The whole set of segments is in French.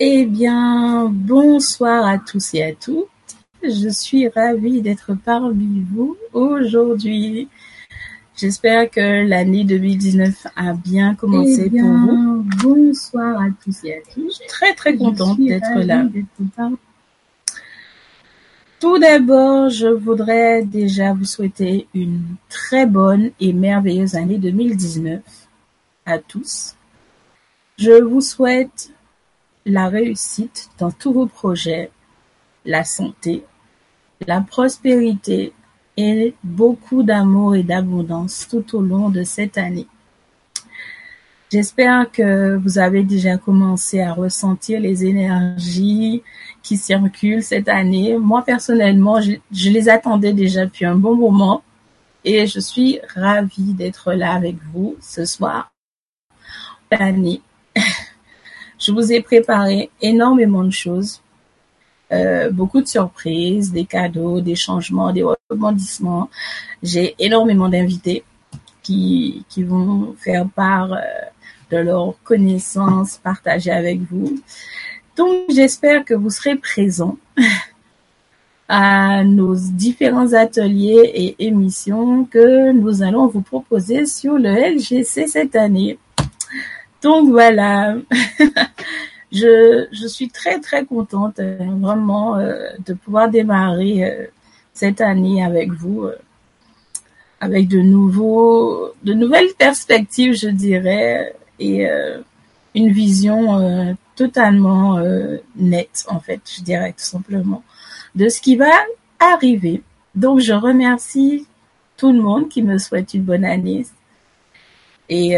Eh bien, bonsoir à tous et à toutes. Je suis ravie d'être parmi vous aujourd'hui. J'espère que l'année 2019 a bien commencé eh bien, pour vous. Bonsoir à tous et à toutes. Je suis très très contente d'être là. Tout d'abord, je voudrais déjà vous souhaiter une très bonne et merveilleuse année 2019 à tous. Je vous souhaite la réussite dans tous vos projets, la santé, la prospérité et beaucoup d'amour et d'abondance tout au long de cette année. J'espère que vous avez déjà commencé à ressentir les énergies qui circulent cette année. Moi, personnellement, je, les attendais déjà depuis un bon moment et je suis ravie d'être là avec vous ce soir. L'année. Je vous ai préparé énormément de choses, euh, beaucoup de surprises, des cadeaux, des changements, des rebondissements. J'ai énormément d'invités qui, qui vont faire part euh, de leurs connaissances partagées avec vous. Donc, j'espère que vous serez présents à nos différents ateliers et émissions que nous allons vous proposer sur le LGC cette année. Donc voilà, je, je suis très très contente euh, vraiment euh, de pouvoir démarrer euh, cette année avec vous, euh, avec de nouveaux, de nouvelles perspectives, je dirais, et une vision totalement nette, en fait, je dirais tout simplement, de ce qui va arriver. Donc je remercie tout le monde qui me souhaite une bonne année et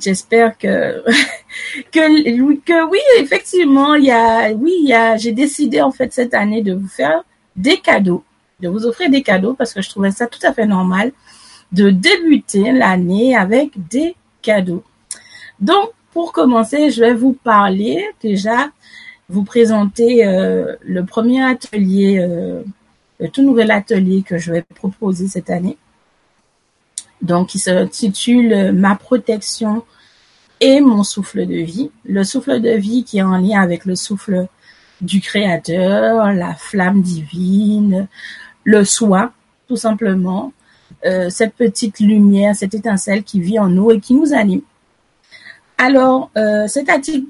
j'espère que que que oui effectivement il y a oui j'ai décidé en fait cette année de vous faire des cadeaux de vous offrir des cadeaux parce que je trouvais ça tout à fait normal de débuter l'année avec des cadeaux. Donc pour commencer je vais vous parler déjà vous présenter euh, le premier atelier euh, le tout nouvel atelier que je vais proposer cette année donc qui s'intitule Ma protection et mon souffle de vie. Le souffle de vie qui est en lien avec le souffle du Créateur, la flamme divine, le soi, tout simplement. Euh, cette petite lumière, cette étincelle qui vit en nous et qui nous anime. Alors, euh, cet atelier,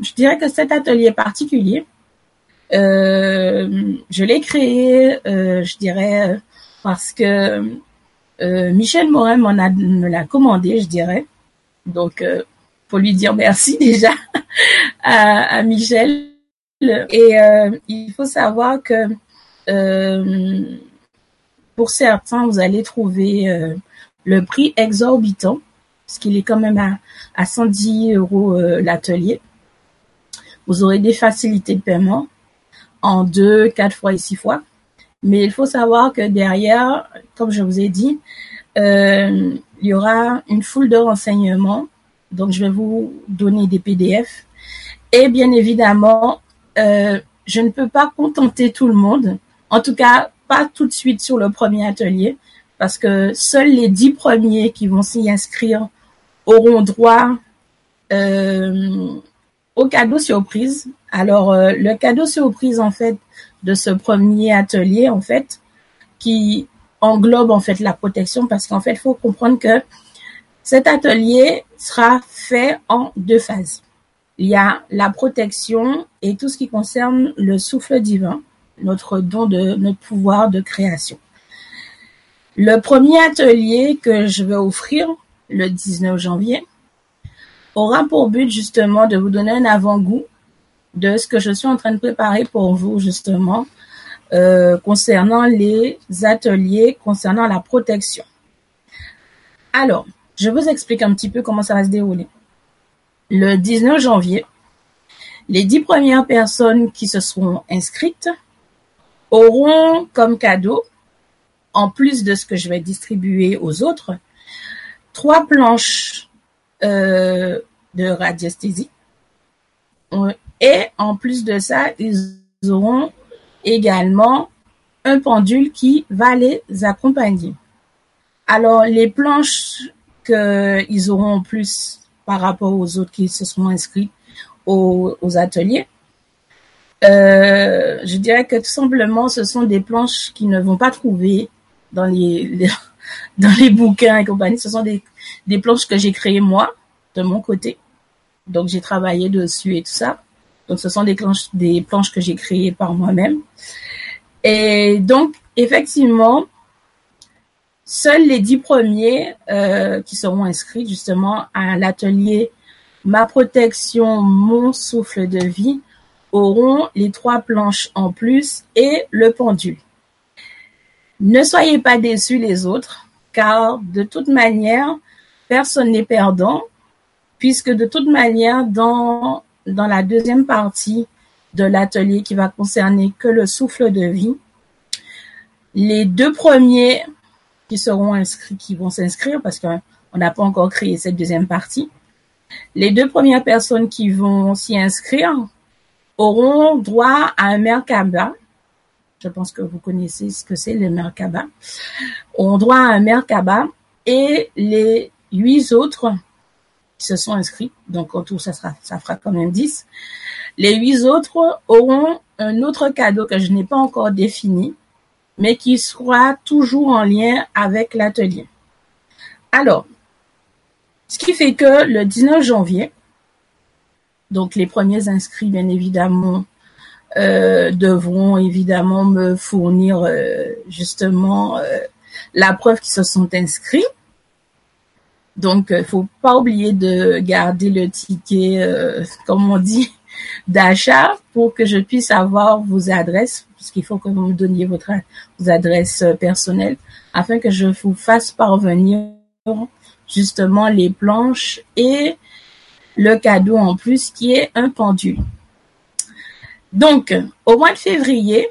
je dirais que cet atelier particulier, euh, je l'ai créé, euh, je dirais, parce que Michel Morin m'en a, me l'a commandé, je dirais. Donc, euh, faut lui dire merci déjà à, Michel. Et euh, il faut savoir que euh, pour certains, vous allez trouver euh, le prix exorbitant, parce qu'il est quand même à, à 110 euros euh, l'atelier. Vous aurez des facilités de paiement en deux, quatre fois et six fois. Mais il faut savoir que derrière, comme je vous ai dit, euh, il y aura une foule de renseignements. Donc, je vais vous donner des PDF. Et bien évidemment, euh, je ne peux pas contenter tout le monde. En tout cas, pas tout de suite sur le premier atelier, parce que seuls les dix premiers qui vont s'y inscrire auront droit euh, au cadeau surprise. Alors, euh, le cadeau surprise, en fait, de ce premier atelier, en fait, qui englobe en fait la protection, parce qu'en fait, il faut comprendre que cet atelier sera fait en deux phases. Il y a la protection et tout ce qui concerne le souffle divin, notre don de notre pouvoir de création. Le premier atelier que je vais offrir le 19 janvier aura pour but justement de vous donner un avant-goût de ce que je suis en train de préparer pour vous justement euh, concernant les ateliers, concernant la protection. Alors, je vous explique un petit peu comment ça va se dérouler. Le 19 janvier, les dix premières personnes qui se seront inscrites auront comme cadeau, en plus de ce que je vais distribuer aux autres, trois planches euh, de radiesthésie. Et en plus de ça, ils auront également un pendule qui va les accompagner. Alors, les planches qu'ils auront en plus par rapport aux autres qui se seront inscrits aux, ateliers. Euh, je dirais que tout simplement, ce sont des planches qui ne vont pas trouver dans les, dans les bouquins et compagnie. Ce sont des, des planches que j'ai créées moi, de mon côté. Donc, j'ai travaillé dessus et tout ça. Donc, ce sont des planches, que j'ai créées par moi-même. Et donc, effectivement, seuls les dix premiers euh, qui seront inscrits justement à l'atelier Ma protection, mon souffle de vie auront les trois planches en plus et le pendule. Ne soyez pas déçus les autres, car de toute manière, personne n'est perdant, puisque de toute manière, dans, dans la deuxième partie de l'atelier qui va concerner que le souffle de vie, les deux premiers qui seront inscrits, qui vont s'inscrire, parce qu'on n'a pas encore créé cette deuxième partie, les deux premières personnes qui vont s'y inscrire auront droit à un Merkaba. Je pense que vous connaissez ce que c'est le Merkaba. Auront droit à un Merkaba et les huit autres se sont inscrits, donc en tout ça sera, ça fera quand même dix. Les huit autres auront un autre cadeau que je n'ai pas encore défini, mais qui sera toujours en lien avec l'atelier. Alors, ce qui fait que le 19 janvier, donc les premiers inscrits, bien évidemment, euh, devront évidemment me fournir euh, justement euh, la preuve qu'ils se sont inscrits. Donc, il faut pas oublier de garder le ticket, comme on dit, d'achat pour que je puisse avoir vos adresses, puisqu'il faut que vous me donniez votre, vos adresses personnelles, afin que je vous fasse parvenir justement les planches et le cadeau en plus qui est un pendule. Donc, au mois de février,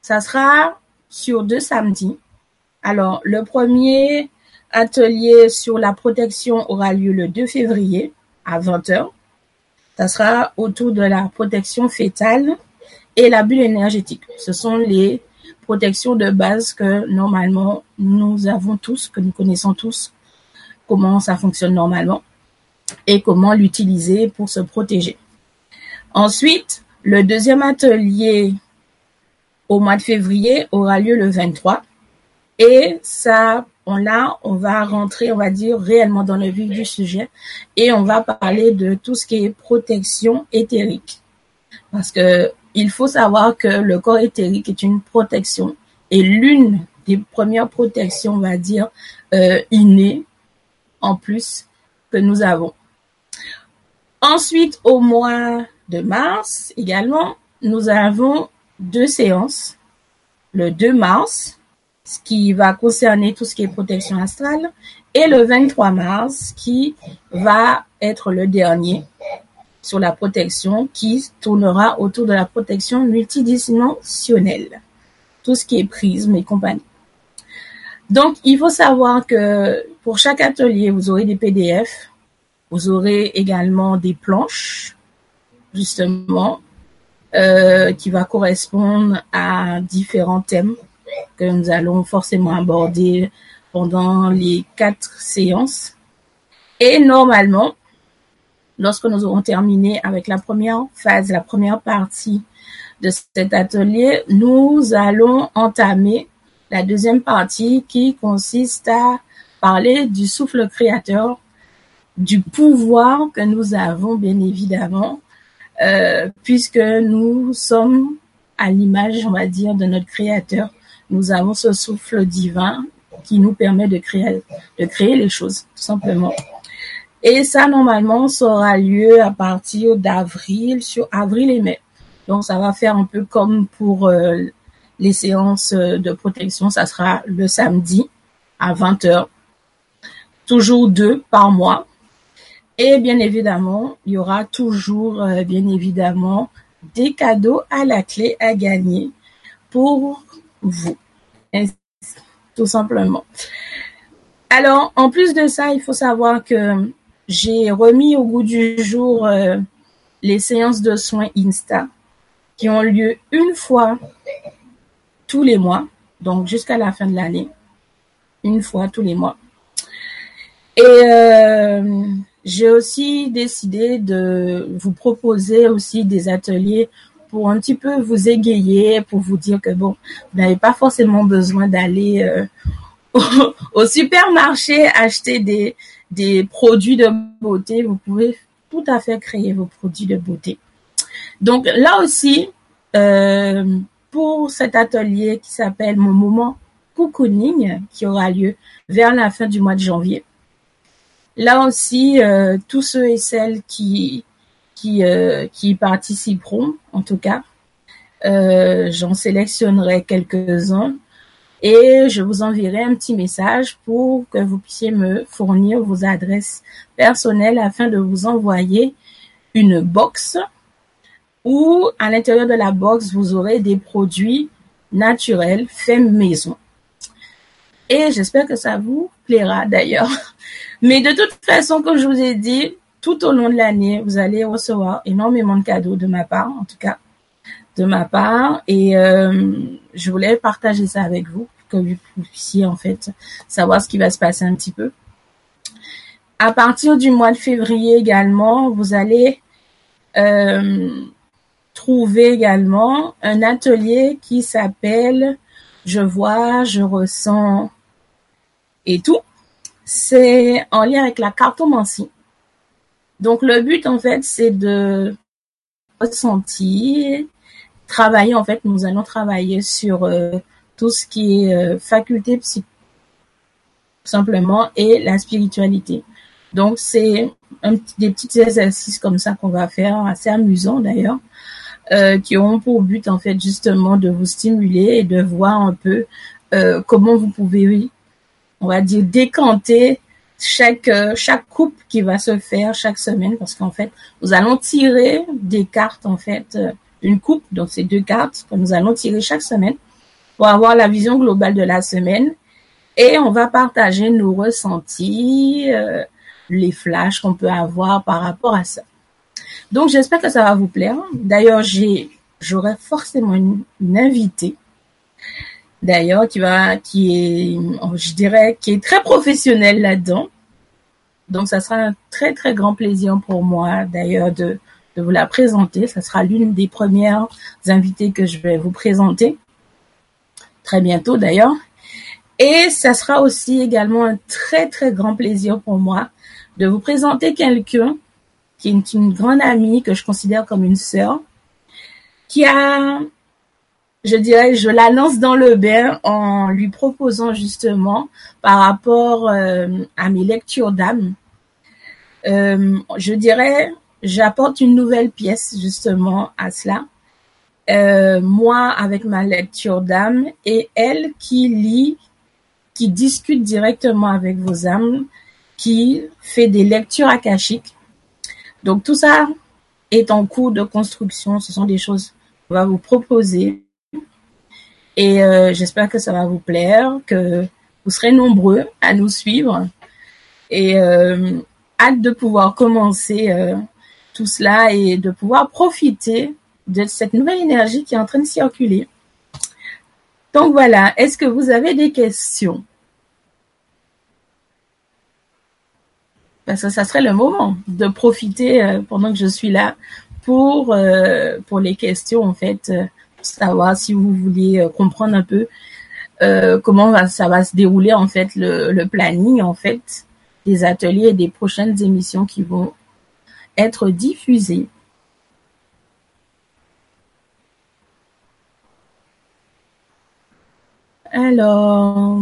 ça sera sur deux samedis. Alors, le premier atelier sur la protection aura lieu le 2 février à 20h. Ça sera autour de la protection fétale et la bulle énergétique. Ce sont les protections de base que normalement nous avons tous, que nous connaissons tous comment ça fonctionne normalement et comment l'utiliser pour se protéger. Ensuite, le deuxième atelier au mois de février aura lieu le 23 et ça, on, là, on va rentrer, on va dire, réellement dans le vif du sujet et on va parler de tout ce qui est protection éthérique. Parce que il faut savoir que le corps éthérique est une protection et l'une des premières protections, on va dire, euh, innées en plus que nous avons. Ensuite, au mois de mars également, nous avons deux séances. Le 2 mars, ce qui va concerner tout ce qui est protection astrale, et le 23 mars, qui va être le dernier sur la protection, qui tournera autour de la protection multidimensionnelle. Tout ce qui est prisme et compagnie. Donc, il faut savoir que pour chaque atelier, vous aurez des PDF, vous aurez également des planches, justement, euh, qui va correspondre à différents thèmes que nous allons forcément aborder pendant les quatre séances. Et normalement, lorsque nous aurons terminé avec la première phase, la première partie de cet atelier, nous allons entamer la deuxième partie qui consiste à parler du souffle créateur, du pouvoir que nous avons bien évidemment, euh, puisque nous sommes à l'image, on va dire, de notre créateur. Nous avons ce souffle divin qui nous permet de créer, les choses, tout simplement. Et ça, normalement, ça aura lieu à partir d'avril, sur avril et mai. Donc, ça va faire un peu comme pour euh, les séances de protection. Ça sera le samedi à 20h toujours deux par mois. Et bien évidemment, il y aura toujours, euh, bien évidemment, des cadeaux à la clé à gagner pour vous. Tout simplement. Alors, en plus de ça, il faut savoir que j'ai remis au goût du jour euh, les séances de soins Insta qui ont lieu une fois tous les mois, donc jusqu'à la fin de l'année, une fois tous les mois. Et euh, j'ai aussi décidé de vous proposer aussi des ateliers pour un petit peu vous égayer, pour vous dire que bon, vous n'avez pas forcément besoin d'aller euh, au, supermarché acheter des, des produits de beauté. Vous pouvez tout à fait créer vos produits de beauté. Donc là aussi, euh, pour cet atelier qui s'appelle Mon moment cocooning, qui aura lieu vers la fin du mois de janvier. Là aussi, euh, tous ceux et celles qui qui euh, qui participeront, en tout cas, euh, j'en sélectionnerai quelques-uns et je vous enverrai un petit message pour que vous puissiez me fournir vos adresses personnelles afin de vous envoyer une box où à l'intérieur de la box, vous aurez des produits naturels faits maison. Et j'espère que ça vous plaira d'ailleurs. Mais de toute façon, comme je vous ai dit, tout au long de l'année, vous allez recevoir énormément de cadeaux de ma part, en tout cas de ma part. Et euh, je voulais partager ça avec vous, que vous puissiez en fait savoir ce qui va se passer un petit peu. À partir du mois de février également, vous allez euh, trouver également un atelier qui s'appelle Je vois, je ressens et tout. C'est en lien avec la cartomancie. Donc le but en fait c'est de ressentir, travailler en fait, nous allons travailler sur euh, tout ce qui est euh, faculté psy simplement et la spiritualité. Donc c'est des petits exercices comme ça qu'on va faire, assez amusants d'ailleurs, euh, qui ont pour but en fait justement de vous stimuler et de voir un peu euh, comment vous pouvez, on va dire, décanter chaque euh, chaque coupe qui va se faire chaque semaine parce qu'en fait nous allons tirer des cartes en fait une coupe donc c'est deux cartes que nous allons tirer chaque semaine pour avoir la vision globale de la semaine et on va partager nos ressentis les flashs qu'on peut avoir par rapport à ça. Donc j'espère que ça va vous plaire. D'ailleurs, j'ai j'aurai forcément une, invitée d'ailleurs qui va qui est je dirais qui est très professionnelle là-dedans. Donc ça sera un très très grand plaisir pour moi d'ailleurs de de vous la présenter. Ça sera l'une des premières invitées que je vais vous présenter très bientôt d'ailleurs. Et ça sera aussi également un très très grand plaisir pour moi de vous présenter quelqu'un qui est une grande amie que je considère comme une sœur, qui a, je dirais, je la lance dans le bain en lui proposant justement par rapport euh, à mes lectures d'âme. Euh, je dirais, j'apporte une nouvelle pièce justement à cela. Euh, moi avec ma lecture d'âme et elle qui lit, qui discute directement avec vos âmes, qui fait des lectures akashiques. Donc tout ça est en cours de construction. Ce sont des choses qu'on va vous proposer. Et euh, j'espère que ça va vous plaire, que vous serez nombreux à nous suivre. Et euh, hâte de pouvoir commencer euh, tout cela et de pouvoir profiter de cette nouvelle énergie qui est en train de circuler. Donc voilà, est-ce que vous avez des questions? Parce que ça serait le moment de profiter euh, pendant que je suis là pour euh, pour les questions en fait, euh, savoir si vous voulez comprendre un peu comment ça va se dérouler en fait le, le planning en fait des ateliers et des prochaines émissions qui vont être diffusées. Alors,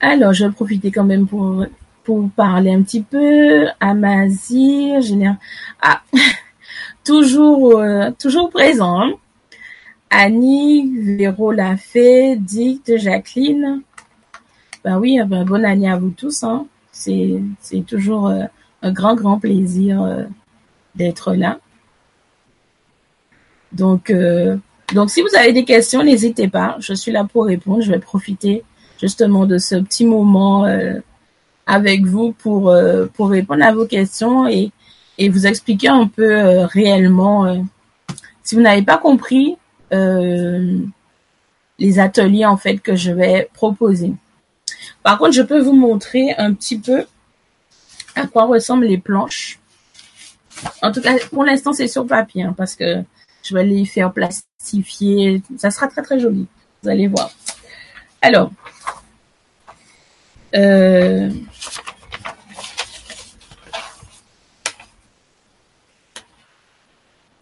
alors, je vais profiter quand même pour, pour parler un petit peu. Amazir, général. Ah, toujours, euh, toujours présent. Hein. Annie, Véro l'a fait, Dicte, Jacqueline. Ben oui, ben bonne année à vous tous. Hein. C'est, toujours euh, un grand, grand plaisir euh, d'être là. Donc, si vous avez des questions, n'hésitez pas. Je suis là pour répondre. Je vais profiter justement de ce petit moment avec vous pour pour répondre à vos questions et et vous expliquer un peu euh, réellement si vous n'avez pas compris les ateliers en fait que je vais proposer. Par contre, je peux vous montrer un petit peu à quoi ressemblent les planches. En tout cas, pour l'instant, c'est sur papier, hein, parce que je vais les faire plastifier. Ça sera très très joli. Vous allez voir. Alors,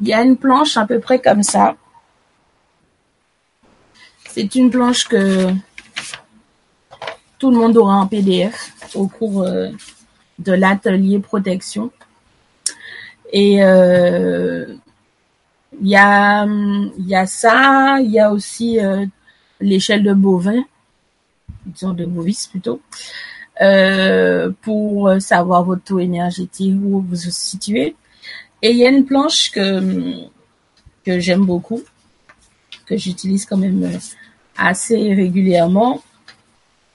il y a une planche à peu près comme ça. C'est une planche que tout le monde aura en PDF au cours euh, de l'atelier protection. Et euh, il y a y a ça, il y a aussi euh, l'échelle de bovin, disons de bovis plutôt, pour savoir votre taux énergétique où vous vous situez. Et il y a une planche que que j'aime beaucoup, que j'utilise quand même assez régulièrement,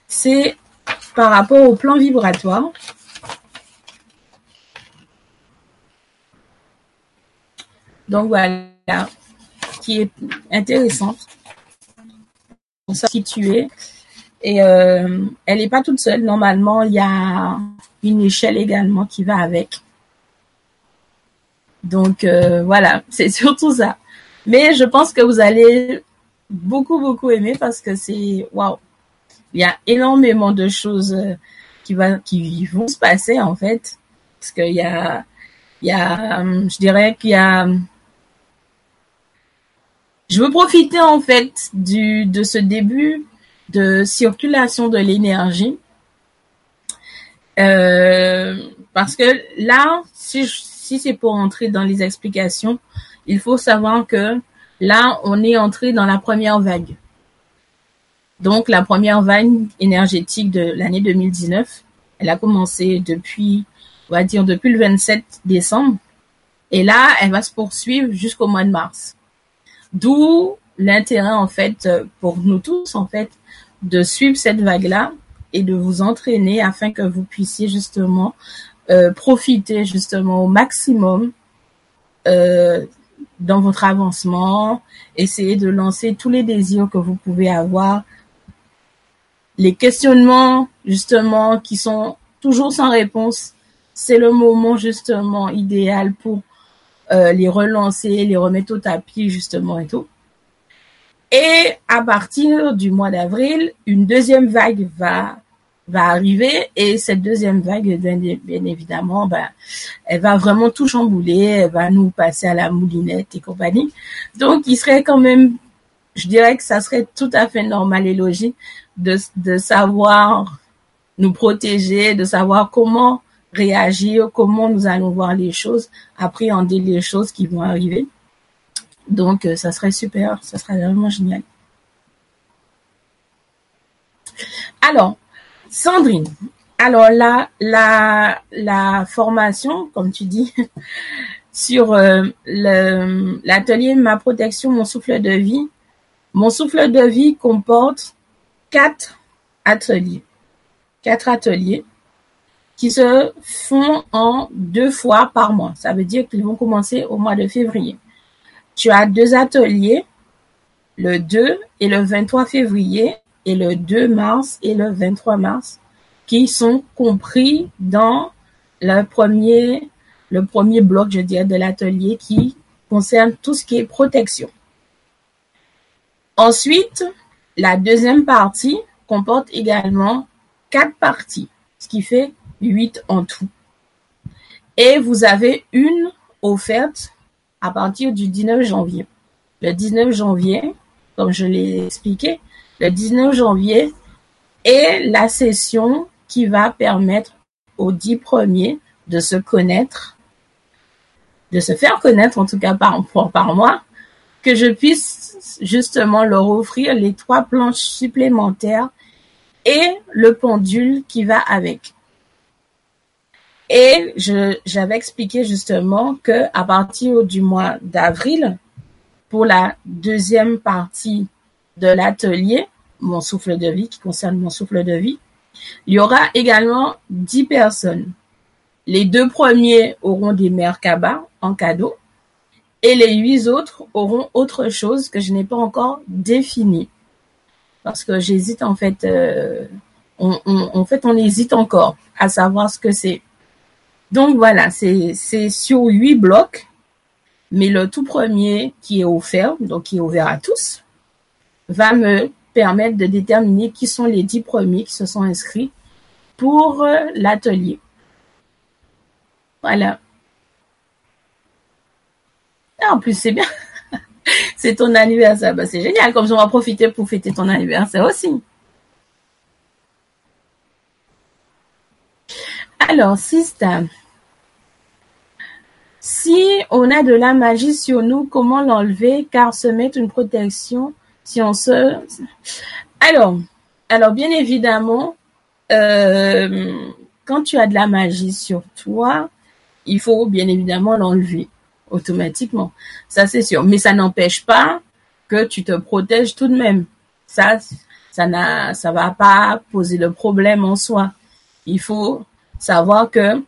c'est par rapport au plan vibratoire. Donc voilà, qui est intéressante pour se situer. Et euh, elle n'est pas toute seule. Normalement, il y a une échelle également qui va avec. Donc euh, voilà, c'est surtout ça. Mais je pense que vous allez beaucoup beaucoup aimer parce que c'est waouh il y a énormément de choses euh, qui va qui vont se passer en fait parce qu'il y a il y a euh, je dirais qu'il y a je veux profiter en fait du de ce début de circulation de l'énergie euh, parce que là si si c'est pour entrer dans les explications il faut savoir que là on est entré dans la première vague donc la première vague énergétique de l'année 2019, elle a commencé depuis, on va dire depuis le 27 décembre, et là elle va se poursuivre jusqu'au mois de mars. D'où l'intérêt en fait pour nous tous en fait de suivre cette vague-là et de vous entraîner afin que vous puissiez justement profiter justement au maximum euh, dans votre avancement, essayer de lancer tous les désirs que vous pouvez avoir les questionnements justement qui sont toujours sans réponse, c'est le moment justement idéal pour euh, les relancer, les remettre au tapis justement et tout. Et à partir du mois d'avril, une deuxième vague va va arriver et cette deuxième vague, bien, évidemment, ben, elle va vraiment tout chambouler, elle va nous passer à la moulinette et compagnie. Donc, il serait quand même, je dirais que ça serait tout à fait normal et logique de, de savoir nous protéger, de savoir comment réagir, comment nous allons voir les choses, appréhender les choses qui vont arriver. Donc, euh, ça serait super, ça serait vraiment génial. Alors, Sandrine, alors là, la, la formation, comme tu dis, sur euh, l'atelier Ma protection, mon souffle de vie, mon souffle de vie comporte quatre ateliers. Quatre ateliers qui se font en deux fois par mois. Ça veut dire qu'ils vont commencer au mois de février. Tu as deux ateliers, le 2 et le 23 février le 2 mars et le 23 mars qui sont compris dans le premier, le premier bloc, je dirais, de l'atelier qui concerne tout ce qui est protection. Ensuite, la deuxième partie comporte également quatre parties, ce qui fait huit en tout. Et vous avez une offerte à partir du 19 janvier. Le 19 janvier, comme je l'ai expliqué, le 19 janvier est la session qui va permettre aux dix premiers de se connaître, de se faire connaître en tout cas par, moi, que je puisse justement leur offrir les trois planches supplémentaires et le pendule qui va avec. Et j'avais expliqué justement que à partir du mois d'avril, pour la deuxième partie de l'atelier, mon souffle de vie, qui concerne mon souffle de vie, il y aura également dix personnes. Les deux premiers auront des Merkaba en cadeau et les huit autres auront autre chose que je n'ai pas encore défini. Parce que j'hésite en fait, euh, on, en fait on hésite encore à savoir ce que c'est. Donc voilà, c'est c'est sur huit blocs, mais le tout premier qui est offert, donc qui est ouvert à tous, va me permettre de déterminer qui sont les dix premiers qui se sont inscrits pour euh, l'atelier. Voilà. Ah, en plus, c'est bien. c'est ton anniversaire. Bah, c'est génial. Comme ça, on va profiter pour fêter ton anniversaire aussi. Alors, Sista. Si on a de la magie sur nous, comment l'enlever? Car se mettre une protection Alors, alors bien évidemment, euh, quand tu as de la magie sur toi, il faut bien évidemment l'enlever automatiquement. Ça, c'est sûr. Mais ça n'empêche pas que tu te protèges tout de même. Ça, ça n'a, va pas poser le problème en soi. Il faut savoir que,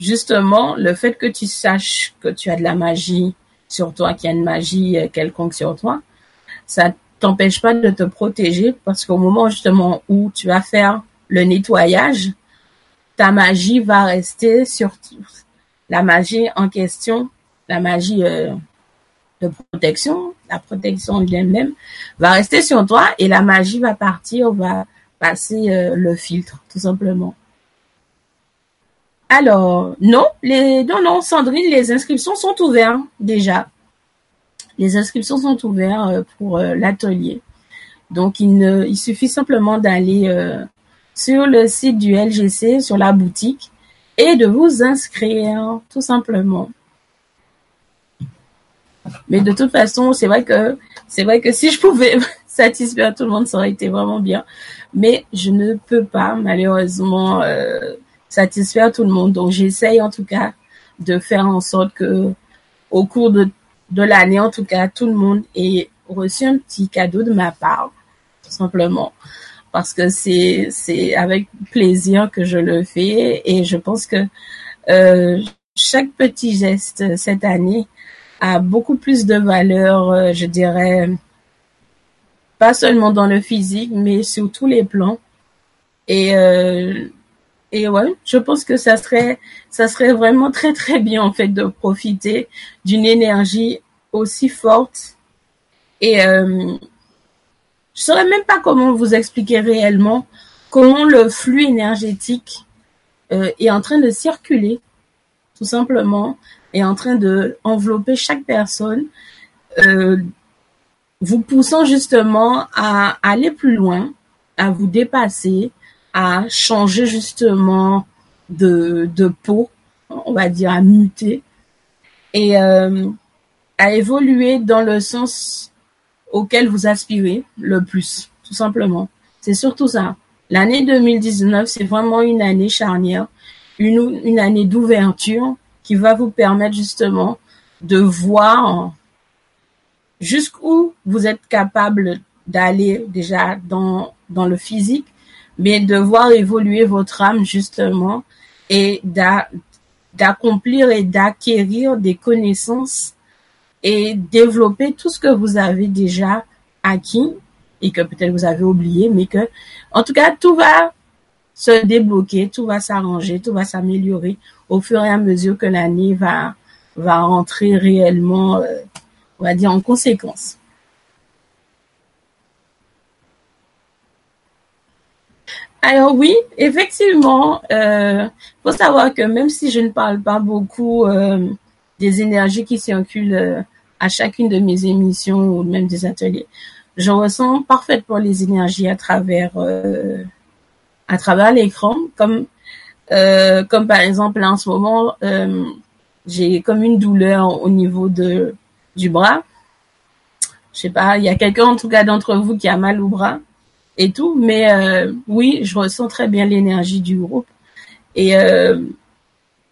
justement, le fait que tu saches que tu as de la magie sur toi, qu'il y a une magie euh, quelconque sur toi, ça t'empêche pas de te protéger parce qu'au moment justement où tu vas faire le nettoyage, ta magie va rester sur la magie en question la magie euh, de protection, la protection de elle-même, va rester sur toi et la magie va partir, va passer euh, le filtre, tout simplement. Alors, non, les, non, non, Sandrine, les inscriptions sont ouvertes déjà. Les inscriptions sont ouvertes euh, pour l'atelier. Donc, il, ne, suffit simplement d'aller sur le site du LGC, sur la boutique, et de vous inscrire, tout simplement. Mais de toute façon, c'est vrai que c'est vrai que si je pouvais satisfaire tout le monde, ça aurait été vraiment bien. Mais je ne peux pas malheureusement euh, satisfaire tout le monde. Donc j'essaye en tout cas de faire en sorte que au cours de, de l'année, en tout cas, tout le monde ait reçu un petit cadeau de ma part, tout simplement. Parce que c'est c'est avec plaisir que je le fais et je pense que euh, chaque petit geste cette année a beaucoup plus de valeur, euh, je dirais, pas seulement dans le physique, mais sur tous les plans. Et euh, et ouais, je pense que ça serait ça serait vraiment très très bien en fait de profiter d'une énergie aussi forte. Et euh, je saurais même pas comment vous expliquer réellement comment le flux énergétique euh, est en train de circuler, tout simplement, est en train de envelopper chaque personne, euh, vous poussant justement à aller plus loin, à vous dépasser, à changer justement de, de peau, on va dire à muter, et euh, à évoluer dans le sens auquel vous aspirez le plus, tout simplement. C'est surtout ça. L'année 2019, c'est vraiment une année charnière, une, une année d'ouverture, qui va vous permettre justement de voir jusqu'où vous êtes capable d'aller déjà dans, dans le physique, mais de voir évoluer votre âme justement et d'accomplir et d'acquérir des connaissances et développer tout ce que vous avez déjà acquis et que peut-être vous avez oublié, mais que, en tout cas, tout va se débloquer, tout va s'arranger, tout va s'améliorer au fur et à mesure que l'année va va rentrer réellement, euh, on va dire en conséquence. Alors oui, effectivement, euh, faut savoir que même si je ne parle pas beaucoup euh, des énergies qui circulent euh, à chacune de mes émissions ou même des ateliers, je ressens parfaitement les énergies à travers à travers l'écran, comme euh, comme par exemple en ce moment, euh, j'ai comme une douleur au niveau de du bras. Je sais pas, il y a quelqu'un en tout cas d'entre vous qui a mal au bras et tout, mais euh, oui, je ressens très bien l'énergie du groupe et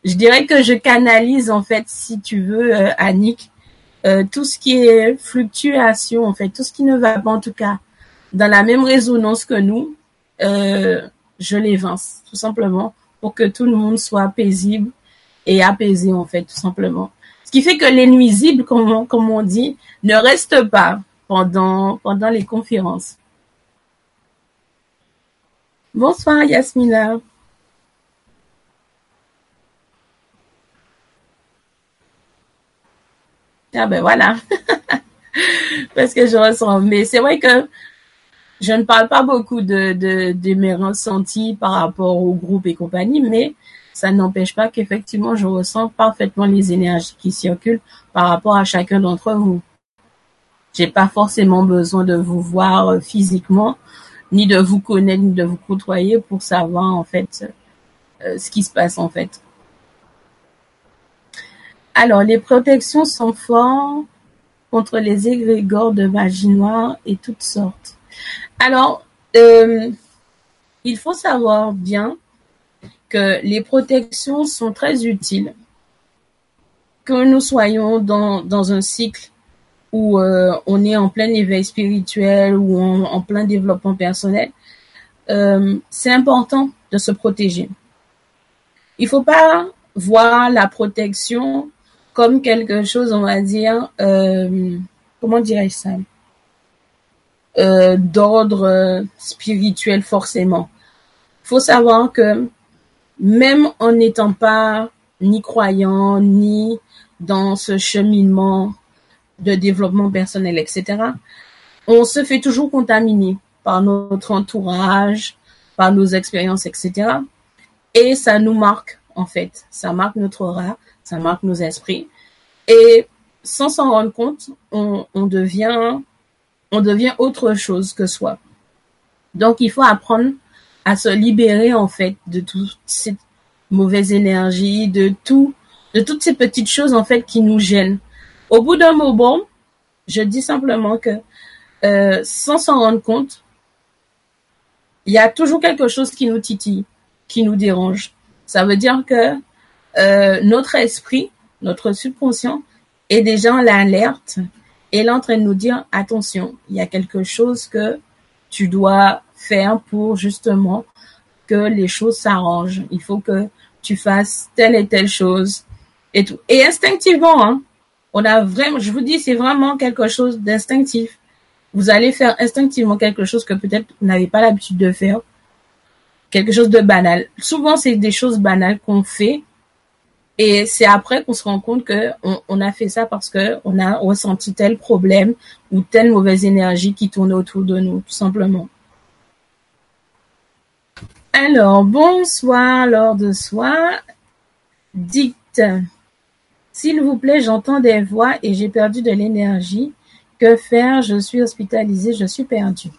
je dirais que je canalise en fait, si tu veux, Annick, tout ce qui est fluctuation, en fait, tout ce qui ne va pas en tout cas dans la même résonance que nous, euh, je l'évince, tout simplement, pour que tout le monde soit paisible et apaisé, en fait, tout simplement. Ce qui fait que les nuisibles, comme on, comme on dit, ne restent pas pendant, pendant les conférences. Bonsoir, Yasmina. Ah ben voilà. Parce que je ressens. Mais c'est vrai que je ne parle pas beaucoup de, de, de mes ressentis par rapport au groupe et compagnie, mais ça n'empêche pas qu'effectivement, je ressens parfaitement les énergies qui circulent par rapport à chacun d'entre vous. J'ai pas forcément besoin de vous voir euh, physiquement, ni de vous connaître, ni de vous côtoyer pour savoir en fait euh, ce qui se passe en fait. Alors, les protections sont fortes contre les égrégores de magie noire et toutes sortes. Alors, euh, il faut savoir bien que les protections sont très utiles. Que nous soyons dans, un cycle où euh, on est en plein éveil spirituel ou en, plein développement personnel, euh, c'est important de se protéger. Il faut pas voir la protection comme quelque chose, on va dire, euh, comment dirais-je ça, euh, d'ordre spirituel forcément. Faut savoir que même en n'étant pas ni croyant, ni dans ce cheminement de développement personnel, etc., on se fait toujours contaminer par notre entourage, par nos expériences, etc. Et ça nous marque, en fait. Ça marque notre aura, ça marque nos esprits. Et sans s'en rendre compte, on, devient, on devient autre chose que soi. Donc, il faut apprendre à se libérer, en fait, de toute cette mauvaise énergie, de tout, de toutes ces petites choses, en fait, qui nous gênent. Au bout d'un moment, je dis simplement que, euh, sans s'en rendre compte, il y a toujours quelque chose qui nous titille, qui nous dérange. Ça veut dire que euh, notre esprit, notre subconscient est déjà en l'alerte et est nous dire attention, il y a quelque chose que tu dois faire pour justement que les choses s'arrangent. Il faut que tu fasses telle et telle chose et tout. Et instinctivement, hein, on a vraiment, je vous dis, c'est vraiment quelque chose d'instinctif. Vous allez faire instinctivement quelque chose que peut-être vous n'avez pas l'habitude de faire. Quelque chose de banal. Souvent, c'est des choses banales qu'on fait et c'est après qu'on se rend compte que on, a fait ça parce que on a ressenti tel problème ou telle mauvaise énergie qui tourne autour de nous, tout simplement. Alors, bonsoir, lors de soi. Dicte. S'il vous plaît, j'entends des voix et j'ai perdu de l'énergie. Que faire? Je suis hospitalisée, je suis perdue.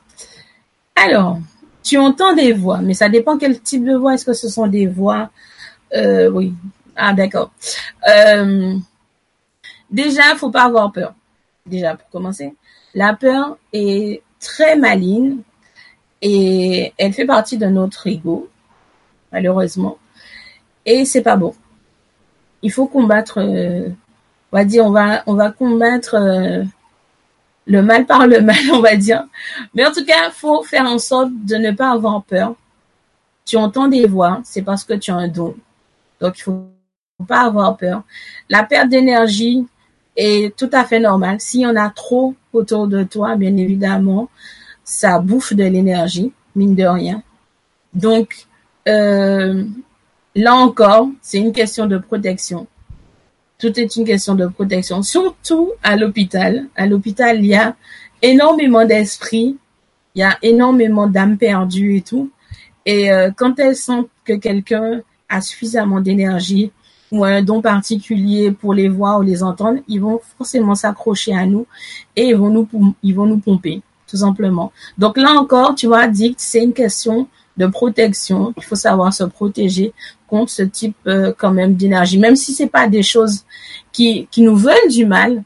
Alors, tu entends des voix, mais ça dépend quel type de voix. Est-ce que ce sont des voix euh, Oui, ah, d'accord. Euh, déjà, faut pas avoir peur. Déjà, pour commencer. La peur est très maligne et elle fait partie de notre ego, malheureusement. Et c'est pas bon. Il faut combattre, euh, on va dire, on va, combattre euh, le mal par le mal, on va dire. Mais en tout cas, faut faire en sorte de ne pas avoir peur. Tu entends des voix, c'est parce que tu as un don. Donc, il faut pas avoir peur. La perte d'énergie est tout à fait normale. S'il y en a trop autour de toi, bien évidemment, ça bouffe de l'énergie, mine de rien. Donc, euh, là encore, c'est une question de protection. Tout est une question de protection, surtout à l'hôpital. À l'hôpital, il y a énormément d'esprits, il y a énormément d'âmes perdues et tout. Et euh, quand elles sentent que quelqu'un a suffisamment d'énergie ou un don particulier pour les voir ou les entendre, ils vont forcément s'accrocher à nous et ils vont nous, ils vont nous pomper, tout simplement. Donc là encore, tu vois, dit c'est une question de protection. Il faut savoir se protéger contre ce type euh, quand même d'énergie, même si c'est pas des choses qui qui nous veulent du mal,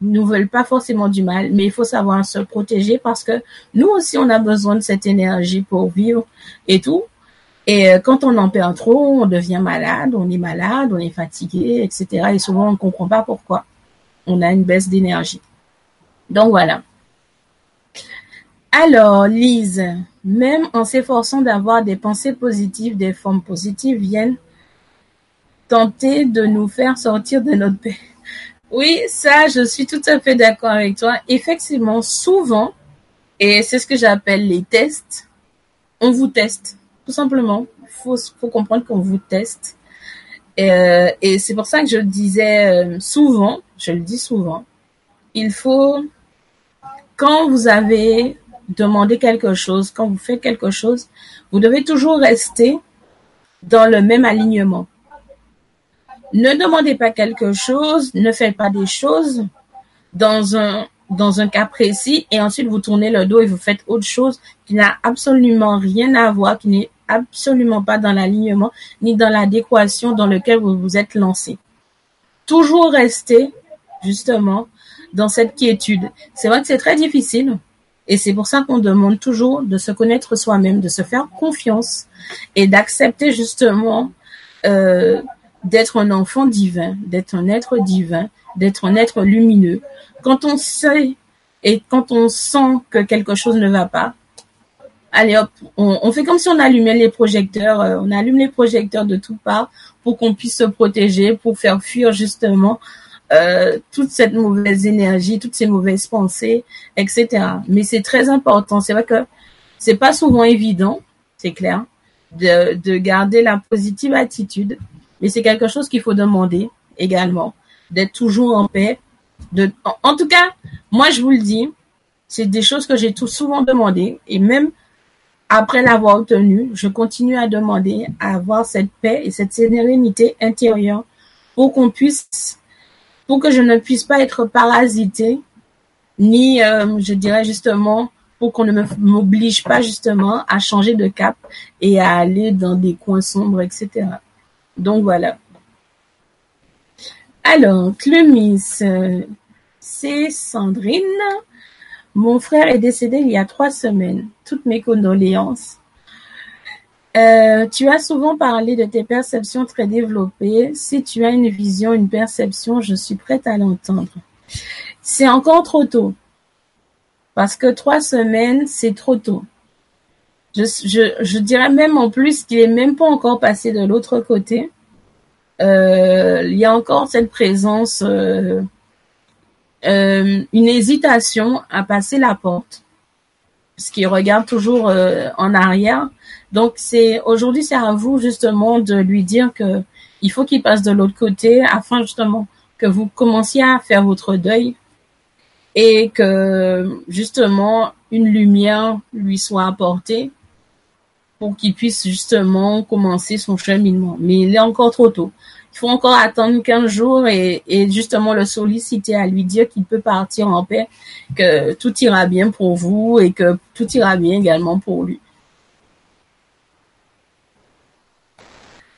nous veulent pas forcément du mal, mais il faut savoir se protéger parce que nous aussi on a besoin de cette énergie pour vivre et tout. Et euh, quand on en perd trop, on devient malade, on est malade, on est fatigué, etc. Et souvent, on ne comprend pas pourquoi. On a une baisse d'énergie. Donc voilà. Alors, Lise, même en s'efforçant d'avoir des pensées positives, des formes positives viennent tenter de nous faire sortir de notre paix. Oui, ça, je suis tout à fait d'accord avec toi. Effectivement, souvent, et c'est ce que j'appelle les tests, on vous teste simplement. Faut, faut comprendre qu'on vous teste. Et, euh, et c'est pour ça que je disais euh, souvent, je le dis souvent, il faut, quand vous avez demandé quelque chose, quand vous faites quelque chose, vous devez toujours rester dans le même alignement. Ne demandez pas quelque chose, ne faites pas des choses dans un dans un cas précis et ensuite vous tournez le dos et vous faites autre chose qui n'a absolument rien à voir, qui n'est absolument pas dans l'alignement ni dans l'adéquation dans lequel vous vous êtes lancé. Toujours rester justement dans cette quiétude. C'est vrai que c'est très difficile et c'est pour ça qu'on demande toujours de se connaître soi-même, de se faire confiance et d'accepter justement euh, d'être un enfant divin, d'être un être divin, d'être un être lumineux. Quand on sait et quand on sent que quelque chose ne va pas, allez hop, on, fait comme si on allumait les projecteurs, euh, on allume les projecteurs de toutes parts pour qu'on puisse se protéger, pour faire fuir justement euh, toute cette mauvaise énergie, toutes ces mauvaises pensées, etc. Mais c'est très important. C'est vrai que c'est pas souvent évident, c'est clair, de, de garder la positive attitude, mais c'est quelque chose qu'il faut demander également, d'être toujours en paix. De, en, tout cas, moi je vous le dis, c'est des choses que j'ai tout souvent demandé et même après l'avoir obtenu, je continue à demander à avoir cette paix et cette sérénité intérieure pour qu'on puisse, pour que je ne puisse pas être parasité, ni, euh, je dirais justement, pour qu'on ne m'oblige pas justement à changer de cap et à aller dans des coins sombres, etc. Donc voilà. Alors, Clemis, euh, c'est Sandrine. Mon frère est décédé il y a trois semaines. Toutes mes condoléances. Euh, tu as souvent parlé de tes perceptions très développées. Si tu as une vision, une perception, je suis prête à l'entendre. C'est encore trop tôt. Parce que trois semaines, c'est trop tôt. Je, dirais même en plus qu'il est même pas encore passé de l'autre côté. Euh, il y a encore cette présence euh, euh, une hésitation à passer la porte, parce qu'il regarde toujours euh, en arrière. Donc c'est aujourd'hui c'est à vous justement de lui dire que il faut qu'il passe de l'autre côté afin justement que vous commenciez à faire votre deuil et que justement une lumière lui soit apportée pour qu'il puisse justement commencer son cheminement. Mais il est encore trop tôt il faut encore attendre 15 jours et, justement le solliciter à lui dire qu'il peut partir en paix, que tout ira bien pour vous et que tout ira bien également pour lui.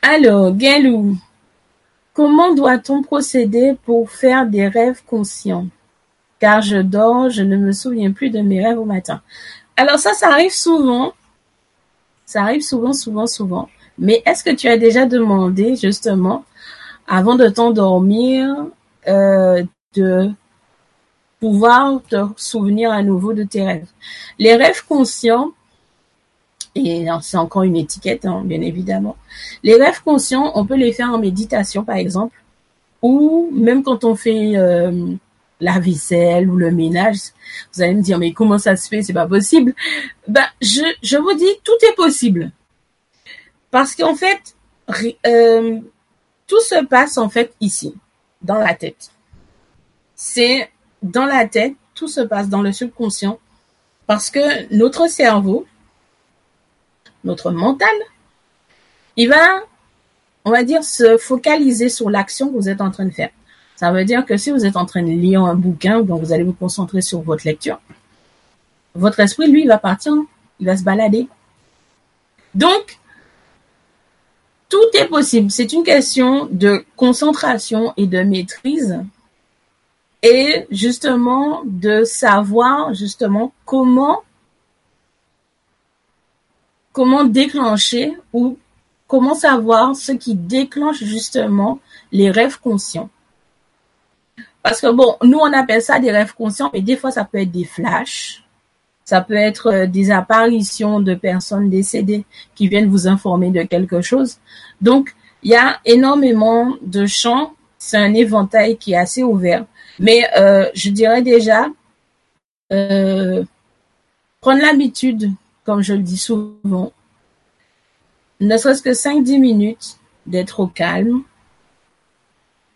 Alors, Galou, comment doit-on procéder pour faire des rêves conscients? Car je dors, je ne me souviens plus de mes rêves au matin. Alors ça, ça arrive souvent. Ça arrive souvent, souvent, souvent. Mais est-ce que tu as déjà demandé justement avant de t'endormir, euh, de pouvoir te souvenir à nouveau de tes rêves. Les rêves conscients, et c'est encore une étiquette, hein, bien évidemment. Les rêves conscients, on peut les faire en méditation, par exemple, ou même quand on fait euh, la vaisselle ou le ménage. Vous allez me dire, mais comment ça se fait? C'est pas possible. Ben, je, je vous dis, tout est possible. Parce qu'en fait, euh, tout se passe en fait ici, dans la tête. C'est dans la tête, tout se passe dans le subconscient parce que notre cerveau, notre mental, il va, on va dire, se focaliser sur l'action que vous êtes en train de faire. Ça veut dire que si vous êtes en train de lire un bouquin, donc vous allez vous concentrer sur votre lecture, votre esprit, lui, il va partir, il va se balader. Donc, tout est possible. C'est une question de concentration et de maîtrise et justement de savoir justement comment comment déclencher ou comment savoir ce qui déclenche justement les rêves conscients. Parce que bon, nous on appelle ça des rêves conscients, mais des fois ça peut être des flashs, ça peut être euh, des apparitions de personnes décédées qui viennent vous informer de quelque chose. Donc, il y a énormément de champs. C'est un éventail qui est assez ouvert. Mais euh, je dirais déjà, euh, prendre l'habitude, comme je le dis souvent, ne serait-ce que 5-10 minutes d'être au calme,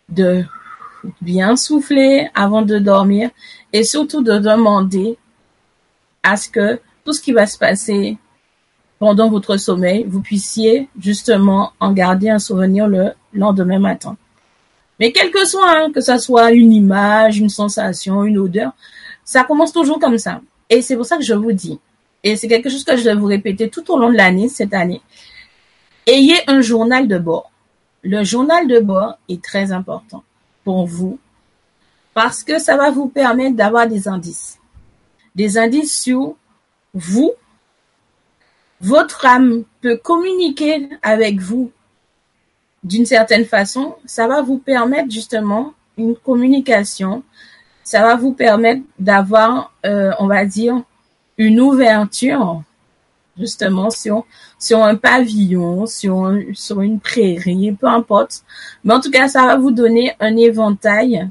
de bien souffler avant de dormir et surtout de demander à ce que tout ce qui va se passer pendant votre sommeil, vous puissiez justement en garder un souvenir le lendemain matin. Mais quel que soit, hein, que ça soit une image, une sensation, une odeur, ça commence toujours comme ça. Et c'est pour ça que je vous dis, et c'est quelque chose que je vais vous répéter tout au long de l'année, cette année, ayez un journal de bord. Le journal de bord est très important pour vous parce que ça va vous permettre d'avoir des indices. Des indices sur vous. Votre âme peut communiquer avec vous d'une certaine façon. Ça va vous permettre justement une communication. Ça va vous permettre d'avoir, euh, on va dire, une ouverture justement sur sur un pavillon, sur sur une prairie, peu importe. Mais en tout cas, ça va vous donner un éventail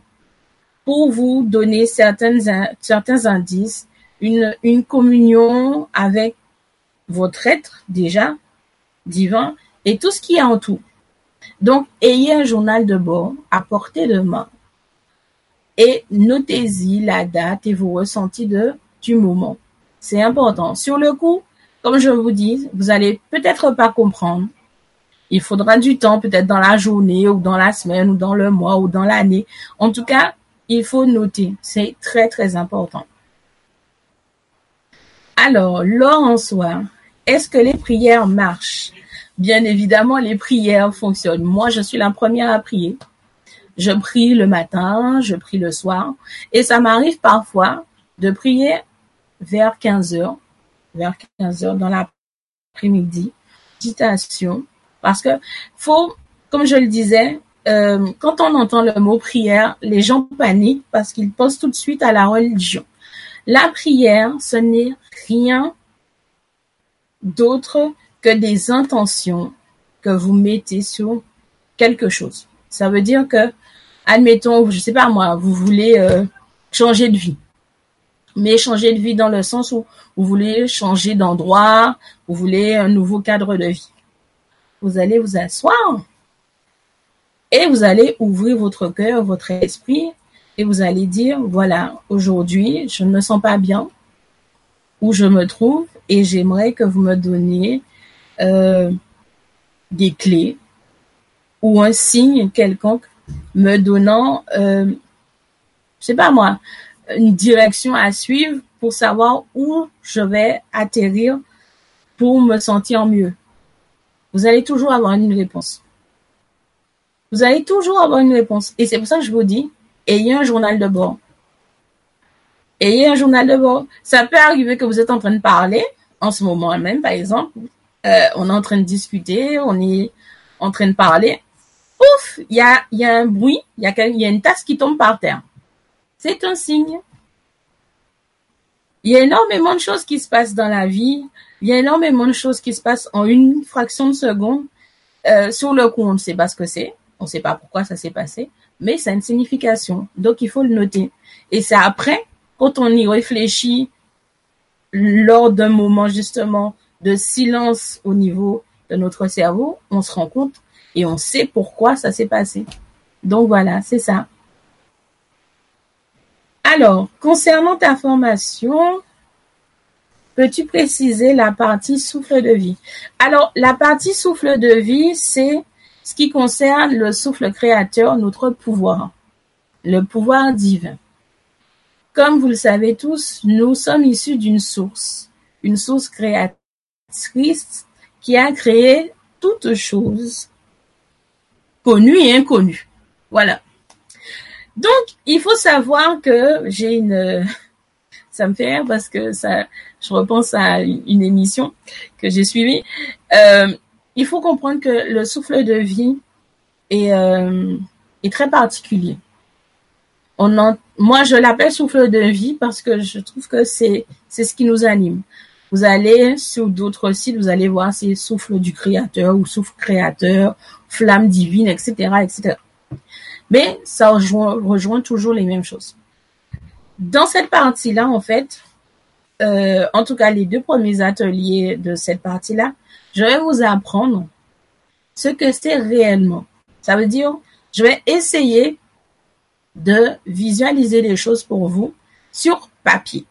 pour vous donner certaines certains indices, une communion avec votre être déjà divin et tout ce qui est en tout. Donc, ayez un journal de bord à portée de main et notez-y la date et vos ressentis de du moment. C'est important. Sur le coup, comme je vous dis, vous allez peut-être pas comprendre. Il faudra du temps, peut-être dans la journée ou dans la semaine ou dans le mois ou dans l'année. En tout cas, il faut noter. C'est très, très important. Alors, l'or en soi, est-ce que les prières marchent? Bien évidemment, les prières fonctionnent. Moi, je suis la première à prier. Je prie le matin, je prie le soir. Et ça m'arrive parfois de prier vers 15 heures, vers 15 heures dans l'après-midi, méditation, parce que faut, comme je le disais, euh, quand on entend le mot prière, les gens paniquent parce qu'ils pensent tout de suite à la religion. La prière, ce n'est rien d'autre que des intentions que vous mettez sur quelque chose. Ça veut dire que, admettons, je sais pas moi, vous voulez euh, changer de vie mais changer de vie dans le sens où vous voulez changer d'endroit, vous voulez un nouveau cadre de vie. Vous allez vous asseoir et vous allez ouvrir votre cœur, votre esprit et vous allez dire, voilà, aujourd'hui, je ne me sens pas bien où je me trouve et j'aimerais que vous me donniez euh, des clés ou un signe quelconque me donnant, euh, je sais pas moi, une direction à suivre pour savoir où je vais atterrir pour me sentir mieux. Vous allez toujours avoir une réponse. Vous allez toujours avoir une réponse. Et c'est pour ça que je vous dis, ayez un journal de bord. Ayez un journal de bord. Ça peut arriver que vous êtes en train de parler, en ce moment même, par exemple. Euh, on est en train de discuter, on est en train de parler. Ouf, il y a, y a un bruit, il y a, y a une tasse qui tombe par terre c'est un signe. Il y a énormément de choses qui se passent dans la vie. Il y a énormément de choses qui se passent en une fraction de seconde. Euh, sur le coup, on ne sait pas ce que c'est. On ne sait pas pourquoi ça s'est passé. Mais ça a une signification. Donc, il faut le noter. Et c'est après, quand on y réfléchit, lors d'un moment justement de silence au niveau de notre cerveau, on se rend compte et on sait pourquoi ça s'est passé. Donc voilà, c'est ça. Alors, concernant ta formation, peux-tu préciser la partie souffle de vie? Alors, la partie souffle de vie, c'est ce qui concerne le souffle créateur, notre pouvoir, le pouvoir divin. Comme vous le savez tous, nous sommes issus d'une source, une source créatrice qui a créé toutes choses, connues et inconnues. Voilà. Donc, il faut savoir que j'ai une, ça me fait rire parce que ça, je repense à une émission que j'ai suivie. Euh, il faut comprendre que le souffle de vie est, euh, est très particulier. Moi, je l'appelle souffle de vie parce que je trouve que c'est, c'est ce qui nous anime. Vous allez sur d'autres sites, vous allez voir c'est souffle du créateur ou souffle créateur, flamme divine, etc., etc. Mais ça rejoint, toujours les mêmes choses. Dans cette partie-là, en fait, euh, en tout cas les deux premiers ateliers de cette partie-là, je vais vous apprendre ce que c'est réellement. Ça veut dire, je vais essayer de visualiser les choses pour vous sur papier.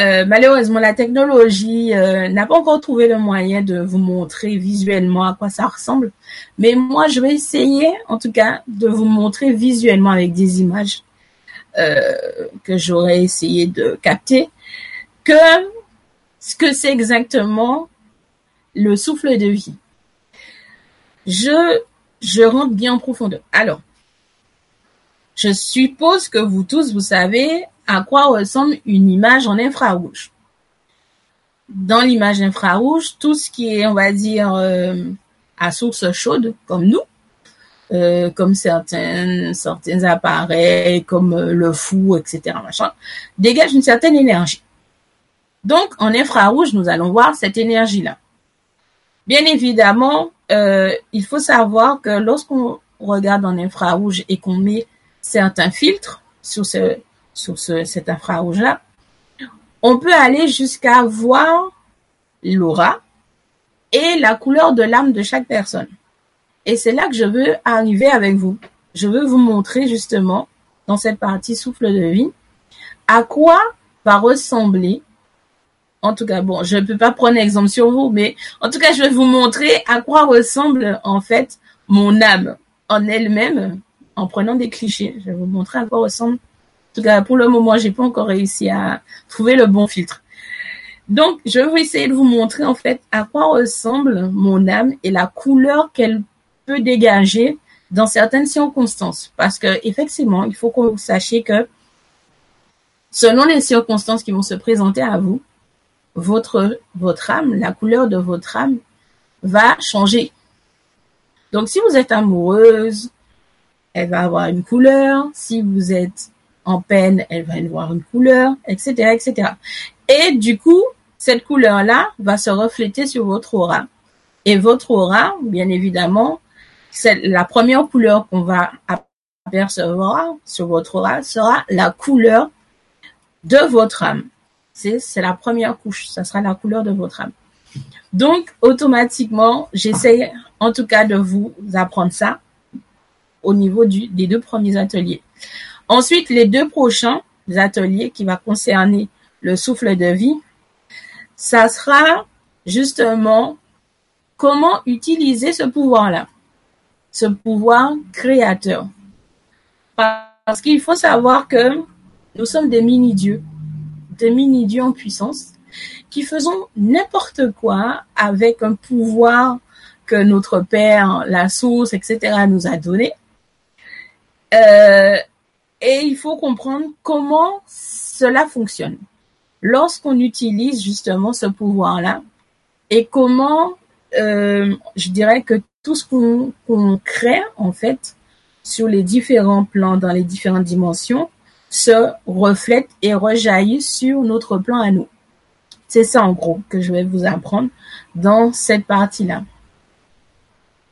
Euh, malheureusement, la technologie euh, n'a pas encore trouvé le moyen de vous montrer visuellement à quoi ça ressemble. Mais moi, je vais essayer, en tout cas, de vous montrer visuellement avec des images euh, que j'aurais essayé de capter, que ce que c'est exactement le souffle de vie. Je, je rentre bien en profondeur. Alors, je suppose que vous tous, vous savez à quoi ressemble une image en infrarouge. Dans l'image infrarouge, tout ce qui est, on va dire, euh, à source chaude, comme nous, euh, comme certains, certains appareils, comme euh, le fou, etc., machin, dégage une certaine énergie. Donc, en infrarouge, nous allons voir cette énergie-là. Bien évidemment, il faut savoir que lorsqu'on regarde en infrarouge et qu'on met certains filtres sur ce, sur ce, cet infrarouge-là, on peut aller jusqu'à voir l'aura et la couleur de l'âme de chaque personne. Et c'est là que je veux arriver avec vous. Je veux vous montrer justement, dans cette partie souffle de vie, à quoi va ressembler, en tout cas, bon, je ne peux pas prendre exemple sur vous, mais en tout cas, je vais vous montrer à quoi ressemble en fait mon âme en elle-même en prenant des clichés. Je vais vous montrer à quoi ressemble en tout cas, pour le moment, j'ai pas encore réussi à trouver le bon filtre. Donc, je vais essayer de vous montrer en fait à quoi ressemble mon âme et la couleur qu'elle peut dégager dans certaines circonstances. Parce que effectivement, il faut que vous sachiez que selon les circonstances qui vont se présenter à vous, votre votre âme, la couleur de votre âme va changer. Donc, si vous êtes amoureuse, elle va avoir une couleur. Si vous êtes en peine, elle va avoir une couleur, etc., etc. Et du coup, cette couleur-là va se refléter sur votre aura. Et votre aura, bien évidemment, c'est la première couleur qu'on va apercevoir sur votre aura sera la couleur de votre âme. C'est, c'est la première couche. Ça sera la couleur de votre âme. Donc, automatiquement, j'essaye en tout cas de vous apprendre ça au niveau du, des deux premiers ateliers. Ensuite, les deux prochains ateliers qui va concerner le souffle de vie, ça sera justement comment utiliser ce pouvoir-là, ce pouvoir créateur. Parce qu'il faut savoir que nous sommes des mini-dieux, des mini-dieux en puissance, qui faisons n'importe quoi avec un pouvoir que notre Père, la source, etc., nous a donné. Euh, et il faut comprendre comment cela fonctionne lorsqu'on utilise justement ce pouvoir-là et comment, euh, je dirais que tout ce qu'on crée en fait sur les différents plans, dans les différentes dimensions, se reflète et rejaillit sur notre plan à nous. C'est ça en gros que je vais vous apprendre dans cette partie-là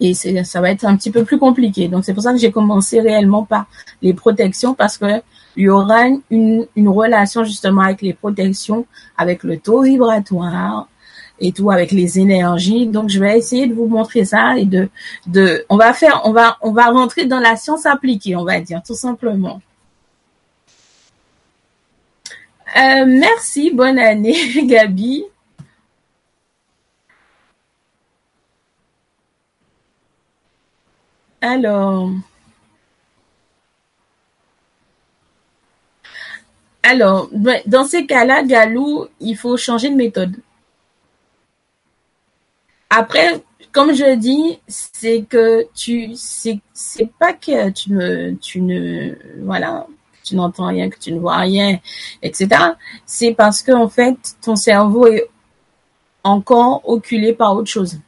et ça va être un petit peu plus compliqué. Donc c'est pour ça que j'ai commencé réellement par les protections parce que il y aura une, une relation justement avec les protections, avec le taux vibratoire et tout, avec les énergies. Donc je vais essayer de vous montrer ça et de de on va faire on va on va rentrer dans la science appliquée, on va dire tout simplement. Euh, merci, bonne année Gabi. Alors, dans ces cas-là, Galou, il faut changer de méthode. Après, comme je dis, c'est que tu, c'est, pas que tu ne, voilà, tu n'entends rien, que tu ne vois rien, etc. C'est parce que en fait, ton cerveau est encore oculé par autre chose.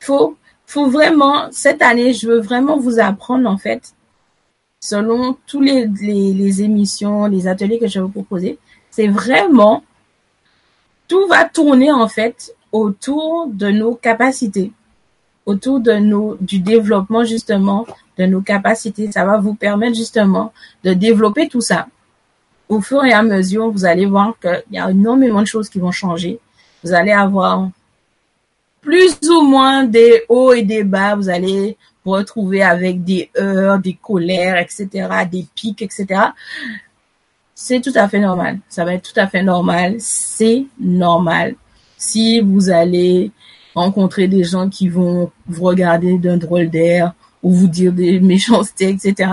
Faut faut vraiment, cette année, je veux vraiment vous apprendre, en fait, selon tous les, les, émissions, les ateliers que je vais vous proposer, c'est vraiment, tout va tourner, en fait, autour de nos capacités, autour de nos, du développement, justement, de nos capacités. Ça va vous permettre, justement, de développer tout ça. Au fur et à mesure, vous allez voir qu'il y a énormément de choses qui vont changer. Vous allez avoir plus ou moins des hauts et des bas. Vous allez vous retrouver avec des heures, des colères, etc., des pics, etc. C'est tout à fait normal. Ça va être tout à fait normal. C'est normal. Si vous allez rencontrer des gens qui vont vous regarder d'un drôle d'air ou vous dire des méchancetés, etc.,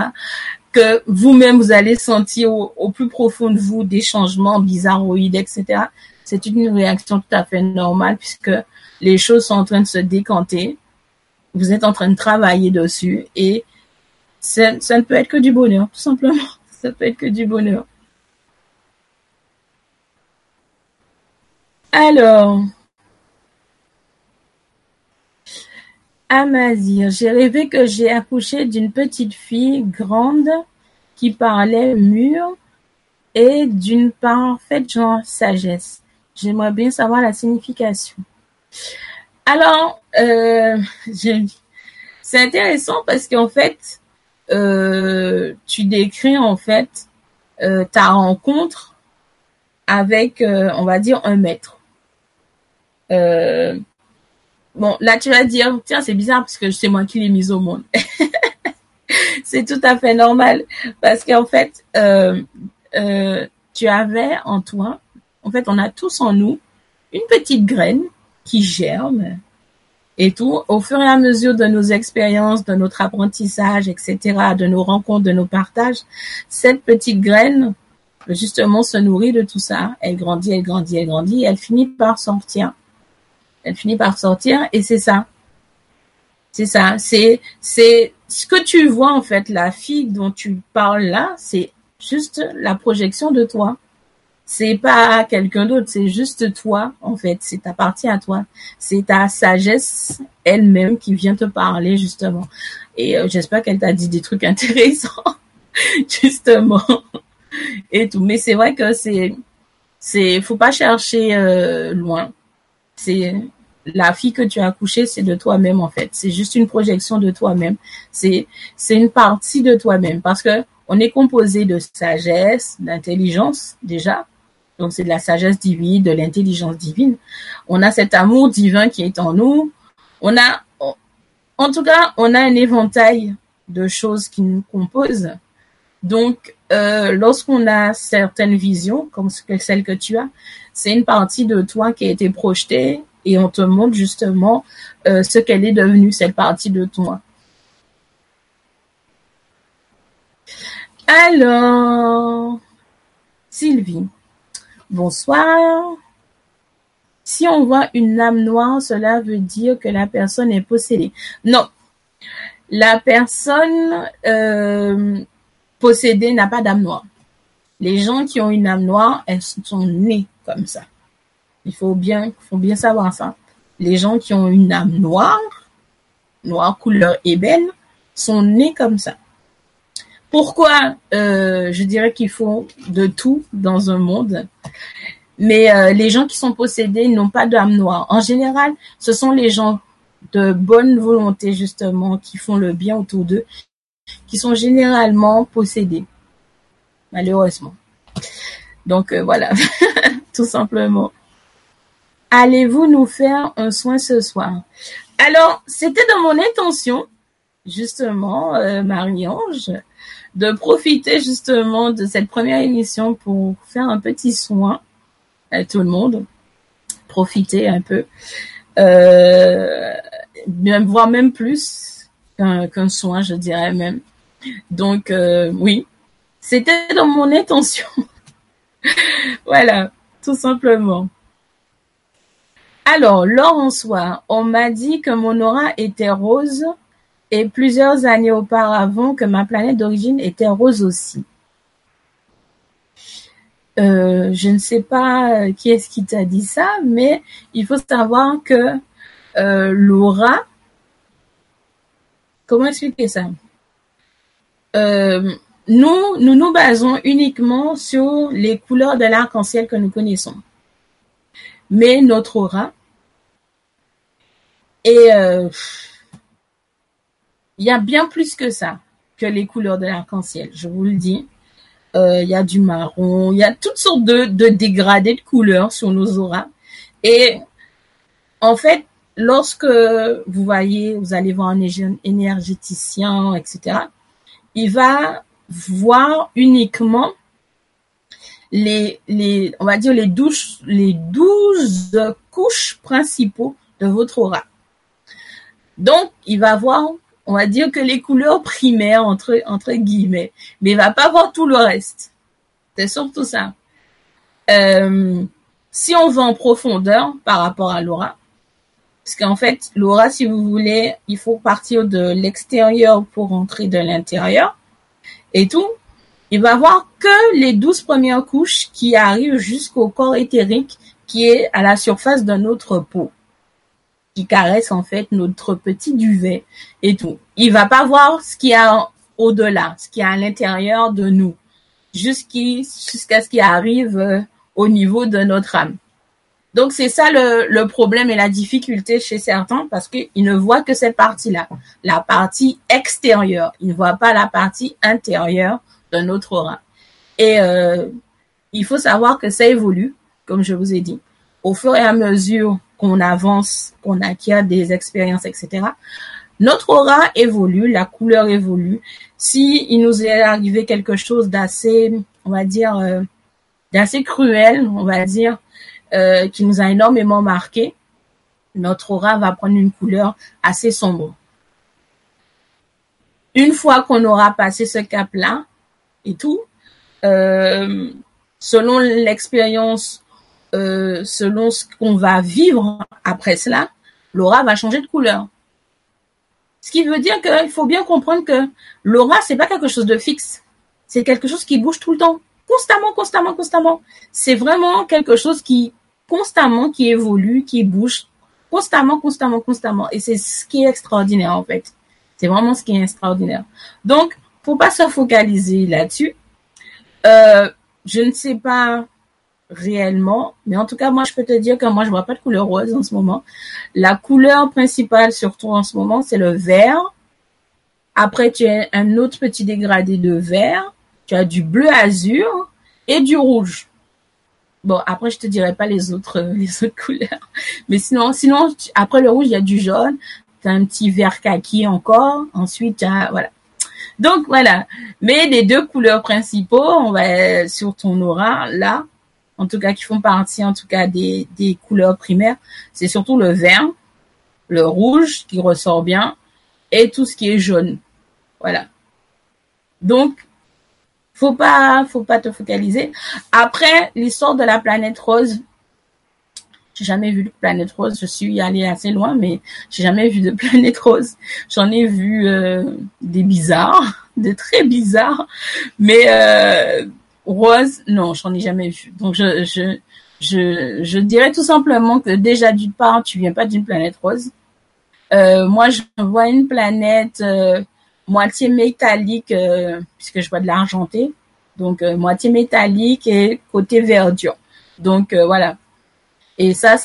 que vous-même vous allez sentir au, au, plus profond de vous des changements bizarroïdes, etc. C'est une réaction tout à fait normale puisque les choses sont en train de se décanter. Vous êtes en train de travailler dessus et ça, ne peut être que du bonheur, tout simplement. Ça peut être que du bonheur. Alors, Amazir, j'ai rêvé que j'ai accouché d'une petite fille grande qui parlait mûr et d'une parfaite genre sagesse. J'aimerais bien savoir la signification. Alors, euh, c'est intéressant parce qu'en fait, euh, tu décris en fait euh, ta rencontre avec, euh, on va dire, un maître. Euh, Bon, là, tu vas dire, tiens, c'est bizarre parce que c'est moi qui l'ai mise au monde. c'est tout à fait normal parce qu'en fait, euh, tu avais en toi, en fait, on a tous en nous une petite graine qui germe et tout au fur et à mesure de nos expériences, de notre apprentissage, etc., de nos rencontres, de nos partages. Cette petite graine, justement, se nourrit de tout ça. Elle grandit, elle grandit, elle grandit, elle finit par sortir elle finit par sortir et c'est ça. C'est ça. C'est ce que tu vois en fait, la fille dont tu parles là, c'est juste la projection de toi. C'est pas quelqu'un d'autre, c'est juste toi en fait. C'est appartient à toi. C'est ta sagesse elle-même qui vient te parler justement. Et euh, j'espère qu'elle t'a dit des trucs intéressants justement et tout. Mais c'est vrai que c'est, c'est, faut pas chercher euh, loin. C'est la fille que tu as accouchée, c'est de toi-même en fait. C'est juste une projection de toi-même. C'est c'est une partie de toi-même parce que on est composé de sagesse, d'intelligence déjà. Donc c'est de la sagesse divine, de l'intelligence divine. On a cet amour divin qui est en nous. On a en tout cas, on a un éventail de choses qui nous composent. Donc, euh, lorsqu'on a certaines visions, comme celle que tu as, c'est une partie de toi qui a été projetée et on te montre justement euh, ce qu'elle est devenue, cette partie de toi. Alors, Sylvie, bonsoir. Si on voit une âme noire, cela veut dire que la personne est possédée. Non, la personne euh, possédée n'a pas d'âme noire. Les gens qui ont une âme noire, elles sont nées comme ça. Il faut bien, faut bien savoir ça. Les gens qui ont une âme noire, noire couleur ébène, sont nés comme ça. Pourquoi euh, je dirais qu'il faut de tout dans un monde, mais euh, les gens qui sont possédés n'ont pas d'âme noire. En général, ce sont les gens de bonne volonté justement qui font le bien autour d'eux, qui sont généralement possédés, malheureusement. Donc euh, voilà, tout simplement. Allez-vous nous faire un soin ce soir? Alors, c'était dans mon intention, justement, Marie-Ange, de profiter justement de cette première émission pour faire un petit soin à tout le monde, profiter un peu, euh, voire même plus qu'un soin, je dirais même. Donc, euh, oui, c'était dans mon intention. voilà, tout simplement. Alors, lors en soi, on m'a dit que mon aura était rose et plusieurs années auparavant que ma planète d'origine était rose aussi. Euh, je ne sais pas euh, qui est-ce qui t'a dit ça, mais il faut savoir que euh, l'aura, comment expliquer ça? Nous, nous nous basons uniquement sur les couleurs de l'arc-en-ciel que nous connaissons. Mais notre aura, et il y a bien plus que ça, que les couleurs de l'arc-en-ciel, je vous le dis. Euh, il y a du marron, il y a toutes sortes de, dégradés de couleurs sur nos auras. Et en fait, lorsque vous voyez, vous allez voir un énergéticien, etc., il va voir uniquement les, les, on va dire les douze, les douze couches principaux de votre aura. Donc, il va voir, on va dire que les couleurs primaires entre entre guillemets, mais il va pas voir tout le reste. C'est surtout ça. Euh, si on va en profondeur par rapport à l'aura, parce qu'en fait, l'aura, si vous voulez, il faut partir de l'extérieur pour rentrer de l'intérieur et tout. Il va voir que les douze premières couches qui arrivent jusqu'au corps éthérique qui est à la surface de notre peau, qui caresse en fait notre petit duvet et tout. Il va pas voir ce qu'il y a au-delà, ce qu'il y a à l'intérieur de nous, jusqu'à ce qui arrive euh, au niveau de notre âme. Donc c'est ça le, le, problème et la difficulté chez certains parce qu'ils ne voient que cette partie-là, la partie extérieure. Ils ne voient pas la partie intérieure de notre aura. Et euh, il faut savoir que ça évolue, comme je vous ai dit, au fur et à mesure qu'on avance, qu'on acquiert des expériences, etc. Notre aura évolue, la couleur évolue. Si il nous est arrivé quelque chose d'assez, on va dire, euh, d'assez cruel, on va dire, euh, qui nous a énormément marqué, notre aura va prendre une couleur assez sombre. Une fois qu'on aura passé ce cap-là et tout, euh, selon l'expérience, euh, selon ce qu'on va vivre après cela, l'aura va changer de couleur. Ce qui veut dire qu'il faut bien comprendre que l'aura, c'est pas quelque chose de fixe. C'est quelque chose qui bouge tout le temps constamment, constamment, constamment. C'est vraiment quelque chose qui constamment, qui évolue, qui bouge constamment, constamment, constamment. Et c'est ce qui est extraordinaire en fait. C'est vraiment ce qui est extraordinaire. Donc, faut pas se focaliser là-dessus. Euh, je ne sais pas réellement, mais en tout cas, moi, je peux te dire que moi, je vois pas de couleur rose en ce moment. La couleur principale, surtout en ce moment, c'est le vert. Après, tu as un autre petit dégradé de vert tu as du bleu azur et du rouge. Bon, après, je te dirai pas les autres, les autres couleurs. Mais sinon, sinon, après le rouge, il y a du jaune. Tu as un petit vert kaki encore. Ensuite, tu as, voilà. Donc, voilà. Mais les deux couleurs principaux, on va, sur ton aura, là, en tout cas, qui font partie, en tout cas, des, des couleurs primaires, c'est surtout le vert, le rouge, qui ressort bien, et tout ce qui est jaune. Voilà. Donc, faut pas, faut pas te focaliser. Après, l'histoire de la planète rose, j'ai jamais vu de planète rose. Je suis allée assez loin, mais j'ai jamais vu de planète rose. J'en ai vu euh, des bizarres, des très bizarres, mais euh, rose, non, j'en ai jamais vu. Donc je, je, dirais tout simplement que déjà d'une part, tu viens pas d'une planète rose. Euh, moi, je vois une planète euh, moitié métallique euh, puisque je vois de l'argenté, donc moitié métallique et côté verdure. Donc voilà. Et ça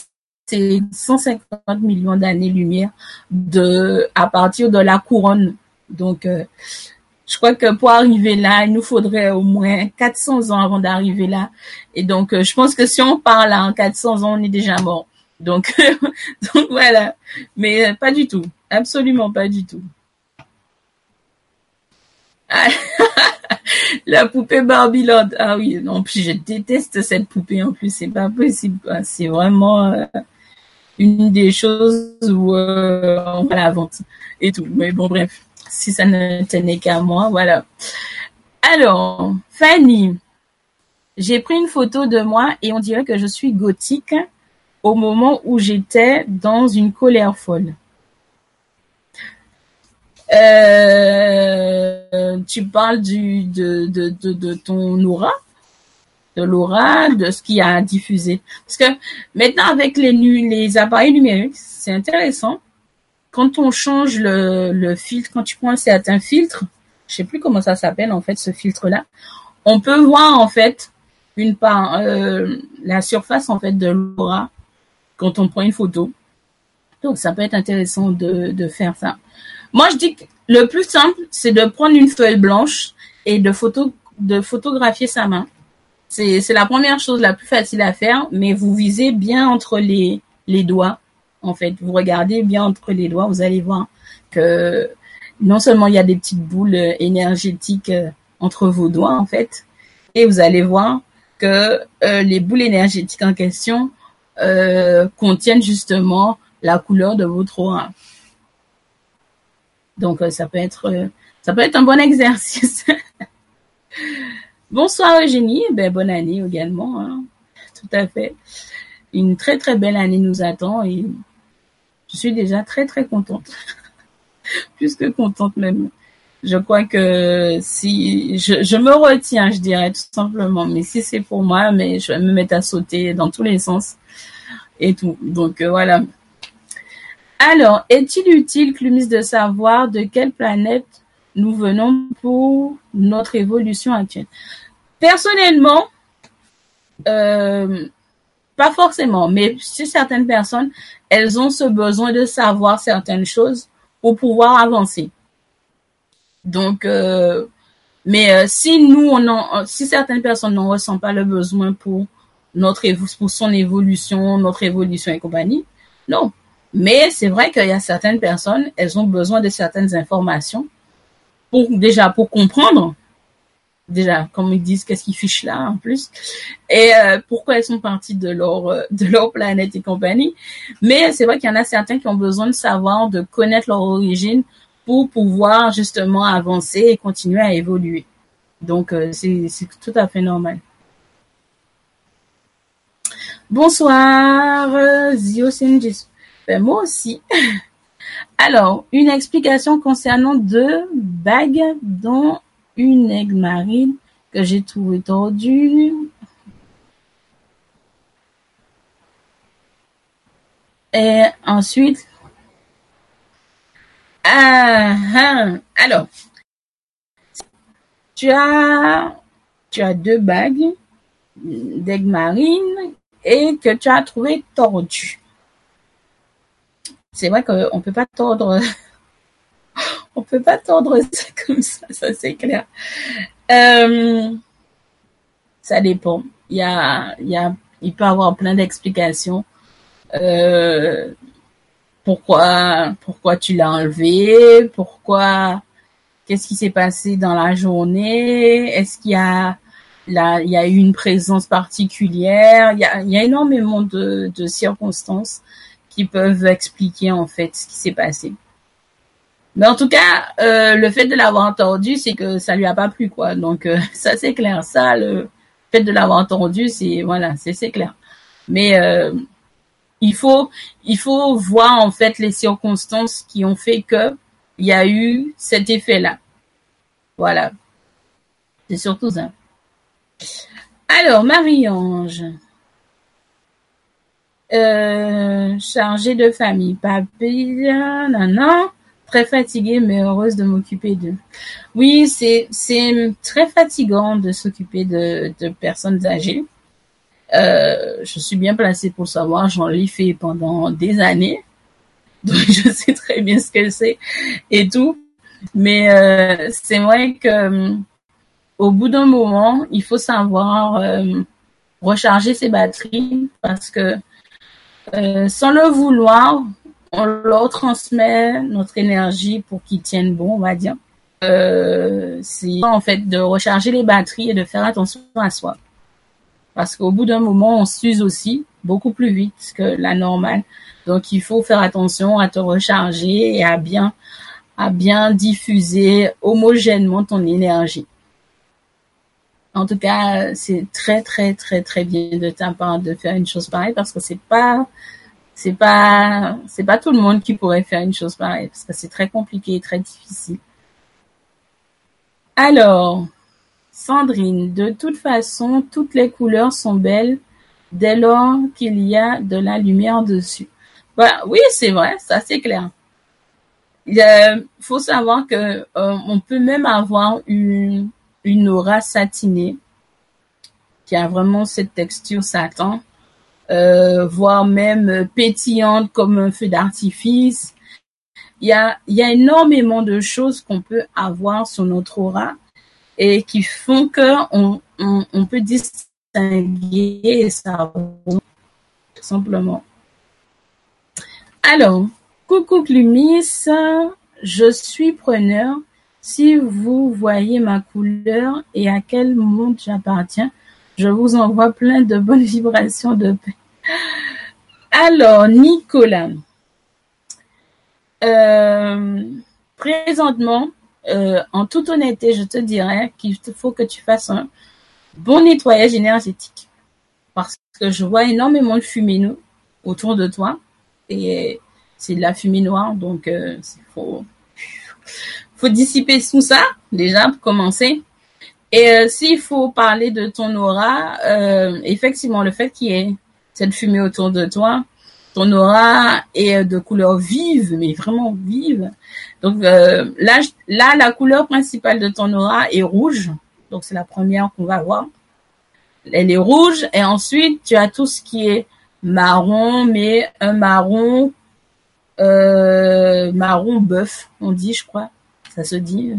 c'est 150 millions d'années-lumière de à partir de la couronne. Donc je crois que pour arriver là, il nous faudrait au moins 400 ans avant d'arriver là. Et donc, je pense que si on parle en 400 ans, on est déjà mort. Donc, donc voilà. Mais pas du tout. Absolument pas du tout. la poupée Barbieland. Ah oui, non, plus je déteste cette poupée en plus, c'est pas possible. C'est vraiment euh, une des choses où euh, on va la vente et tout. Mais bon, bref, si ça ne tenait qu'à moi, voilà. Alors, Fanny, j'ai pris une photo de moi et on dirait que je suis gothique au moment où j'étais dans une colère folle. Euh, tu parles de, de, de, de ton aura, de l'aura, de ce qui a diffusé. Parce que maintenant, avec les, les appareils numériques, c'est intéressant. Quand on change le, filtre, quand tu prends un certain filtre, je sais plus comment ça s'appelle en fait ce filtre-là, on peut voir en fait une part, euh, la surface en fait de l'aura quand on prend une photo. Donc ça peut être intéressant de, faire ça. Moi, je dis que le plus simple, c'est de prendre une feuille blanche et de, photo, de photographier sa main. C'est la première chose la plus facile à faire, mais vous visez bien entre les doigts En fait, vous regardez bien entre les doigts, vous allez voir que non seulement il y a des petites boules énergétiques euh, entre vos doigts, en fait, et vous allez voir que euh, les boules énergétiques en question euh, contiennent justement la couleur de votre aura. Donc ça peut être un bon exercice. Bonsoir Eugénie, ben bonne année également. Hein. Tout à fait. Une très très belle année nous attend je suis déjà très très contente. Plus que contente même. Je crois que si je, me retiens, je dirais tout simplement, mais si c'est pour moi, mais je vais me mettre à sauter dans tous les sens et tout. Donc euh, voilà. Alors, est-il utile, Clumis, de savoir de quelle planète nous venons pour notre évolution actuelle? Personnellement, euh, pas forcément, mais si certaines personnes, elles ont ce besoin de savoir certaines choses pour pouvoir avancer. Donc, euh, mais euh, si nous, on en, si certaines personnes n'en ressentent pas le besoin pour notre pour son évolution, notre évolution et compagnie, non. Mais c'est vrai qu'il y a certaines personnes, elles ont besoin de certaines informations pour déjà pour comprendre déjà comme ils disent qu'est-ce qu'ils fichent là en plus. Et euh, pourquoi elles sont parties de leur euh, de leur planète et compagnie. Mais c'est vrai qu'il y en a certains qui ont besoin de savoir de connaître leur origine pour pouvoir justement avancer et continuer à évoluer. Donc euh, c'est tout à fait normal. Bonsoir Zio ben, moi aussi. Alors une explication concernant deux bagues dont une aigle marine que j'ai trouvée tordue. Et ensuite, ah, ah, alors, tu as, tu as deux bagues d'aigle marine et que tu as trouvé tordues. C'est vrai qu'on ne peut pas tordre on peut pas tordre ça comme ça, ça c'est clair. Euh, ça dépend. Il y a, il y a, il peut avoir plein d'explications. Euh, pourquoi, pourquoi tu l'as enlevé, pourquoi, qu'est-ce qui s'est passé dans la journée, est-ce qu'il y a, là, il y a eu une présence particulière, il y a, il y a énormément de circonstances qui peuvent expliquer en fait ce qui s'est passé. Mais en tout cas, euh, le fait de l'avoir entendu, c'est que ça lui a pas plu, quoi. Donc euh, ça c'est clair. Ça, le fait de l'avoir entendu, c'est voilà, c'est c'est clair. Mais euh, il faut il faut voir en fait les circonstances qui ont fait que il y a eu cet effet-là. Voilà. C'est surtout ça. Alors Marie-Ange. Euh, chargée de famille, papy, non, non très fatiguée mais heureuse de m'occuper d'eux. Oui, c'est c'est très fatigant de s'occuper de, de personnes âgées. Euh, je suis bien placée pour savoir, j'en ai fait pendant des années, donc je sais très bien ce que c'est et tout. Mais euh, c'est vrai que au bout d'un moment, il faut savoir euh, recharger ses batteries parce que euh, sans le vouloir, on leur transmet notre énergie pour qu'ils tiennent bon, on va dire. Euh, c'est en fait de recharger les batteries et de faire attention à soi. Parce qu'au bout d'un moment, on s'use aussi beaucoup plus vite que la normale. Donc, il faut faire attention à te recharger et à bien, à bien diffuser homogènement ton énergie. En tout cas, c'est très, très, très, très bien de ta part de faire une chose pareille parce que c'est pas, c'est pas c'est pas tout le monde qui pourrait faire une chose pareille parce que c'est très compliqué et très difficile. Alors, Sandrine, de toute façon, toutes les couleurs sont belles dès lors qu'il y a de la lumière dessus. Voilà, oui, c'est vrai, ça c'est clair. Il faut savoir que euh, on peut même avoir une, une aura satinée qui a vraiment cette texture satin voire même pétillante comme un feu d'artifice. Il y a, il y a énormément de choses qu'on peut avoir sur notre aura et qui font que on peut distinguer ça tout simplement. Alors, coucou Clumis, je suis preneur. Si vous voyez ma couleur et à quel monde j'appartiens, je vous envoie plein de bonnes vibrations de paix. Alors, Nicolas, euh, présentement, euh, en toute honnêteté, je te dirais qu'il faut que tu fasses un bon nettoyage énergétique. Parce que je vois énormément de fumée autour de toi. Et c'est de la fumée noire, donc il euh, faut, dissiper tout ça, déjà, pour commencer. Et s'il faut parler de ton aura, effectivement, le fait qu'il y ait cette fumée autour de toi, ton aura est de couleur vive, mais vraiment vive. Donc euh, là, là, la couleur principale de ton aura est rouge. Donc c'est la première qu'on va voir. Elle est rouge et ensuite tu as tout ce qui est marron, mais un marron euh, marron bœuf, on dit, je crois. Ça se dit.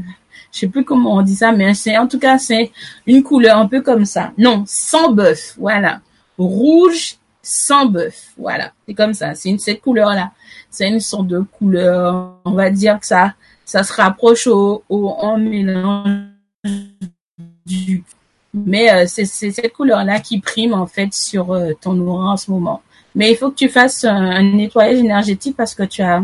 Je sais plus comment on dit ça, mais c'est en tout cas c'est une couleur un peu comme ça. Non, sans bœuf, voilà. Rouge sans bœuf, voilà. C'est comme ça. C'est une cette couleur là. C'est une sorte de couleur. On va dire que ça ça se rapproche au, au en mélange du. Mais euh, c'est cette couleur là qui prime en fait sur euh, ton aura en ce moment. Mais il faut que tu fasses un, nettoyage énergétique parce que tu as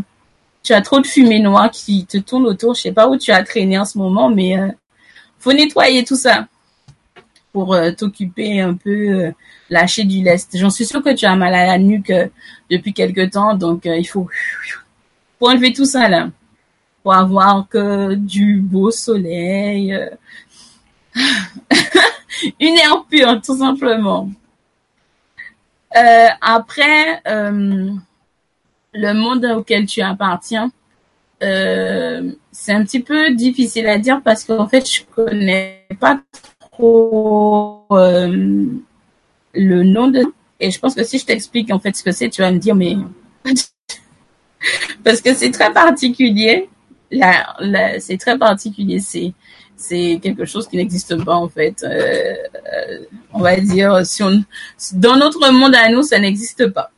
tu as trop de fumée noire qui te tourne autour. Je sais pas où tu as traîné en ce moment, mais euh, faut nettoyer tout ça pour euh, t'occuper un peu, euh, lâcher du lest. J'en suis sûre que tu as mal à la nuque euh, depuis quelque temps, donc il faut, faut enlever tout ça là pour avoir que du beau soleil, une air pure tout simplement. après, le monde auquel tu appartiens, c'est un petit peu difficile à dire parce qu'en fait, je connais pas euh, le nom de et je pense que si je t'explique en fait ce que c'est, tu vas me dire mais parce que c'est très particulier. Là, c'est très particulier. C'est c'est quelque chose qui n'existe pas en fait. Euh, on va dire si dans notre monde à nous, ça n'existe pas.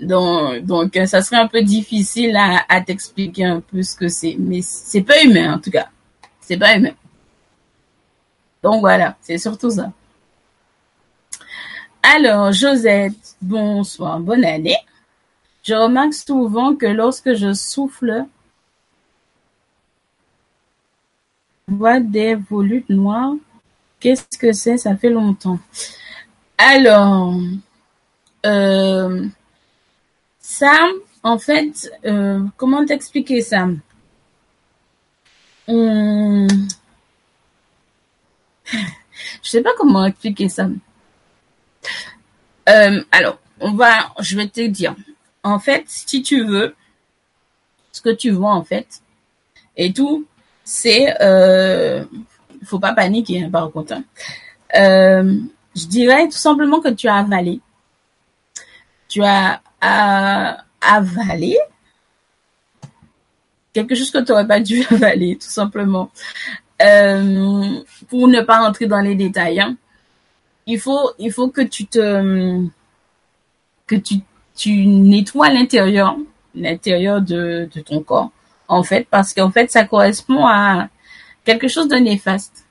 Donc, donc, ça serait un peu difficile à, à t'expliquer un peu ce que c'est. Mais c'est pas humain, en tout cas. C'est pas humain. Donc voilà, c'est surtout ça. Alors, Josette, bonsoir, bonne année. Je remarque souvent que lorsque je souffle, je vois des volutes noires. Qu'est-ce que c'est? Ça fait longtemps. Alors, euh, Sam, en fait, euh, comment t'expliquer ça. Je sais pas comment expliquer ça. Euh, alors, on va, je vais te dire. En fait, si tu veux, ce que tu vois en fait, et tout, c'est, euh, faut pas paniquer hein, par contre. Hein. Euh, je dirais tout simplement que tu as avalé. Tu as à avaler quelque chose que tu n'aurais pas dû avaler, tout simplement. Euh, pour ne pas rentrer dans les détails, hein. il faut il faut que tu te que tu tu nettoies l'intérieur l'intérieur de, de ton corps en fait parce qu'en fait ça correspond à quelque chose de néfaste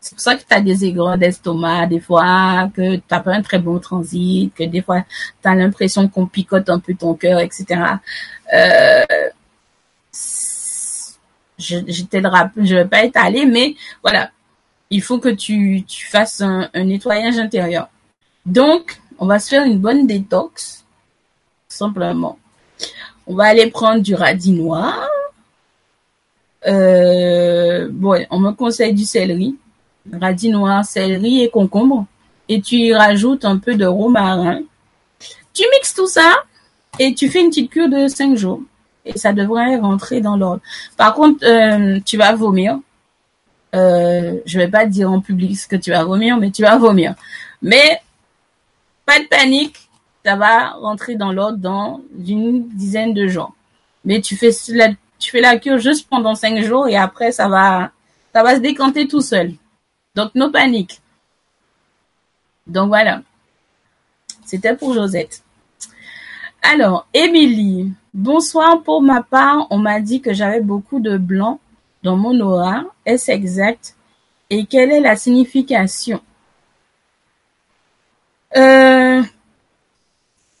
c'est pour ça que tu as des aigreurs d'estomac des fois, que tu n'as pas un très bon transit, que des fois tu as l'impression qu'on picote un peu ton cœur, etc. Euh, je, ne je vais pas étaler, mais voilà, il faut que tu, tu fasses un, nettoyage intérieur. Donc, on va se faire une bonne détox, simplement. On va aller prendre du radis noir. Euh, bon, on me conseille du céleri radis noir, céleri et concombre. Et tu y rajoutes un peu de romarin. Tu mixes tout ça et tu fais une petite cure de 5 jours. Et ça devrait rentrer dans l'ordre. Par contre, euh, tu vas vomir. Euh, je vais pas dire en public ce que tu vas vomir, mais tu vas vomir. Mais pas de panique, ça va rentrer dans l'ordre dans une dizaine de jours. Mais tu fais la, tu fais la cure juste pendant 5 jours et après ça va, ça va se décanter tout seul. Donc, no panique. Donc, voilà. C'était pour Josette. Alors, Émilie, bonsoir. Pour ma part, on m'a dit que j'avais beaucoup de blanc dans mon aura. Est-ce exact? Et quelle est la signification? Euh,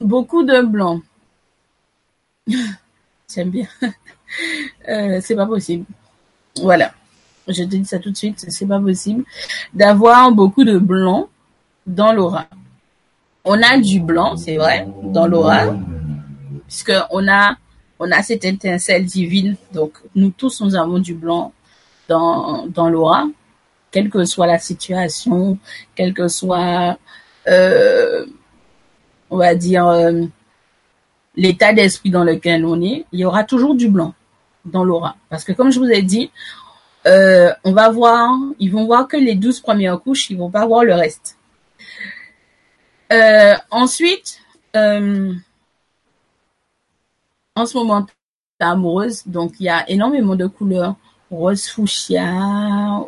Beaucoup de blanc. J'aime bien. Euh, c'est pas possible. Voilà. Je te dis ça tout de suite, c'est pas possible d'avoir beaucoup de blanc dans l'aura. On a du blanc, c'est vrai, dans l'aura, puisque on a on a cette étincelle divine. Donc nous tous nous avons du blanc dans dans l'aura, quelle que soit la situation, quel que soit euh, on va dire euh, l'état d'esprit dans lequel on est, il y aura toujours du blanc dans l'aura. Parce que comme je vous ai dit, euh, on va voir, ils vont voir que les douze premières couches, ils vont pas voir le reste. Euh, ensuite, euh, en ce moment, amoureuse, donc il y a énormément de couleurs rose fuchsia,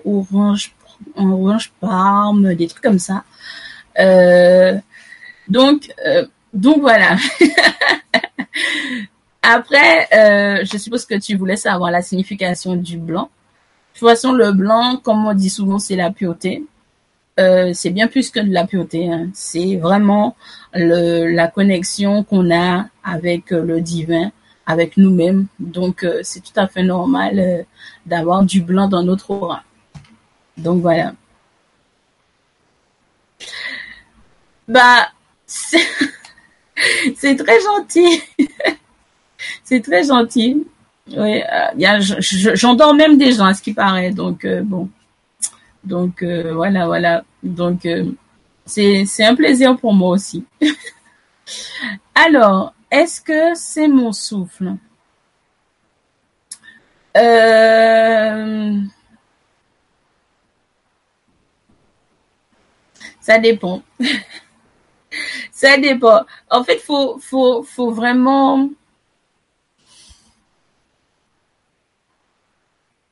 orange, orange parme, des trucs comme ça. donc, donc voilà. Après, euh, je suppose que tu voulais savoir la signification du blanc. De toute façon, le blanc, comme on dit souvent, c'est la pureté. Euh, c'est bien plus que de la pureté. Hein. C'est vraiment le, la connexion qu'on a avec euh, le divin, avec nous-mêmes. Donc, euh, c'est tout à fait normal euh, d'avoir du blanc dans notre aura. Donc, voilà. Bah, c'est très gentil. c'est très gentil. Oui, euh, j'endors même des gens, à ce qui paraît. Donc euh, bon, donc voilà, voilà. Donc c'est un plaisir pour moi aussi. Alors, est-ce que c'est mon souffle? Ça dépend. Ça dépend. En fait, faut faut faut vraiment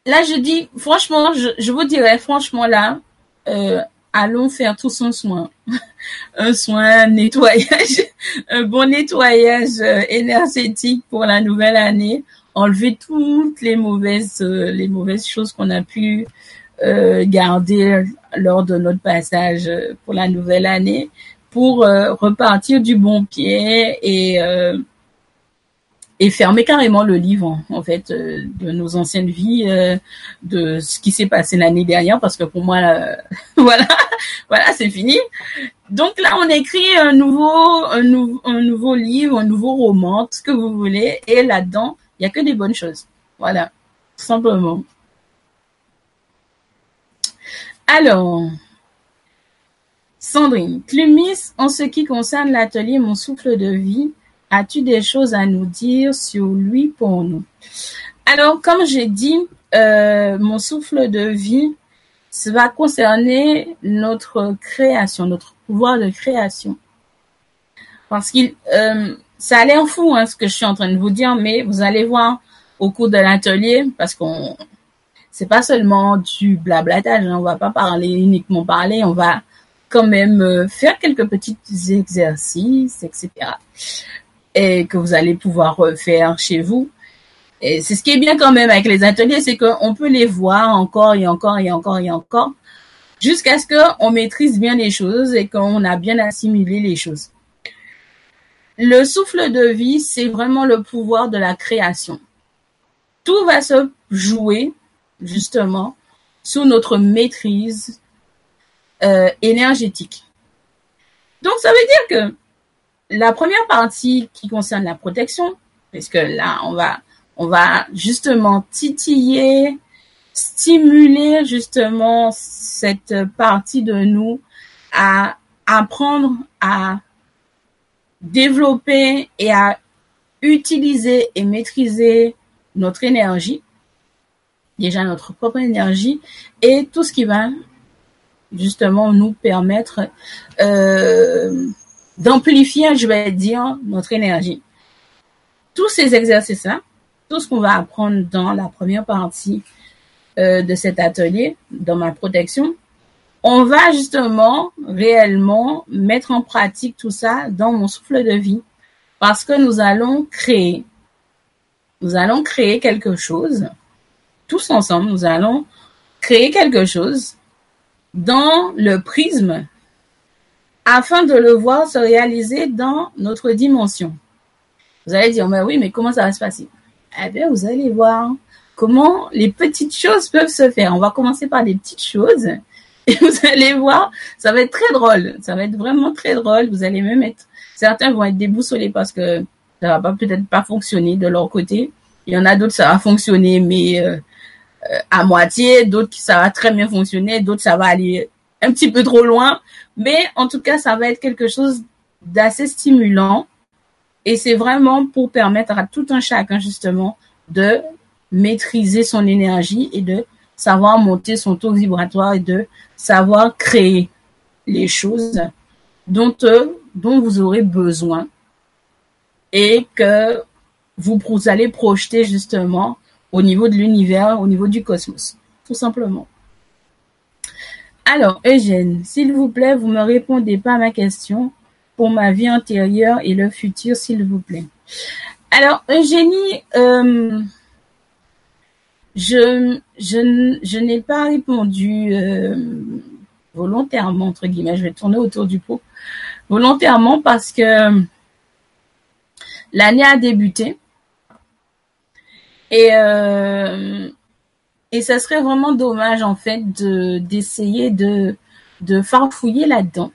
là, je dis, franchement, je, vous dirais, franchement, là, euh, allons faire tous un soin. un soin, nettoyage, un bon nettoyage euh, énergétique pour la nouvelle année. Enlever toutes les mauvaises, euh, les mauvaises choses qu'on a pu garder lors de notre passage pour la nouvelle année pour repartir du bon pied et et fermer carrément le livre en fait euh, de nos anciennes vies, euh, de ce qui s'est passé l'année dernière, parce que pour moi, euh, voilà, voilà, c'est fini. Donc là, on écrit un nouveau, livre, un nouveau roman, tout ce que vous voulez, et là-dedans, il y a que des bonnes choses. Voilà, tout simplement. Alors, Sandrine, Clumis, en ce qui concerne l'atelier Mon souffle de vie, As-tu des choses à nous dire sur lui pour nous? Alors, comme j'ai dit, euh, mon souffle de vie, ça va concerner notre création, notre pouvoir de création. Parce qu'il, euh, ça a l'air fou hein, ce que je suis en train de vous dire, mais vous allez voir au cours de l'atelier, parce qu'on, c'est pas seulement du blablatage, hein, on va pas parler uniquement parler, on va quand même euh, faire quelques petits exercices, etc et que vous allez pouvoir faire chez vous. Et c'est ce qui est bien quand même avec les ateliers, c'est qu'on peut les voir encore et encore et encore et encore jusqu'à ce qu'on maîtrise bien les choses et qu'on a bien assimilé les choses. Le souffle de vie, c'est vraiment le pouvoir de la création. Tout va se jouer justement sous notre maîtrise euh, énergétique. Donc ça veut dire que la première partie qui concerne la protection, puisque là, on va, on va justement titiller, stimuler justement cette partie de nous à apprendre à développer et à utiliser et maîtriser notre énergie, déjà notre propre énergie, et tout ce qui va justement nous permettre euh, d'amplifier, je vais dire, notre énergie. Tous ces exercices-là, tout ce qu'on va apprendre dans la première partie euh, de cet atelier, dans ma protection, on va justement réellement mettre en pratique tout ça dans mon souffle de vie parce que nous allons créer. Nous allons créer quelque chose. Tous ensemble, nous allons créer quelque chose dans le prisme afin de le voir se réaliser dans notre dimension. Vous allez dire, mais oui, mais comment ça va se passer? Eh bien, vous allez voir comment les petites choses peuvent se faire. On va commencer par des petites choses et vous allez voir, ça va être très drôle. Ça va être vraiment très drôle. Vous allez même être, certains vont être déboussolés parce que ça va peut-être pas fonctionner de leur côté. Il y en a d'autres, ça va fonctionner, mais euh, euh, à moitié. D'autres, ça va très bien fonctionner. D'autres, ça va aller un petit peu trop loin. Mais en tout cas, ça va être quelque chose d'assez stimulant et c'est vraiment pour permettre à tout un chacun, justement, de maîtriser son énergie et de savoir monter son taux vibratoire et de savoir créer les choses dont, euh, vous aurez besoin et que vous, vous allez projeter justement au niveau de l'univers, au niveau du cosmos, tout simplement. Alors, Eugène, s'il vous plaît, vous me répondez pas à ma question pour ma vie antérieure et le futur, s'il vous plaît. Alors, Eugénie, euh, je, je, n'ai pas répondu euh, volontairement, entre guillemets, je vais tourner autour du pot, volontairement parce que l'année a débuté et euh, et ça serait vraiment dommage en fait de d'essayer de de farfouiller là-dedans.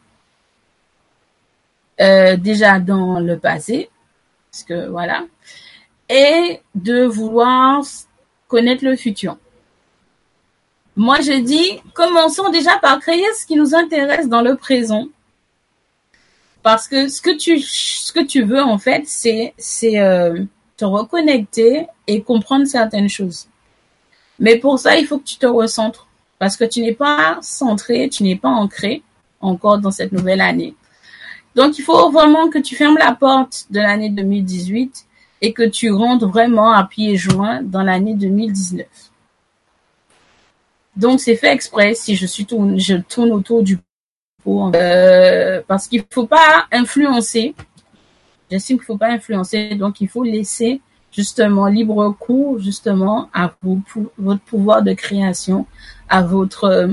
Euh, déjà dans le passé, parce que voilà, et de vouloir connaître le futur. Moi, je dis, commençons déjà par créer ce qui nous intéresse dans le présent. Parce que ce que tu, ce que tu veux, en fait, c'est, c'est euh, te reconnecter et comprendre certaines choses. Mais pour ça, il faut que tu te recentres. Parce que tu n'es pas centré, tu n'es pas ancré encore dans cette nouvelle année. Donc, il faut vraiment que tu fermes la porte de l'année 2018 et que tu rentres vraiment à pieds joints dans l'année 2019. Donc, c'est fait exprès si je tourne, autour du pot, euh, parce qu'il faut pas influencer. J'estime qu'il faut pas influencer, donc il faut laisser justement libre cours justement à votre pouvoir de création, à votre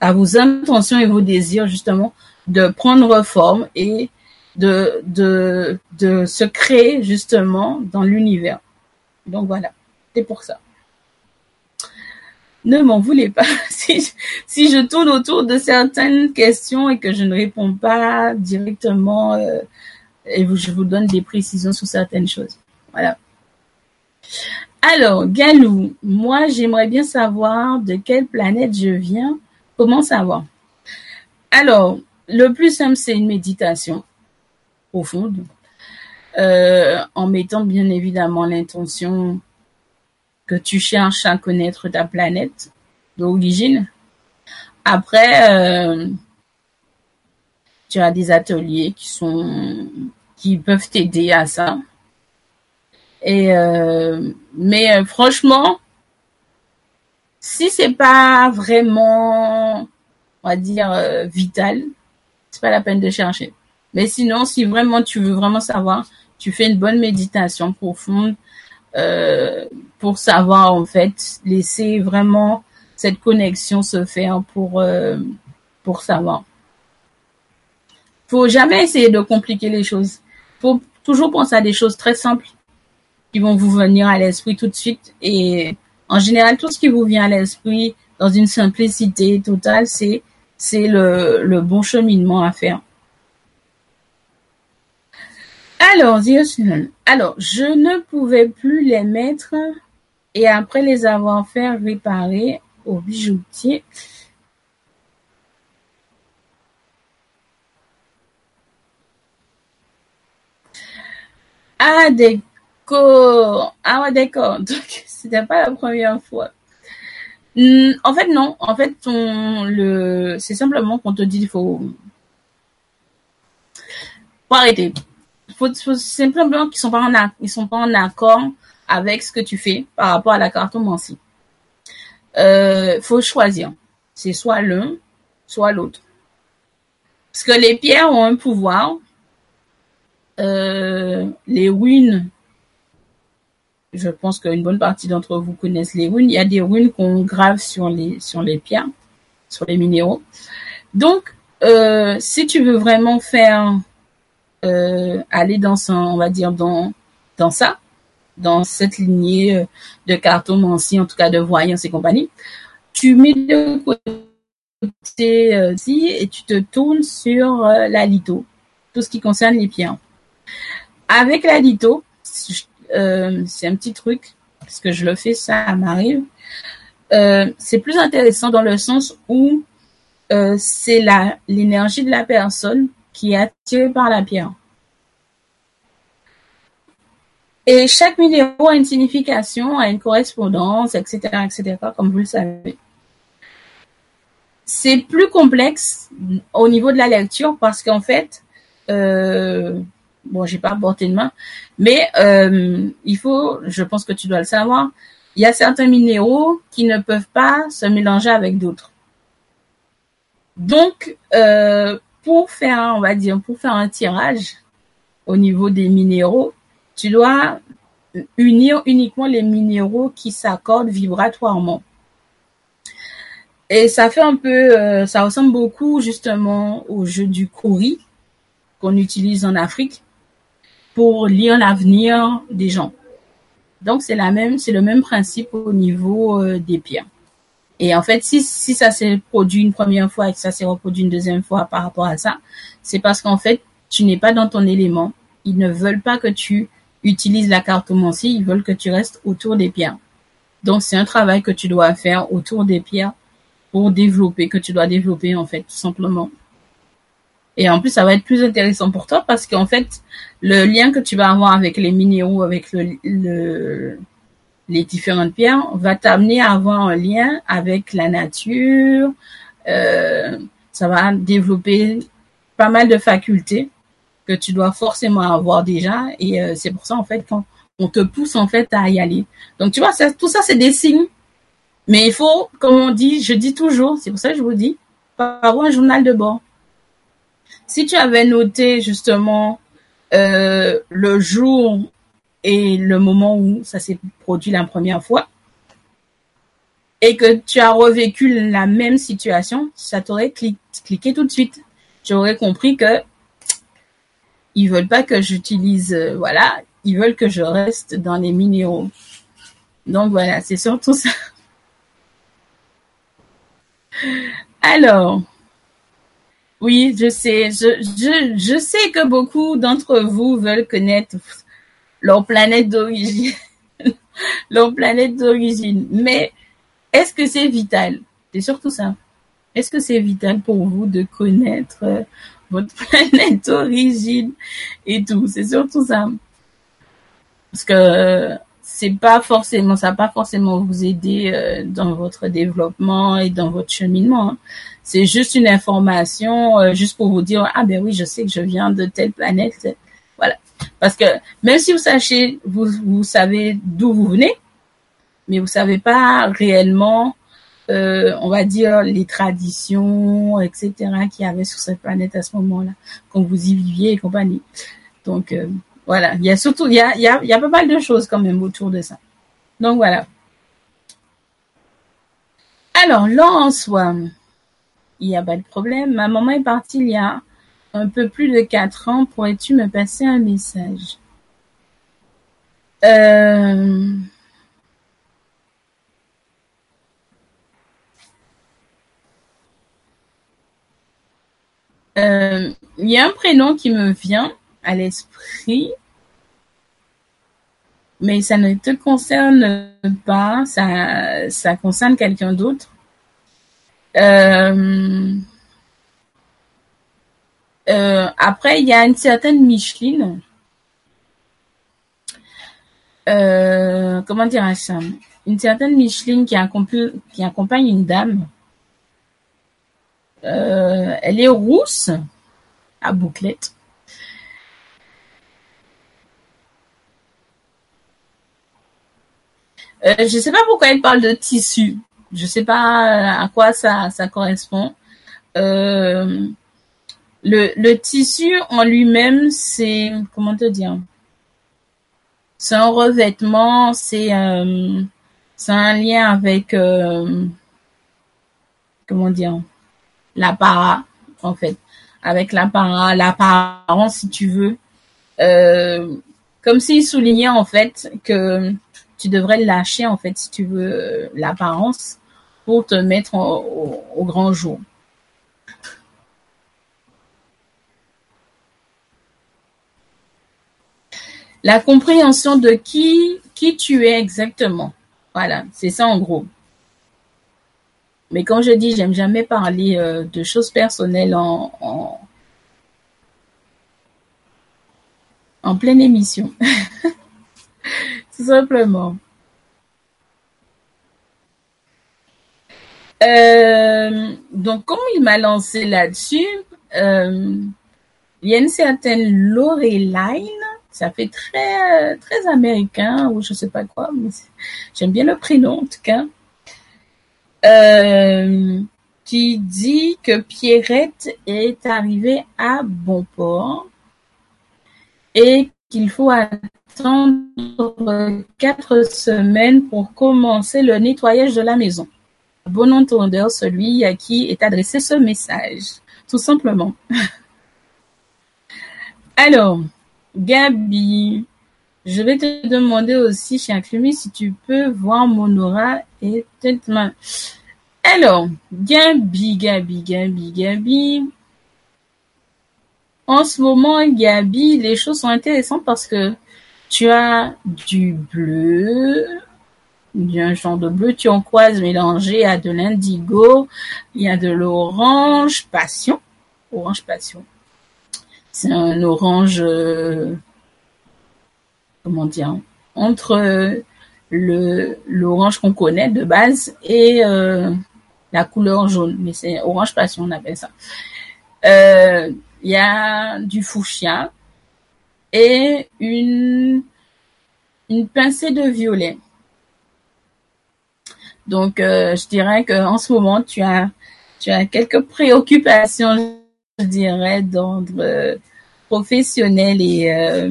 à vos intentions et vos désirs justement de prendre forme et de, se créer justement dans l'univers. Donc voilà, c'est pour ça. Ne m'en voulez pas si, si je tourne autour de certaines questions et que je ne réponds pas directement euh, et je vous donne des précisions sur certaines choses. Voilà. Alors, Galou, moi j'aimerais bien savoir de quelle planète je viens. Comment savoir Alors, le plus simple, c'est une méditation profonde, euh, en mettant bien évidemment l'intention que tu cherches à connaître ta planète d'origine. Après, euh, tu as des ateliers qui sont qui peuvent t'aider à ça. Et euh, mais franchement, si c'est pas vraiment, on va dire vital, c'est pas la peine de chercher. Mais sinon, si vraiment tu veux vraiment savoir, tu fais une bonne méditation profonde euh, pour savoir en fait, laisser vraiment cette connexion se faire pour euh, pour savoir. Faut jamais essayer de compliquer les choses. Faut toujours penser à des choses très simples qui vont vous venir à l'esprit tout de suite. Et en général, tout ce qui vous vient à l'esprit dans une simplicité totale, c'est le bon cheminement à faire. Alors, alors, je ne pouvais plus les mettre et après les avoir fait réparer au bijoutier. Ah, d'accord. Ah, ouais, d'accord. Donc, c'était pas la première fois. Hmm, en fait, non. En fait, c'est simplement qu'on te dit il faut, faut arrêter. Faut, faut simplement qu'ils sont pas ils sont pas en accord avec ce que tu fais par rapport à la cartomancie. Euh, faut choisir. C'est soit l'un, soit l'autre. Parce que les pierres ont un pouvoir euh, les runes, je pense qu'une bonne partie d'entre vous connaissent les runes. Il y a des runes qu'on grave sur les sur les pierres, sur les minéraux. Donc, euh, si tu veux vraiment faire euh, aller dans son, on va dire dans dans ça, dans cette lignée euh, de cartomancie, en tout cas de voyance et compagnie, tu mets de côté euh, et tu te tournes sur la litho, tout ce qui concerne les pierres. Avec la litho, euh, c'est un petit truc, parce que je le fais, ça m'arrive. C'est plus intéressant dans le sens où c'est l'énergie de la personne qui est attirée par la pierre. Et chaque minéraux a une signification, a une correspondance, etc., etc., comme vous le savez. C'est plus complexe au niveau de la lecture parce qu'en fait, euh, bon, j'ai pas porté de main, mais euh, il faut, je pense que tu dois le savoir, il y a certains minéraux qui ne peuvent pas se mélanger avec d'autres. Donc, euh, pour faire, on va dire, pour faire un tirage au niveau des minéraux, tu dois unir uniquement les minéraux qui s'accordent vibratoirement. Et ça fait un peu, euh, ça ressemble beaucoup justement au jeu du kouri qu'on utilise en Afrique pour lire l'avenir des gens. Donc c'est la même, c'est le même principe au niveau euh, des pierres. Et en fait, si, si ça s'est produit une première fois et que ça s'est reproduit une deuxième fois par rapport à ça, c'est parce qu'en fait, tu n'es pas dans ton élément. Ils ne veulent pas que tu utilises la cartomancie, ils veulent que tu restes autour des pierres. Donc c'est un travail que tu dois faire autour des pierres pour développer, que tu dois développer en fait, tout simplement. Et en plus, ça va être plus intéressant pour toi parce qu'en fait, le lien que tu vas avoir avec les minéraux, avec le, le les différentes pierres, va t'amener à avoir un lien avec la nature. Euh, ça va développer pas mal de facultés que tu dois forcément avoir déjà. Et euh, c'est pour ça, en fait, quand on te pousse, en fait, à y aller. Donc, tu vois, tout ça, c'est des signes. Mais il faut, comme on dit, je dis toujours, c'est pour ça que je vous dis, avoir un journal de bord? Si tu avais noté, justement, euh, le jour et le moment où ça s'est produit la première fois, et que tu as revécu la même situation, ça t'aurait cliqué tout de suite. Tu aurais compris que ils veulent pas que j'utilise, euh, voilà, ils veulent que je reste dans les minéraux. Donc voilà, c'est surtout ça. Alors, oui, je sais, je, sais que beaucoup d'entre vous veulent connaître leur planète d'origine, leur planète d'origine. Mais est-ce que c'est vital? C'est surtout ça. Est-ce que c'est vital pour vous de connaître euh, votre planète d'origine et tout? C'est surtout ça. Parce que euh, c'est pas forcément, ça va pas forcément vous aider euh, dans votre développement et dans votre cheminement. Hein. C'est juste une information, juste pour vous dire ah ben oui, je sais que je viens de telle planète. Parce que même si vous savez d'où vous venez, mais vous savez pas réellement, euh, on va dire, les traditions, etc., qu'il y avait sur cette planète à ce moment-là, quand vous y viviez et compagnie. Donc, euh, voilà. Il y a surtout, il y a, il y a, il y a pas mal de choses quand même autour de ça. Donc, voilà. Alors, là, en soi, il n'y a pas de problème. Ma maman est partie il y a un peu plus de quatre ans. Pourrais-tu me passer un message? Euh... Euh, il y a un prénom qui me vient à l'esprit, mais ça ne te concerne pas, ça, concerne quelqu'un d'autre. Euh, euh, après, il y a une certaine Micheline. Euh, comment dire ça? Une certaine Micheline qui, qui accompagne une dame. Euh, elle est rousse, à bouclette. Euh, je sais pas pourquoi elle parle de tissu. Je sais pas à quoi ça, ça correspond. Euh, le, tissu en lui-même, c'est comment te dire? C'est un revêtement, c'est euh, un lien avec euh, comment dire? L'apparat en fait, avec l'apparat, l'apparence si tu veux, euh, comme s'il soulignait en fait que tu devrais lâcher en fait si tu veux l'apparence pour te mettre au, au grand jour. La compréhension de qui, qui tu es exactement. Voilà, c'est ça en gros. Mais quand je dis, j'aime jamais parler euh, de choses personnelles en, pleine émission. Tout simplement. Euh, donc, comme il m'a lancé là-dessus, euh, il y a une certaine Loreline ça fait très très américain ou je sais pas quoi, mais j'aime bien le prénom en tout cas. Euh, qui dit que Pierrette est arrivée à bon port et qu'il faut attendre quatre semaines pour commencer le nettoyage de la maison. Bon entendeur, celui à qui est adressé ce message, tout simplement. Alors, Gabi, je vais te demander aussi, chez Acclumi, si tu peux voir mon aura et peut-être. Alors, Gabi, Gabi, Gabi, Gabi. En ce moment, Gabi, les choses sont intéressantes parce que tu as du bleu, un genre de bleu turquoise mélangé à de l'indigo, il y a de l'orange passion, orange passion, c'est un orange, euh, comment dire, entre le l'orange qu'on connaît de base et euh, la couleur jaune, mais c'est orange passion on appelle ça. Euh, il y a du fuchsia et une une pincée de violet. Donc, je dirais que en ce moment, tu as tu as quelques préoccupations je dirais, d'ordre euh, professionnel et, euh,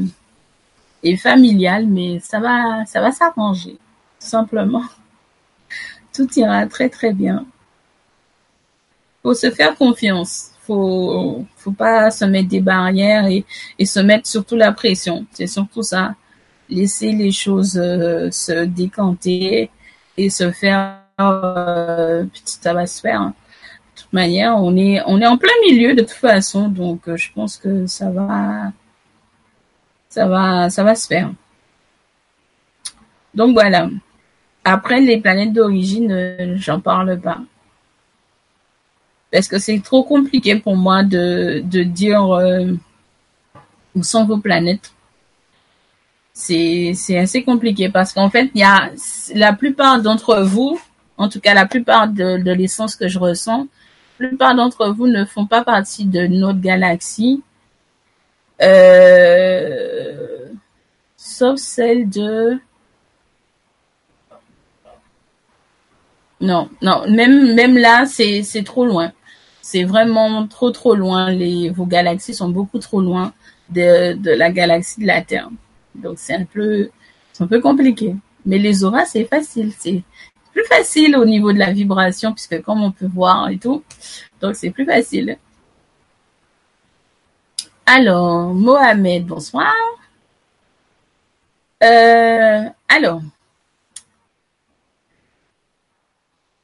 et familial, mais ça va, ça va s'arranger, tout simplement. Tout ira très très bien. Faut se faire confiance. Faut, faut pas se mettre des barrières et, se mettre surtout la pression. C'est surtout ça. Laisser les choses euh, se décanter et se faire euh, ça va se faire. Hein toute manière, on est, en plein milieu de toute façon, donc euh, je pense que ça va, ça va, ça va se faire. Donc voilà. Après les planètes d'origine, euh, j'en parle pas. Parce que c'est trop compliqué pour moi de, dire euh, où sont vos planètes. C'est, assez compliqué parce qu'en fait, il y a la plupart d'entre vous, en tout cas la plupart de l'essence que je ressens, la plupart d'entre vous ne font pas partie de notre galaxie, euh, sauf celle de... Non, non, même là, c'est trop loin. C'est vraiment trop trop loin. Vos galaxies sont beaucoup trop loin de la galaxie de la Terre. Donc c'est un peu un peu compliqué. Mais les auras, c'est facile. Plus facile au niveau de la vibration, puisque comme on peut voir et tout, donc c'est plus facile. Alors, Mohamed, bonsoir. Euh, alors,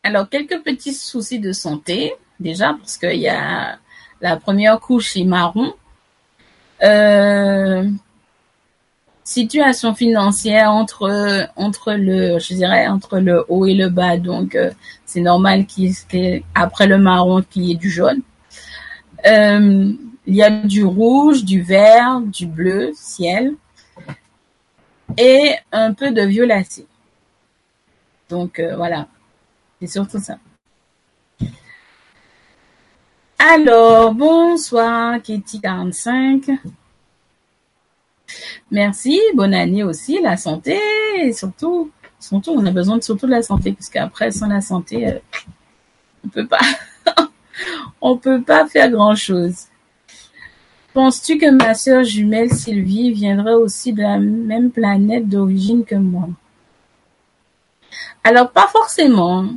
alors quelques petits soucis de santé déjà parce qu'il y a la première couche est marron. Euh, situation financière entre entre le je dirais entre le haut et le bas. Donc euh, c'est normal qu'il après le marron qu'il y ait du jaune. Euh, il y a du rouge du vert du bleu ciel et un peu de violacé donc euh, voilà. C'est surtout ça. Alors bonsoir Kitty 45 Merci, bonne année aussi, la santé, surtout, surtout, on a besoin de surtout de la santé, parce qu'après, sans la santé, euh, on peut pas, on peut pas faire grand chose. penses-tu que ma sœur jumelle Sylvie viendrait aussi de la même planète d'origine que moi? Alors, pas forcément.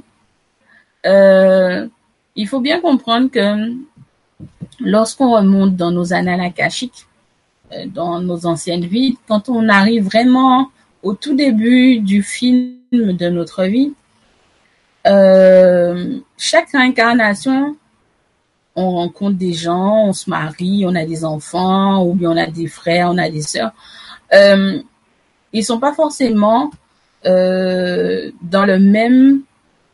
Euh, il faut bien comprendre que lorsqu'on remonte dans nos annales akashiques, dans nos anciennes vies, quand on arrive vraiment au tout début du film de notre vie, euh, chaque incarnation, on rencontre des gens, on se marie, on a des enfants, ou bien on a des frères, on a des sœurs. Euh, ils sont pas forcément euh, dans le même,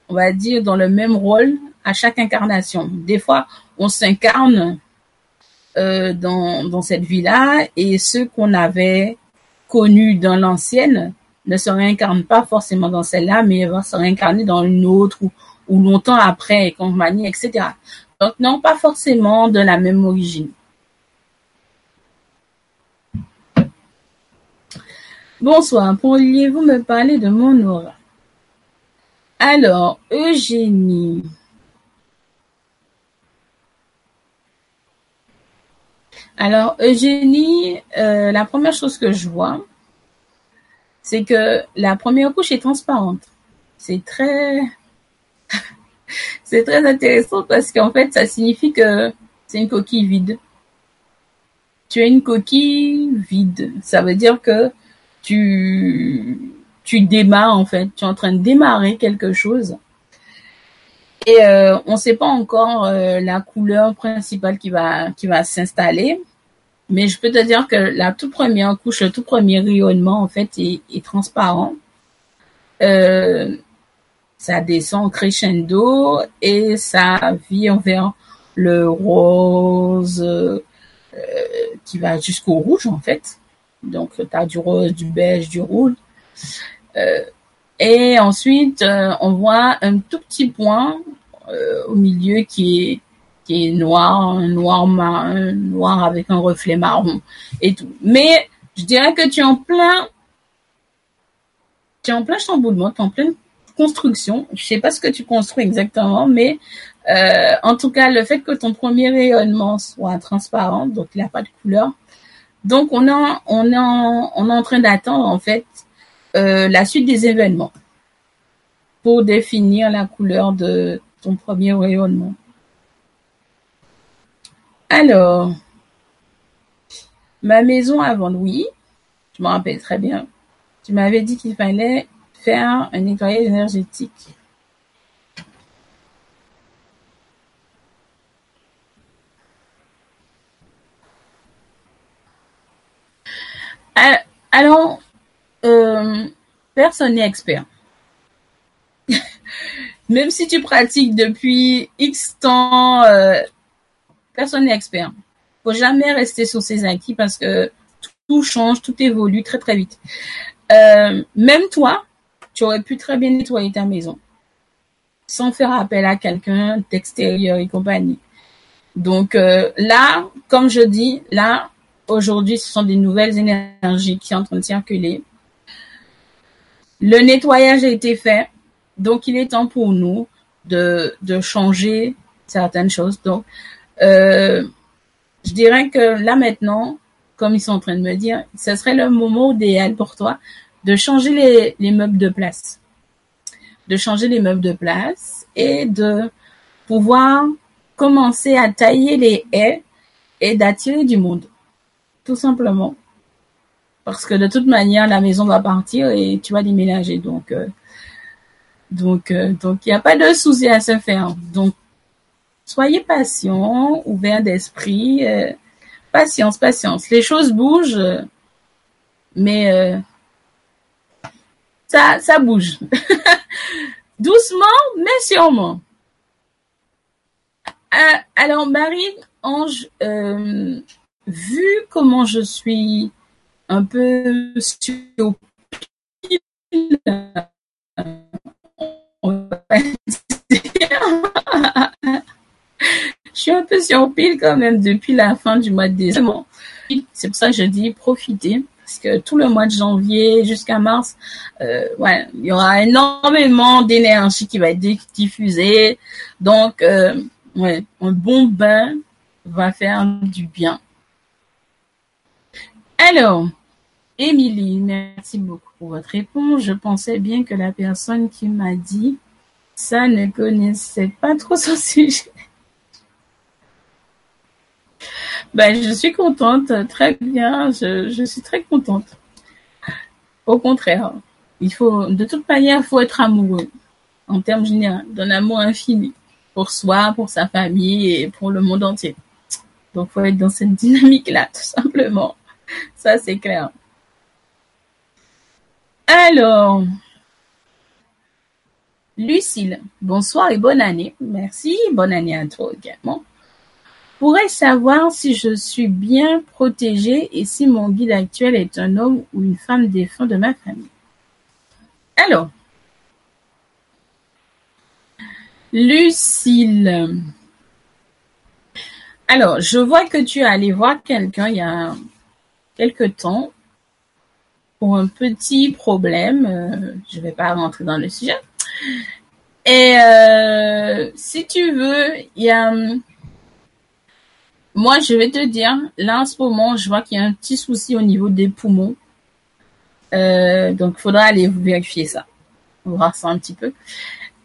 on va dire, dans le même rôle à chaque incarnation. Des fois, on s'incarne euh, dans, cette vie-là et ceux qu'on avait connus dans l'ancienne ne se réincarnent pas forcément dans celle-là, mais vont se réincarner dans une autre ou, longtemps après, compagnie, etc. Donc non, pas forcément de la même origine. Bonsoir, pourriez-vous me parler de mon aura? Alors, Eugénie. Alors, Eugénie, euh, la première chose que je vois, c'est que la première couche est transparente. C'est très, c'est très intéressant parce qu'en fait, ça signifie que c'est une coquille vide. Tu as une coquille vide. Ça veut dire que tu, tu démarres en fait. Tu es en train de démarrer quelque chose. Et euh, on ne sait pas encore euh, la couleur principale qui va qui va s'installer, mais je peux te dire que la toute première couche, le tout premier rayonnement en fait est, transparent. Euh, ça descend crescendo et ça vire vers le rose euh, qui va jusqu'au rouge en fait. Donc tu as du rose, du beige, du rouge. Euh, et ensuite, euh, on voit un tout petit point euh, au milieu qui est qui est noir, noir marron, noir avec un reflet marron et tout. Mais je dirais que tu es en plein, tu es en plein chamboulement, tu es en pleine construction. Je sais pas ce que tu construis exactement, mais euh, en tout cas, le fait que ton premier rayonnement soit transparent, donc il n'a pas de couleur. Donc on on on est en train d'attendre en fait euh, la suite des événements pour définir la couleur de ton premier rayonnement. Alors, ma maison avant, oui, je me rappelle très bien. Tu m'avais dit qu'il fallait faire un nettoyage énergétique. Alors, euh, personne n'est expert. Même si tu pratiques depuis X temps, euh, personne n'est expert. Faut jamais rester sur ses acquis parce que tout change, tout évolue très très vite. Euh, même toi, tu aurais pu très bien nettoyer ta maison sans faire appel à quelqu'un d'extérieur et compagnie. Donc euh, là, comme je dis, là, aujourd'hui, ce sont des nouvelles énergies qui sont en train de circuler. Le nettoyage a été fait, donc il est temps pour nous de, de changer certaines choses. Donc, euh, je dirais que là maintenant, comme ils sont en train de me dire, ce serait le moment idéal pour toi de changer les, les meubles de place. De changer les meubles de place et de pouvoir commencer à tailler les haies et d'attirer du monde. Tout simplement. Parce que de toute manière, la maison va partir et tu vas déménager. Donc, euh, donc, euh, donc, il n'y a pas de souci à se faire. Donc, soyez patient, ouvert d'esprit, euh, patience, patience. Les choses bougent, mais euh, ça, ça bouge. Doucement, mais sûrement. Euh, alors, Marie-Ange, vu comment je suis un peu sur je suis un peu sur pile quand même depuis la fin du mois de décembre. C'est pour ça que je dis profitez parce que tout le mois de janvier jusqu'à mars, euh, ouais, il y aura énormément d'énergie qui va être diffusée. Donc, euh, ouais, un bon bain va faire du bien. Alors, Émilie, merci beaucoup pour votre réponse. Je pensais bien que la personne qui m'a dit ça ne connaissait pas trop son sujet. Ben, je suis contente, très bien, je, je suis très contente. Au contraire, il faut, de toute manière, il faut être amoureux, en termes généraux, d'un amour infini, pour soi, pour sa famille et pour le monde entier. Donc, faut être dans cette dynamique-là, tout simplement. Ça, c'est clair. Alors, Lucille, bonsoir et bonne année. Merci, bonne année à toi également. Pourrais-je savoir si je suis bien protégée et si mon guide actuel est un homme ou une femme défunt de ma famille? Alors, Lucille. Alors, je vois que tu es allé voir quelqu'un il y a quelque temps pour un petit problème. Euh, je vais pas rentrer dans le sujet. Et euh, si tu veux, il y a moi, je vais te dire, là en ce moment, je vois qu'il y a un petit souci au niveau des poumons. Euh, donc, il faudra aller vérifier ça. On voir ça un petit peu.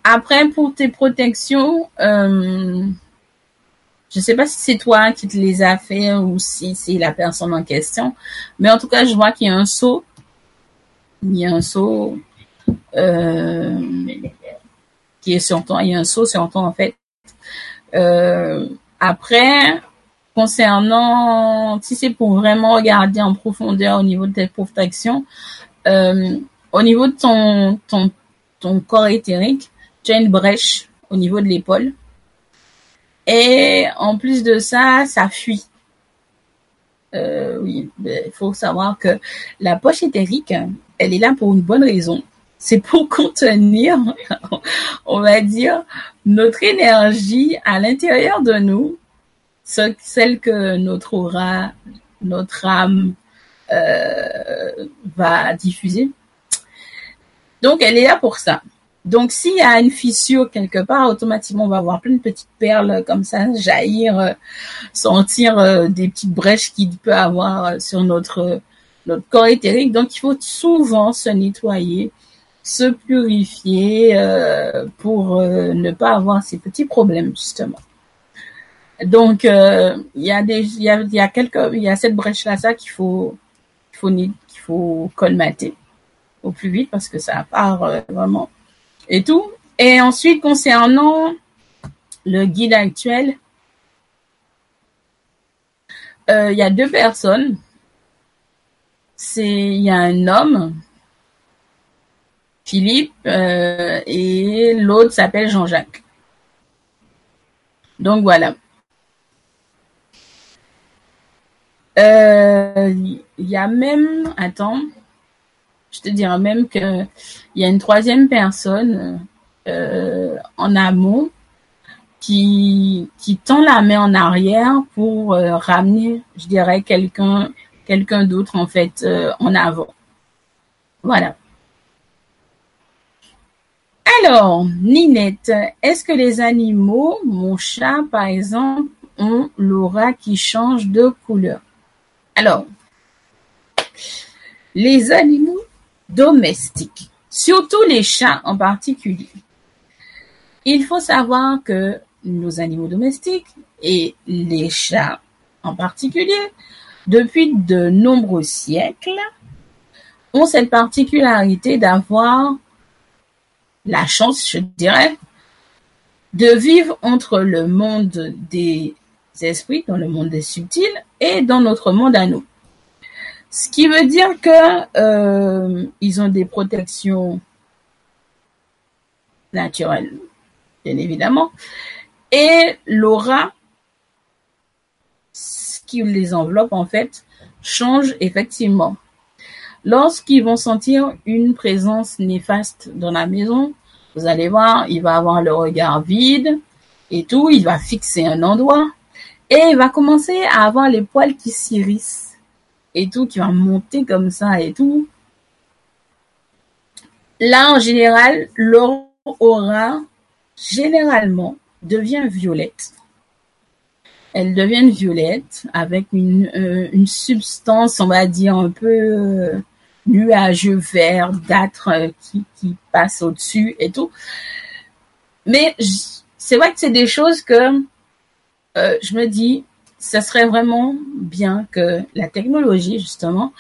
Après, pour tes protections, euh, je sais pas si c'est toi qui te les as fait ou si c'est la personne en question. Mais en tout cas, je vois qu'il y a un saut. Il y a un saut euh, qui est sur toi. Il y a un saut sur toi, en fait. Après, concernant, si c'est pour vraiment regarder en profondeur au niveau de tes protections, euh, au niveau de ton, ton, ton corps éthérique, tu as une brèche au niveau de l'épaule. Et en plus de ça, ça fuit. Euh, oui, il faut savoir que la poche éthérique, elle est là pour une bonne raison. C'est pour contenir, on va dire, notre énergie à l'intérieur de nous celle que notre aura, notre âme euh, va diffuser. Donc, elle est là pour ça. Donc, s'il y a une fissure quelque part, automatiquement, on va avoir plein de petites perles comme ça jaillir, euh, sentir euh, des petites brèches qu'il peut avoir sur notre notre corps éthérique. Donc, il faut souvent se nettoyer, se purifier pour ne pas avoir ces petits problèmes justement. Donc, euh, il y a des, il y a, il y a quelques, il y a cette brèche là, ça qu'il faut, qu'il faut, qu'il faut colmater au plus vite parce que ça part euh, vraiment et tout. Et ensuite, concernant le guide actuel, euh, il y a deux personnes. C'est, il y a un homme, Philippe, et l'autre s'appelle Jean-Jacques. Donc voilà. Euh, il y a même, attends, je te dirais même que il y a une troisième personne euh, en amont qui qui tend la main en arrière pour euh, ramener, je dirais, quelqu'un quelqu'un d'autre en fait en avant. Voilà. Alors, Ninette, est-ce que les animaux, mon chat par exemple, ont l'aura qui change de couleur? Alors, les animaux domestiques, surtout les chats en particulier. Il faut savoir que nos animaux domestiques et les chats en particulier, depuis de nombreux siècles, ont cette particularité d'avoir la chance, je dirais, de vivre entre le monde des esprits, dans le monde des subtils et dans notre monde à nous. Ce qui veut dire que euh, ils ont des protections naturelles, bien évidemment, et l'aura, ce qui les enveloppe en fait, change effectivement. Lorsqu'ils vont sentir une présence néfaste dans la maison, vous allez voir, il va avoir le regard vide et tout, il va fixer un endroit, et il va commencer à avoir les poils qui s'irissent et tout, qui va monter comme ça et tout. Là, en général, l'aura, généralement, devient violette. elles deviennent violettes avec une, euh, une substance, on va dire, un peu euh, nuageux vert, d'âtre euh, qui, qui passe au-dessus et tout. Mais c'est vrai que c'est des choses que euh, je me dis, ça serait vraiment bien que la technologie, justement,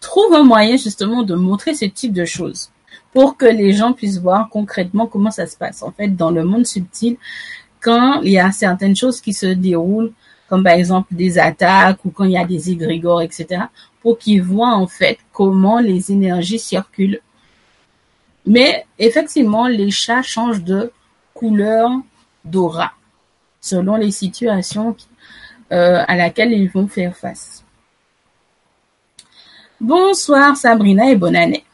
trouve un moyen, justement, de montrer ce type de choses pour que les gens puissent voir concrètement comment ça se passe. En fait, dans le monde subtil, quand il y a certaines choses qui se déroulent, comme par exemple des attaques ou quand il y a des égrégores, etc., pour qu'ils voient en fait comment les énergies circulent. Mais effectivement, les chats changent de couleur d'aura selon les situations euh, à laquelle ils vont faire face. Bonsoir Sabrina et bonne année.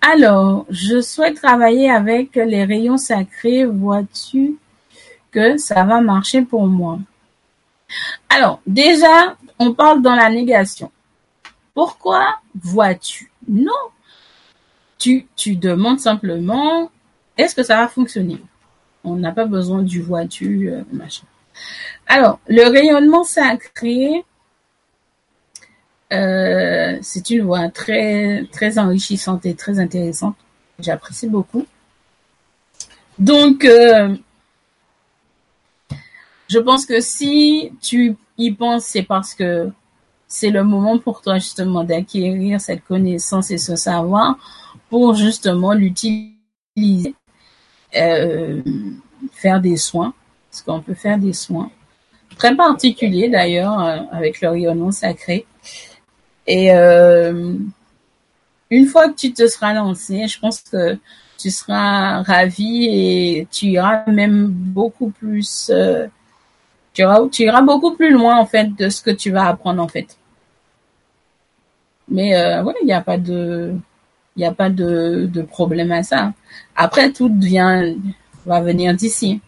Alors, je souhaite travailler avec les rayons sacrés. Vois-tu que ça va marcher pour moi? Alors, déjà, on parle dans la négation. Pourquoi vois-tu? Non. Tu, tu demandes simplement, est-ce que ça va fonctionner? On n'a pas besoin du vois-tu, euh, machin. Alors, le rayonnement sacré, euh, c'est une voix très très enrichissante et très intéressante. J'apprécie beaucoup. Donc, euh, je pense que si tu y penses, c'est parce que c'est le moment pour toi justement d'acquérir cette connaissance et ce savoir pour justement l'utiliser, euh, faire des soins, parce qu'on peut faire des soins très particuliers d'ailleurs avec le rayonnement sacré. Et euh, une fois que tu te seras lancé, je pense que tu seras ravi et tu iras même beaucoup plus, euh, tu, iras, tu iras beaucoup plus loin en fait de ce que tu vas apprendre en fait. Mais euh, ouais, il n'y a pas de, il n'y a pas de, problème à ça. Après, tout vient, va venir d'ici.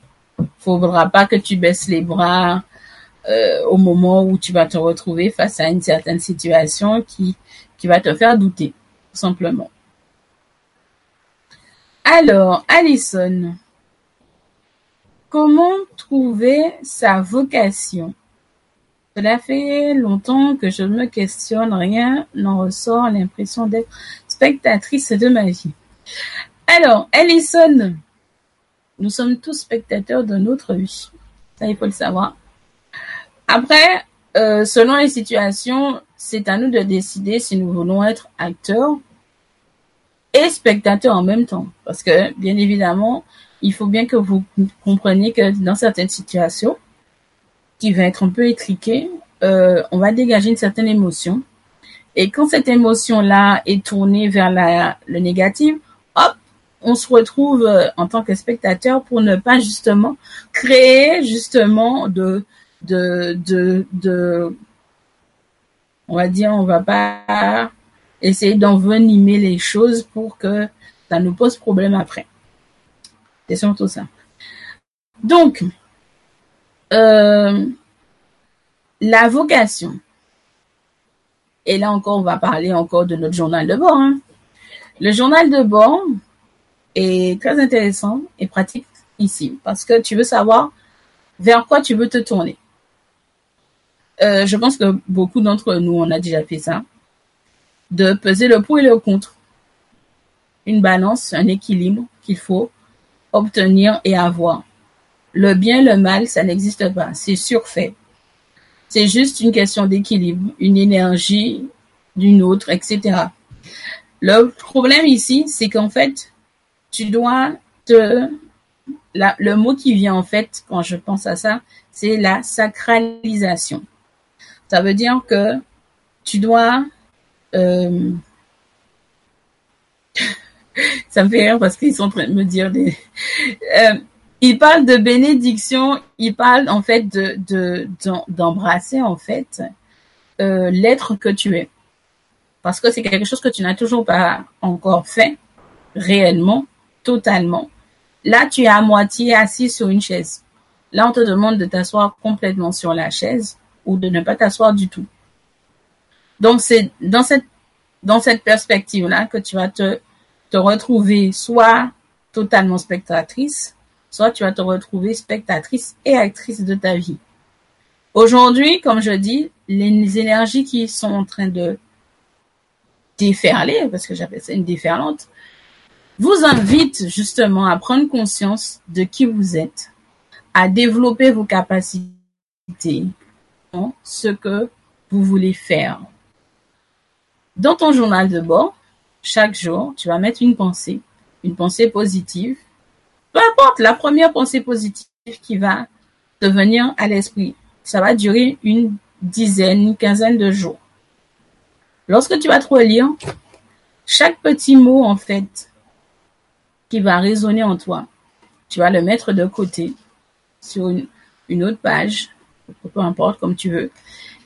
Faudra pas que tu baisses les bras euh, au moment où tu vas te retrouver face à une certaine situation qui, qui va te faire douter, tout simplement. Alors, Alison, comment trouver sa vocation? Cela fait longtemps que je me questionne, rien n'en ressort l'impression d'être spectatrice de ma vie. Alors, Alison, nous sommes tous spectateurs de notre vie. Ça, il faut le savoir. Après, euh, selon les situations, c'est à nous de décider si nous voulons être acteurs et spectateurs en même temps. Parce que, bien évidemment, il faut bien que vous compreniez que dans certaines situations, qui va être un peu étriquée, euh, on va dégager une certaine émotion. Et quand cette émotion-là est tournée vers la, le négatif, hop, on se retrouve euh, en tant que spectateur pour ne pas justement créer justement de de, de, de, on va dire, on va pas essayer d'envenimer les choses pour que ça nous pose problème après. C'est surtout ça. Donc, euh, la vocation. Et là encore, on va parler encore de notre journal de bord. Hein. Le journal de bord est très intéressant et pratique ici parce que tu veux savoir vers quoi tu veux te tourner. Euh, je pense que beaucoup d'entre nous, on a déjà fait ça, de peser le pour et le contre. Une balance, un équilibre qu'il faut obtenir et avoir. Le bien, le mal, ça n'existe pas, c'est surfait. C'est juste une question d'équilibre, une énergie d'une autre, etc. Le problème ici, c'est qu'en fait, tu dois te... Le mot qui vient en fait quand je pense à ça, c'est la sacralisation. Ça veut dire que tu dois... Euh, ça me fait rire parce qu'ils sont en train de me dire des... Euh, ils parlent de bénédiction, ils parlent en fait de d'embrasser en fait euh, l'être que tu es. Parce que c'est quelque chose que tu n'as toujours pas encore fait réellement, totalement. Là, tu es à moitié assis sur une chaise. Là, on te demande de t'asseoir complètement sur la chaise ou de ne pas t'asseoir du tout. Donc c'est dans cette dans cette perspective là que tu vas te te retrouver soit totalement spectatrice, soit tu vas te retrouver spectatrice et actrice de ta vie. Aujourd'hui, comme je dis, les énergies qui sont en train de déferler, parce que j'appelle ça une déferlante, vous invitent justement à prendre conscience de qui vous êtes, à développer vos capacités, ce que vous voulez faire. Dans ton journal de bord, chaque jour, tu vas mettre une pensée, une pensée positive. Peu importe la première pensée positive qui va te venir à l'esprit. Ça va durer une dizaine, une quinzaine de jours. Lorsque tu vas te relire, chaque petit mot, en fait, qui va résonner en toi, tu vas le mettre de côté sur une, autre page, peu importe, comme tu veux,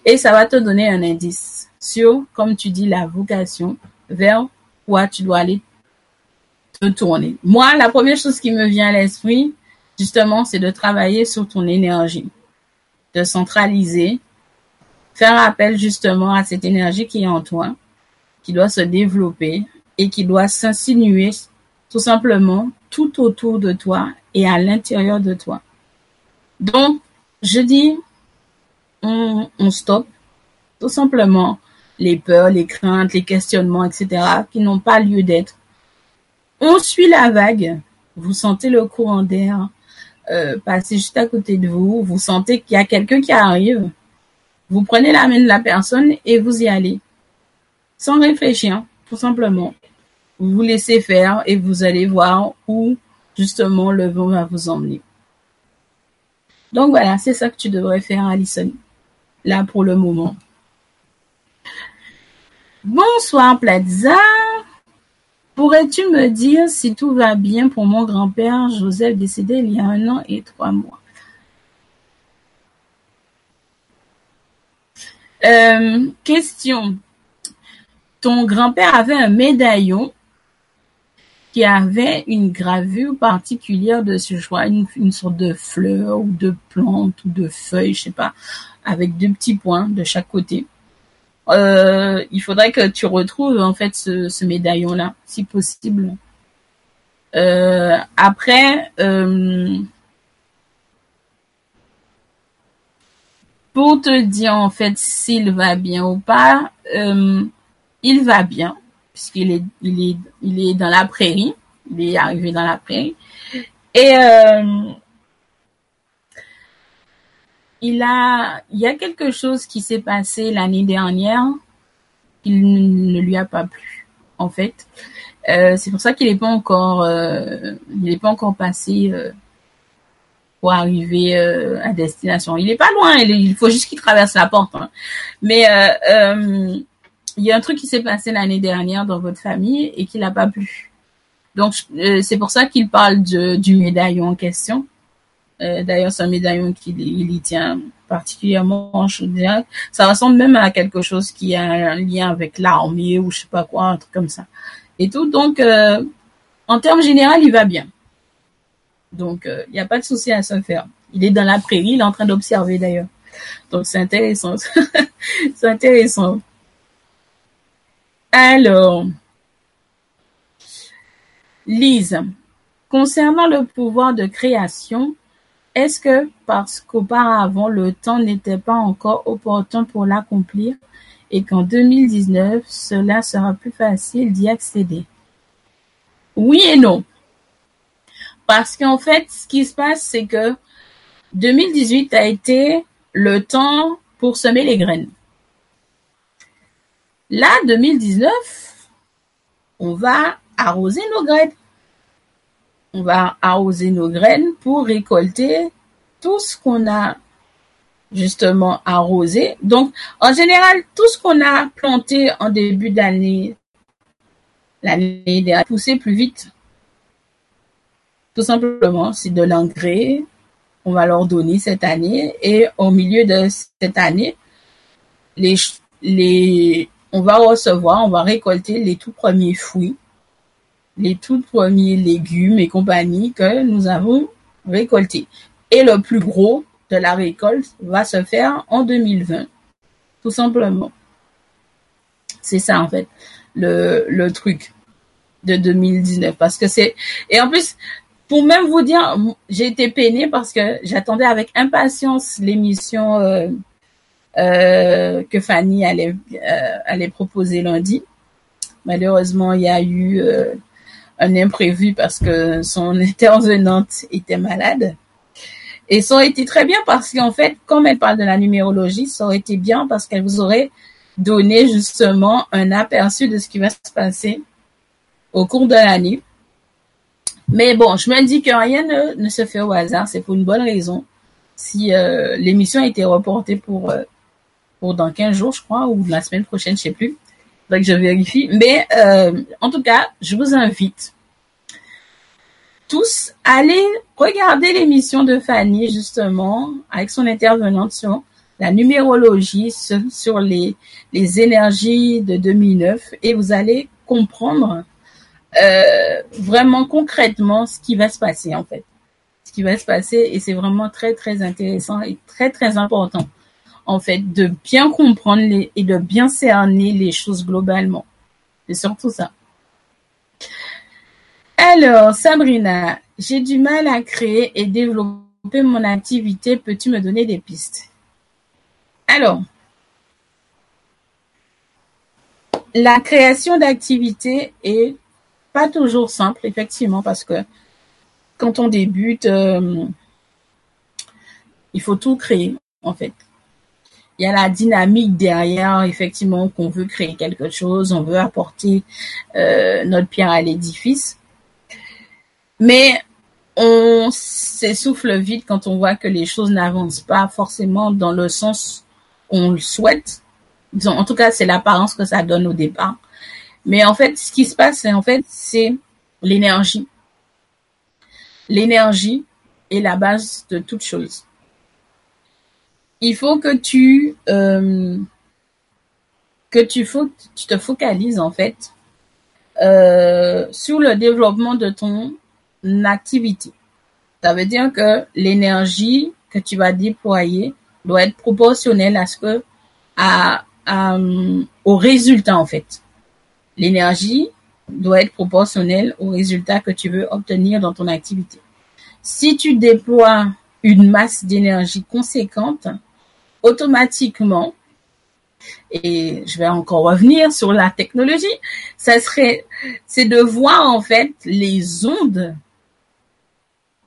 et ça va te donner un indice sur, comme tu dis, la vocation vers quoi tu dois aller tourner. Moi, la première chose qui me vient à l'esprit, justement, c'est de travailler sur ton énergie, de centraliser, faire appel justement à cette énergie qui est en toi, qui doit se développer et qui doit s'insinuer tout simplement tout autour de toi et à l'intérieur de toi. Donc, je dis, on, on stoppe tout simplement les peurs, les craintes, les questionnements, etc., qui n'ont pas lieu d'être. On suit la vague. Vous sentez le courant d'air euh, passer juste à côté de vous. Vous sentez qu'il y a quelqu'un qui arrive. Vous prenez la main de la personne et vous y allez. Sans réfléchir, tout simplement. Vous vous laissez faire et vous allez voir où justement le vent va vous emmener. Donc voilà, c'est ça que tu devrais faire, Alison. Là pour le moment. Bonsoir Plaza. Pourrais-tu me dire si tout va bien pour mon grand-père Joseph décédé il y a un an et trois mois? Euh, Question. Ton grand-père avait un médaillon qui avait une gravure particulière de ce choix, une, sorte de fleur ou de plante ou de feuille, je sais pas, avec deux petits points de chaque côté. Euh, il faudrait que tu retrouves en fait ce, médaillon là, si possible. Euh, après, euh, pour te dire en fait s'il va bien ou pas, il va bien puisqu'il est il est il est dans la prairie, il est arrivé dans la prairie et il a, il y a quelque chose qui s'est passé l'année dernière qu'il ne lui a pas plu, en fait. Euh, c'est pour ça qu'il n'est pas encore, euh, il n'est pas encore passé euh, pour arriver euh, à destination. Il n'est pas loin, il, faut juste qu'il traverse la porte. Hein. Mais il y a un truc qui s'est passé l'année dernière dans votre famille et qui n'a pas plu. Donc c'est pour ça qu'il parle de, du médaillon en question. Euh, d'ailleurs, c'est un médaillon qui il tient particulièrement en. Ça ressemble même à quelque chose qui a un lien avec l'armée ou je sais pas quoi, un truc comme ça. Et tout. Donc, euh, en termes généraux, il va bien. Donc, il euh, n'y a pas de souci à se faire. Il est dans la prairie, il est en train d'observer d'ailleurs. Donc, c'est intéressant. c'est intéressant. Alors, Lise, concernant le pouvoir de création, est-ce que parce qu'auparavant le temps n'était pas encore opportun pour l'accomplir et qu'en 2019 cela sera plus facile d'y accéder? Oui et non. Parce qu'en fait, ce qui se passe, c'est que 2018 a été le temps pour semer les graines. Là, 2019, on va arroser nos graines on va arroser nos graines pour récolter tout ce qu'on a justement arrosé. Donc, en général, tout ce qu'on a planté en début d'année, l'année dernière, pousser plus vite. Tout simplement, c'est de l'engrais. On va leur donner cette année et au milieu de cette année, on va recevoir, on va récolter les tout premiers fruits les tout premiers légumes et compagnie que nous avons récoltés. Et le plus gros de la récolte va se faire en 2020, tout simplement. C'est ça en fait le, truc de 2019 parce que c'est et en plus pour même vous dire, j'ai été peinée parce que j'attendais avec impatience l'émission euh, euh, que Fanny allait, euh, allait proposer lundi. Malheureusement, il y a eu un imprévu parce que son intervenante était malade. Et ça aurait été très bien parce qu'en fait, comme elle parle de la numérologie, ça aurait été bien parce qu'elle vous aurait donné justement un aperçu de ce qui va se passer au cours de l'année. Mais bon, je me dis que rien ne, se fait au hasard, c'est pour une bonne raison. Si euh, l'émission a été reportée pour, euh, dans 15 jours, je crois, ou la semaine prochaine, je sais plus. Que je vérifie. Mais euh, en tout cas, je vous invite tous à aller regarder l'émission de Fanny, justement, avec son intervenante sur la numérologie, sur les, les énergies de 2009, et vous allez comprendre euh, vraiment concrètement ce qui va se passer en fait. Ce qui va se passer et c'est vraiment très très intéressant et très très important en fait de bien comprendre et de bien cerner les choses globalement. C'est surtout ça. Alors, Sabrina, j'ai du mal à créer et développer mon activité. Peux-tu me donner des pistes? Alors, la création d'activité est pas toujours simple, effectivement, parce que quand on débute, euh, il faut tout créer, en fait. Il y a la dynamique derrière, effectivement, qu'on veut créer quelque chose, on veut apporter euh, notre pierre à l'édifice. Mais on s'essouffle vite quand on voit que les choses n'avancent pas forcément dans le sens qu'on le souhaite. en tout cas, c'est l'apparence que ça donne au départ. Mais en fait, ce qui se passe, c'est en fait, c'est l'énergie. L'énergie est la base de toute chose. Il faut que tu euh, tu, te focalises en fait euh, sur le développement de ton activité. Ça veut dire que l'énergie que tu vas déployer doit être proportionnelle à ce que à, au résultat en fait. L'énergie doit être proportionnelle au résultat que tu veux obtenir dans ton activité. Si tu déploies une masse d'énergie conséquente, automatiquement, et je vais encore revenir sur la technologie, ça serait, c'est de voir en fait les ondes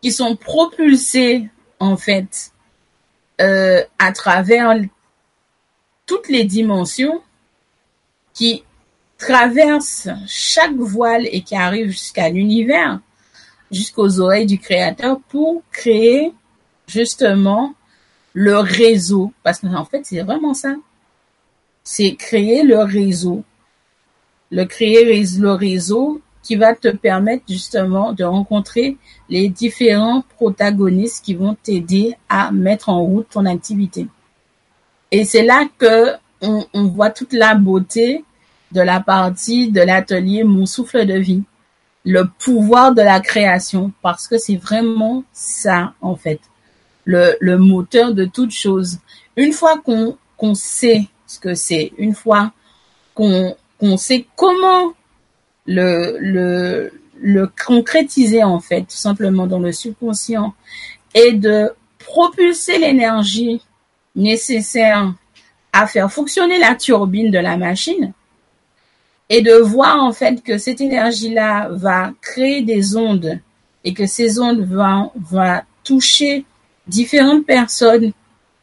qui sont propulsées en fait euh, à travers toutes les dimensions qui traverse chaque voile et qui arrive jusqu'à l'univers, jusqu'aux oreilles du créateur pour créer justement le réseau. Parce qu'en fait, c'est vraiment ça. C'est créer le réseau. Le créer le réseau qui va te permettre justement de rencontrer les différents protagonistes qui vont t'aider à mettre en route ton activité. Et c'est là que on voit toute la beauté de la partie de l'atelier Mon souffle de vie, le pouvoir de la création, parce que c'est vraiment ça, en fait, le, moteur de toute chose. Une fois qu'on qu'on sait ce que c'est, une fois qu'on qu'on sait comment le, le, le concrétiser, en fait, tout simplement dans le subconscient, et de propulser l'énergie nécessaire à faire fonctionner la turbine de la machine, et de voir en fait que cette énergie-là va créer des ondes et que ces ondes vont, va toucher différentes personnes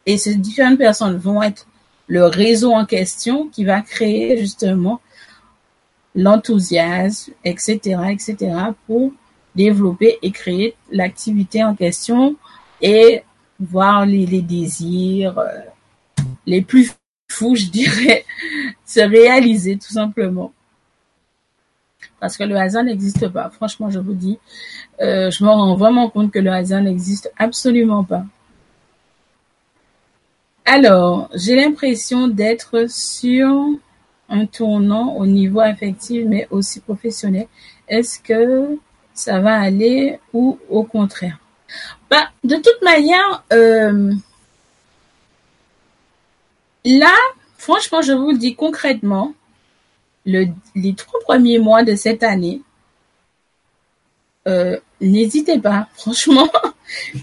et ces différentes personnes vont être le réseau en question qui va créer justement l'enthousiasme, etc., etc., pour développer et créer l'activité en question et voir les, les désirs euh, les plus fous, je dirais, se réaliser tout simplement parce que le hasard n'existe pas. Franchement, je vous dis, euh, je me rends vraiment compte que le hasard n'existe absolument pas. Alors, j'ai l'impression d'être sur un tournant au niveau affectif, mais aussi professionnel. Est-ce que ça va aller ou au contraire? Bah, De toute manière, euh, là, franchement, je vous le dis concrètement, les trois premiers mois de cette année euh, n'hésitez pas, franchement,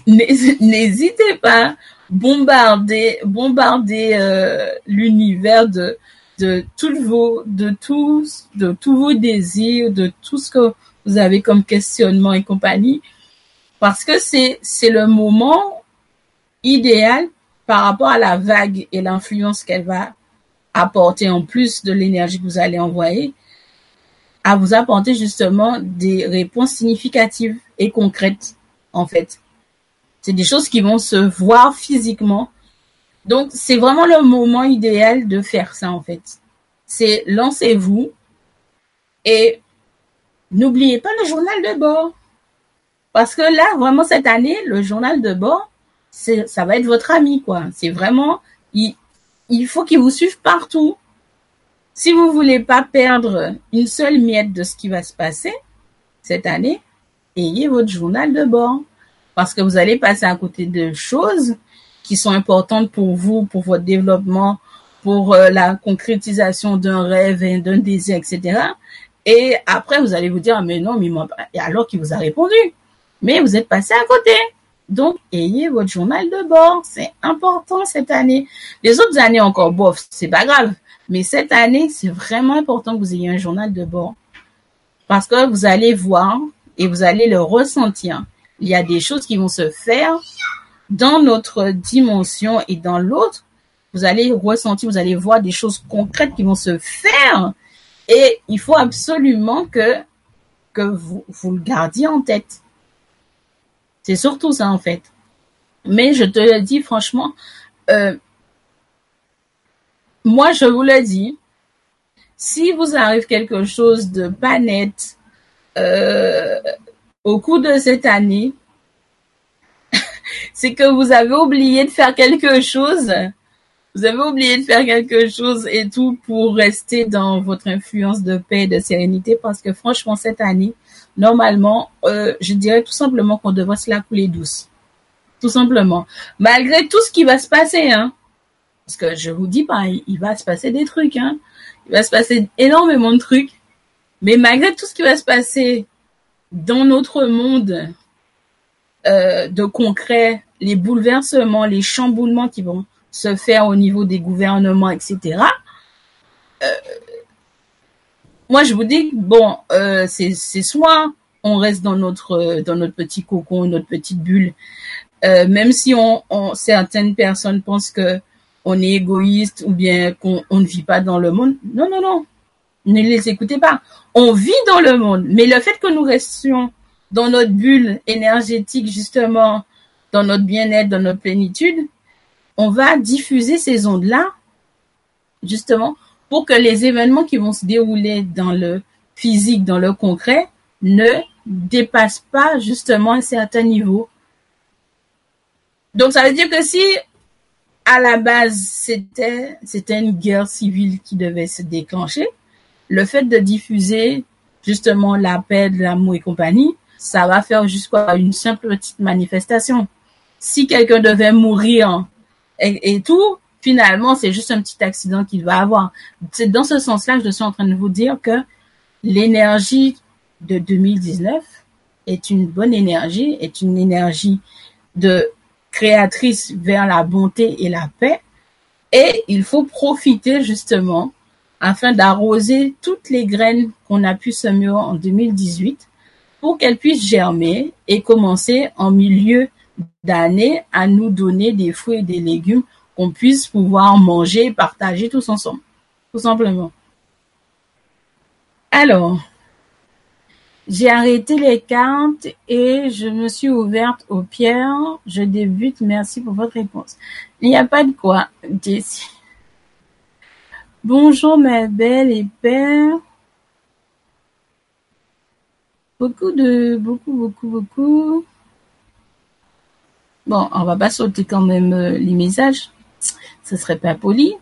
n'hésitez pas, bombarder, bombarder euh, l'univers de de tous vos, de tous, de tous vos désirs, de tout ce que vous avez comme questionnement et compagnie, parce que c'est c'est le moment idéal par rapport à la vague et l'influence qu'elle va apporter en plus de l'énergie que vous allez envoyer, à vous apporter justement des réponses significatives et concrètes, en fait. C'est des choses qui vont se voir physiquement. Donc, c'est vraiment le moment idéal de faire ça, en fait. C'est lancez-vous et n'oubliez pas le journal de bord. Parce que là, vraiment, cette année, le journal de bord, ça va être votre ami, quoi. C'est vraiment, il, il faut qu'il vous suive partout. Si vous voulez pas perdre une seule miette de ce qui va se passer cette année, ayez votre journal de bord. Parce que vous allez passer à côté de choses qui sont importantes pour vous, pour votre développement, pour euh, la concrétisation d'un rêve et d'un désir, etc. Et après, vous allez vous dire, mais non, mais moi, alors qu'il vous a répondu? Mais vous êtes passé à côté. Donc, ayez votre journal de bord. C'est important cette année. Les autres années encore, bof, c'est pas grave. Mais cette année, c'est vraiment important que vous ayez un journal de bord. Parce que vous allez voir et vous allez le ressentir. Il y a des choses qui vont se faire dans notre dimension et dans l'autre. Vous allez ressentir, vous allez voir des choses concrètes qui vont se faire. Et il faut absolument que, que vous, vous le gardiez en tête. C'est surtout ça en fait. Mais je te le dis franchement, euh, moi, je vous le dis, si vous arrive quelque chose de pas net au cours de cette année, c'est que vous avez oublié de faire quelque chose. Vous avez oublié de faire quelque chose et tout pour rester dans votre influence de paix et de sérénité parce que franchement, cette année, normalement, euh, je dirais tout simplement qu'on devrait se la couler douce. Tout simplement. Malgré tout ce qui va se passer, hein. Parce que je vous dis pas, il va se passer des trucs, hein. Il va se passer énormément de trucs. Mais malgré tout ce qui va se passer dans notre monde euh, de concret, les bouleversements, les chamboulements qui vont se faire au niveau des gouvernements, etc. Euh, moi, je vous dis, bon, euh, c'est soit on reste dans notre dans notre petit cocon, notre petite bulle, même si on, on, certaines personnes pensent que on est égoïste ou bien qu'on on ne vit pas dans le monde. Non, non, non. Ne les écoutez pas. On vit dans le monde, mais le fait que nous restions dans notre bulle énergétique, justement, dans notre bien-être, dans notre plénitude, on va diffuser ces ondes-là, justement, pour que les événements qui vont se dérouler dans le physique, dans le concret, ne dépassent pas justement un certain niveau. Donc ça veut dire que si à la base, c'était, c'était une guerre civile qui devait se déclencher. Le fait de diffuser justement la paix, l'amour et compagnie, ça va faire jusqu'à une simple petite manifestation. Si quelqu'un devait mourir et, et tout, finalement, c'est juste un petit accident qu'il va avoir. C'est dans ce sens-là que je suis en train de vous dire que l'énergie de 2019 est une bonne énergie, est une énergie de créatrice vers la bonté et la paix. Et il faut profiter justement afin d'arroser toutes les graines qu'on a pu semer en 2018 pour qu'elles puissent germer et commencer en milieu d'année à nous donner des fruits et des légumes qu'on puisse pouvoir manger et partager tous ensemble. Tout simplement. Alors, j'ai arrêté les cartes et je me suis ouverte aux pierres. Je débute. Merci pour votre réponse. Il n'y a pas de quoi, Jessie. Bonjour ma belle et père. Beaucoup de, beaucoup, beaucoup, beaucoup. Bon, on va pas sauter quand même euh, les messages. Ce serait pas poli.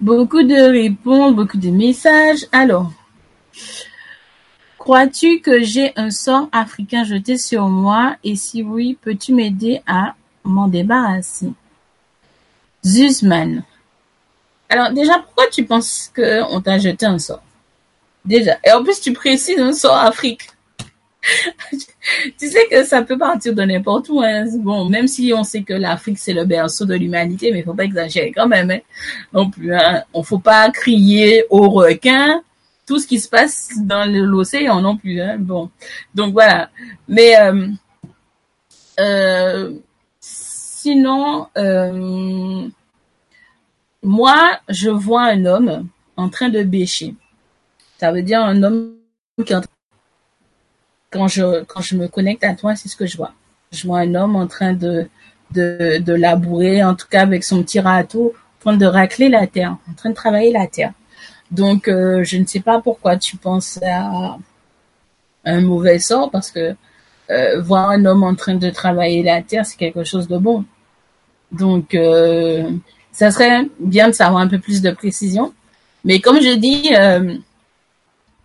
Beaucoup de réponses, beaucoup de messages. Alors, crois-tu que j'ai un sort africain jeté sur moi? Et si oui, peux-tu m'aider à m'en débarrasser Zuzman. Alors déjà, pourquoi tu penses qu'on t'a jeté un sort? Déjà. Et en plus, tu précises un sort Afrique. tu sais que ça peut partir de n'importe où. Hein. Bon, même si on sait que l'Afrique c'est le berceau de l'humanité, mais il faut pas exagérer quand même. Hein. Non plus, hein. on faut pas crier au requin tout ce qui se passe dans l'océan non plus. Hein. Bon, donc voilà. Mais euh, euh, sinon, euh, moi, je vois un homme en train de bêcher. Ça veut dire un homme qui quand je quand je me connecte à toi, c'est ce que je vois. Je vois un homme en train de de, de labourer, en tout cas avec son petit râteau, en train de racler la terre, en train de travailler la terre. Donc, euh, je ne sais pas pourquoi tu penses à un mauvais sort, parce que euh, voir un homme en train de travailler la terre, c'est quelque chose de bon. Donc, euh, ça serait bien de savoir un peu plus de précision. Mais comme je dis, euh,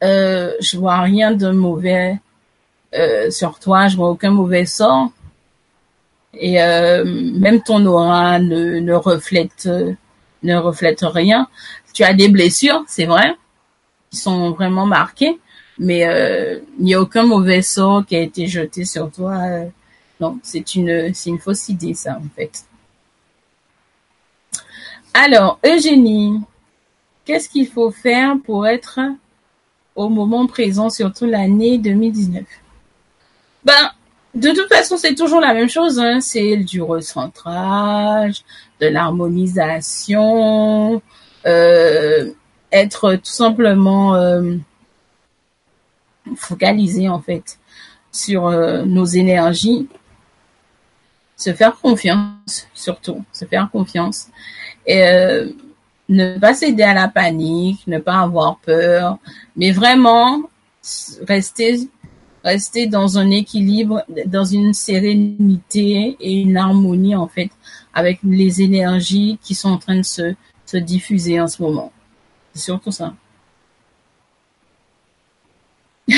euh, je vois rien de mauvais euh, sur toi, je vois aucun mauvais sort. Et euh, même ton aura ne, reflète rien. Tu as des blessures, c'est vrai, qui sont vraiment marquées, mais il n'y a aucun mauvais sort qui a été jeté sur toi. non, c'est une c'est une fausse idée ça en fait. Alors, Eugénie, qu'est-ce qu'il faut faire pour être au moment présent, surtout l'année 2019 Ben, de toute façon, c'est toujours la même chose. Hein. C'est du recentrage, de l'harmonisation, euh, être tout simplement euh, focalisé en fait sur euh, nos énergies, se faire confiance surtout, se faire confiance euh, ne pas céder à la panique, ne pas avoir peur, mais vraiment rester dans un équilibre, dans une sérénité et une harmonie en fait avec les énergies qui sont en train de se, se diffuser en ce moment. C'est surtout ça.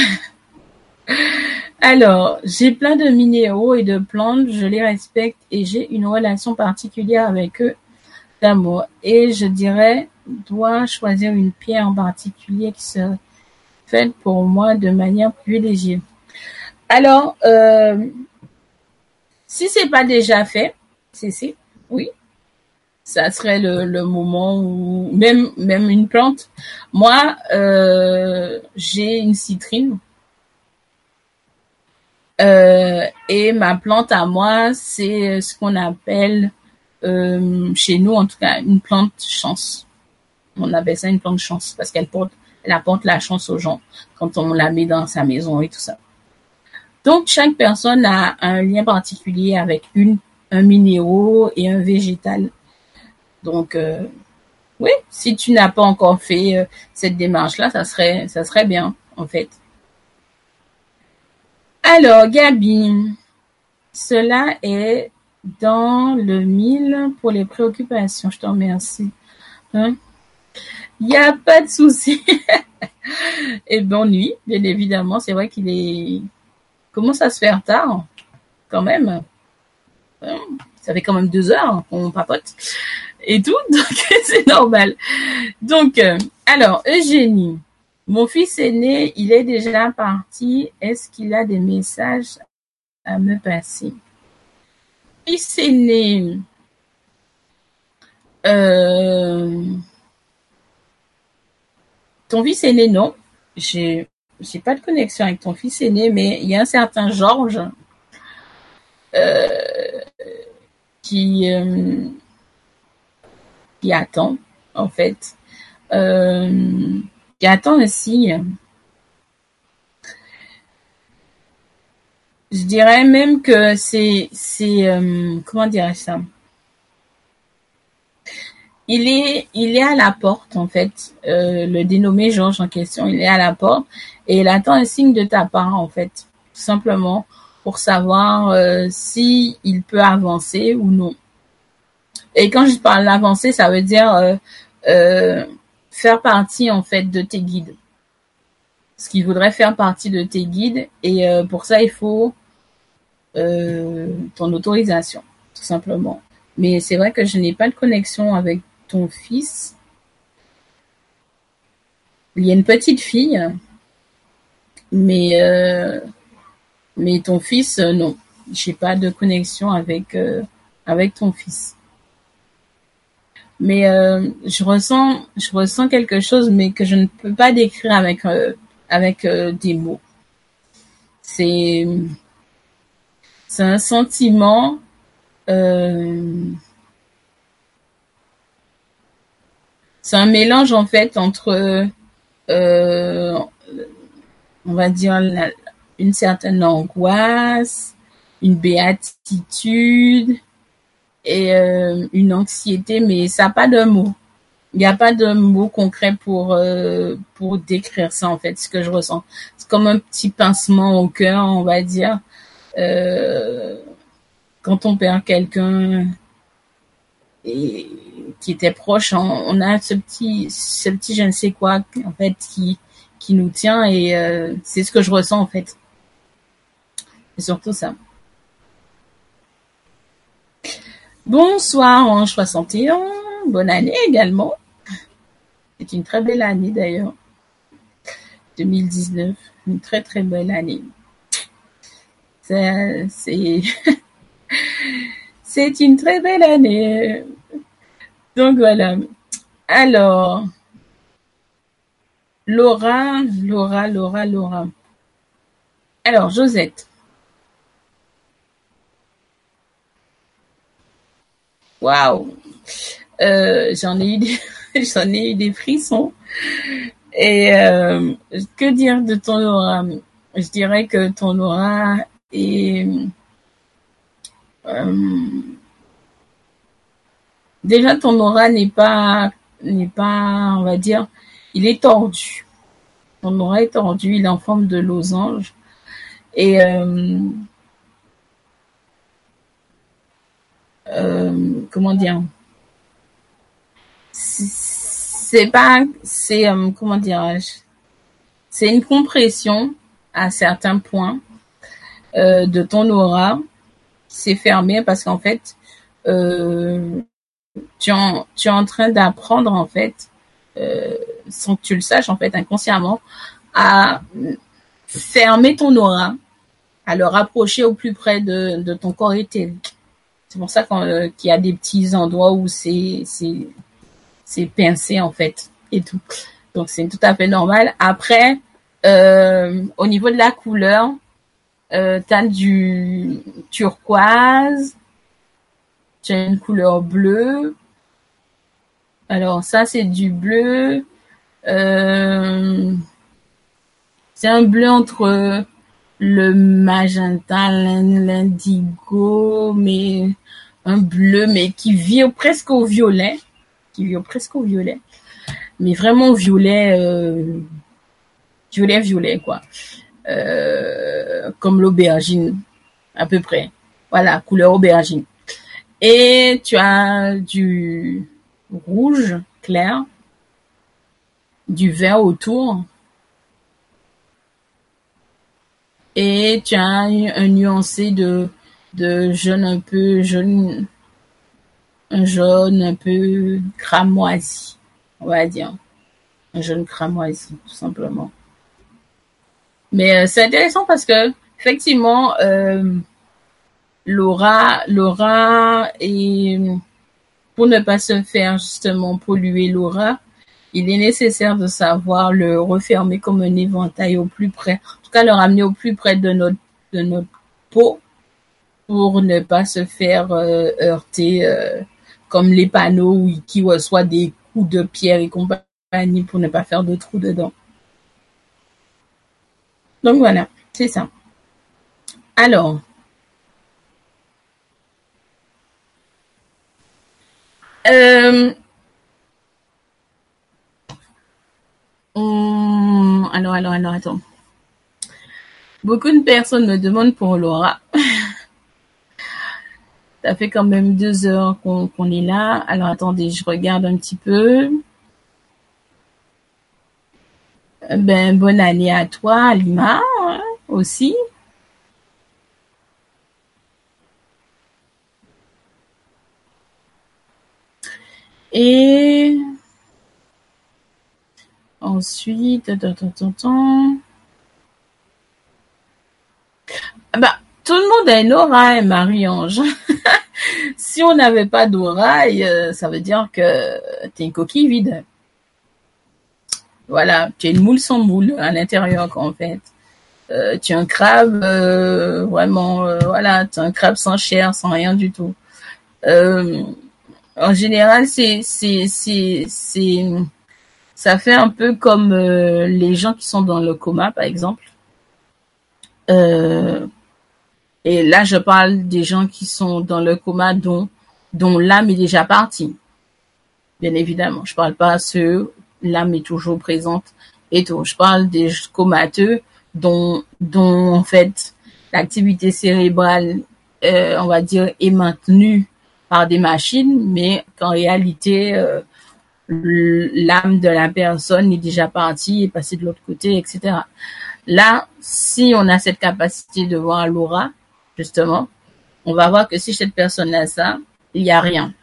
Alors, j'ai plein de minéraux et de plantes, je les respecte et j'ai une relation particulière avec eux d'amour. Et je dirais, dois choisir une pierre en particulier qui serait faite pour moi de manière privilégiée. Alors, euh, si c'est pas déjà fait, c'est si, oui, ça serait le, moment où même même une plante. Moi, euh, j'ai une citrine. Euh, et ma plante à moi, c'est ce qu'on appelle euh, chez nous, en tout cas, une plante chance. On appelle ça une plante chance parce qu'elle porte, elle apporte la chance aux gens quand on la met dans sa maison et tout ça. Donc, chaque personne a un lien particulier avec une, un minéraux et un végétal. Donc, euh, oui, si tu n'as pas encore fait euh, cette démarche-là, ça serait, ça serait bien, en fait. Alors, Gabi, cela est dans le mille pour les préoccupations. Je t'en remercie. Hein? Il n'y a pas de souci. Et bonne nuit, bien évidemment. C'est vrai qu'il est commence à se faire tard, quand même. Hein? Ça fait quand même deux heures qu'on papote et tout, donc c'est normal. Donc, euh, alors, Eugénie, mon fils aîné, il est déjà parti. Est-ce qu'il a des messages à me passer? Fils aîné, euh, ton fils aîné, non? J'ai j'ai pas de connexion avec ton fils aîné, mais il y a un certain Georges euh, qui euh, qui attend en fait, qui attend aussi. Je dirais même que c'est c'est euh, comment dirais-je ça? Il est, il est à la porte en fait. Euh, le dénommé Georges en question, il est à la porte et il attend un signe de ta part en fait, tout simplement pour savoir euh, si il peut avancer ou non. Et quand je parle d'avancer, ça veut dire euh, euh, faire partie en fait de tes guides. Ce qu'il voudrait faire partie de tes guides et euh, pour ça il faut ton autorisation, tout simplement. Mais c'est vrai que je n'ai pas de connexion avec ton fils. Il y a une petite fille, mais euh, mais ton fils, euh, non. J'ai pas de connexion avec euh, avec ton fils. Mais euh, je ressens je ressens quelque chose, mais que je ne peux pas décrire avec euh, avec euh, des mots. C'est c'est un sentiment. euh, c'est un mélange en fait entre, euh, on va dire, une certaine angoisse, une béatitude et euh, une anxiété, mais ça n'a pas de mots. Il n'y a pas de mots concrets pour pour décrire ça en fait, ce que je ressens. C'est comme un petit pincement au cœur, on va dire, euh, quand on perd quelqu'un qui était proche, on, on a ce petit ce petit je ne sais quoi en fait qui qui nous tient et euh, c'est ce que je ressens en fait. C'est surtout ça. Bonsoir Ange 61, bonne année également. C'est une très belle année d'ailleurs. 2019, une très très belle année. C'est une très belle année. Donc voilà. Alors, Laura, Laura, Laura, Laura. Alors, Josette. Waouh. Euh, j'en ai eu des, ai eu des frissons. Et euh, que dire de ton aura Je dirais que ton aura est euh, déjà ton aura n'est pas n'est pas on va dire il est tordu. Ton aura est tordu, il est en forme de losange et euh, euh, comment dire c'est pas c'est comment dirais-je c'est une compression à certains points euh, de ton aura c'est fermé parce qu'en fait euh, tu, tu es en train d'apprendre en fait euh, sans que tu le saches en fait inconsciemment à fermer ton aura à le rapprocher au plus près de, de ton corps éthérique. C'est pour ça qu'il y a des petits endroits où c'est pincé en fait et tout. Donc c'est tout à fait normal. Après au niveau de la couleur euh, t'as du turquoise, tu as une couleur bleue. Alors ça c'est du bleu. Euh, c'est un bleu entre le magenta, l'indigo, mais un bleu mais qui vire presque au violet, qui vire presque au violet, mais vraiment violet, euh, violet violet quoi euh, comme l'aubergine, à peu près. Voilà, couleur aubergine. Et tu as du rouge clair, du vert autour, et tu as un, un nuancé de, de jaune un peu jaune, un jaune un peu cramoisi, on va dire. Un jaune cramoisi, tout simplement. Mais euh, c'est intéressant parce que effectivement, euh, l'aura, l'aura et pour ne pas se faire justement polluer l'aura, il est nécessaire de savoir le refermer comme un éventail au plus près, en tout cas le ramener au plus près de notre de notre peau pour ne pas se faire euh, heurter comme les panneaux qui reçoivent des coups de pierre et compagnie pour ne pas faire de trous dedans. Donc voilà, c'est ça. Alors, euh, on- alors, alors, alors, attends. Beaucoup de personnes me demandent pour Laura. Ça fait quand même deux heures qu'on est là. Alors attendez, je regarde un petit peu. Euh, Ben, bonne année à toi, Lima, hein, aussi. Et Ensuite, attends. Bah, tout le monde a une oreille, Marie-Ange. si on n'avait pas d'oreille, euh, ça veut dire que t'es une coquille vide. Voilà, tu es une moule sans moule à l'intérieur, en fait. Euh, tu es un crabe, euh, vraiment, voilà, tu es un crabe sans chair, sans rien du tout. en général, c'est, ça fait un peu comme les gens qui sont dans le coma, par exemple. Euh, et là, je parle des gens qui sont dans le coma dont, l'âme est déjà partie. Bien évidemment. Je parle pas à ceux, l'âme est toujours présente et tout. Je parle des comateux dont, dont, en fait, l'activité cérébrale, euh, on va dire, est maintenue par des machines, mais qu'en réalité, euh, l'âme de la personne est déjà partie, est passée de l'autre côté, etc. Là, si on a cette capacité de voir l'aura, justement, on va voir que si cette personne a ça, il n'y a rien.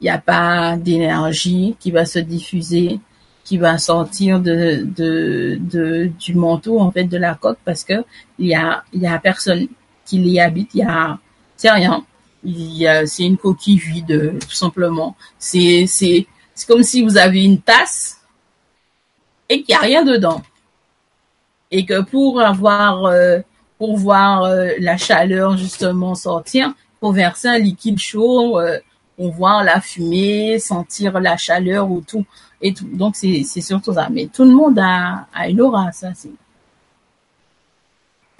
Il n'y a pas d'énergie qui va se diffuser, qui va sortir de, de, du manteau, en fait, de la coque, parce que il y a, il y a personne qui l'y habite, il y a, c'est rien. Il a, c'est une coquille vide, tout simplement. C'est, c'est, c'est comme si vous avez une tasse et qu'il n'y a rien dedans. Et que pour avoir, euh, pour voir euh, la chaleur justement sortir, pour verser un liquide chaud, euh, voir la fumée, sentir la chaleur ou tout et tout. Donc c'est surtout ça. Mais tout le monde a, une aura, ça c'est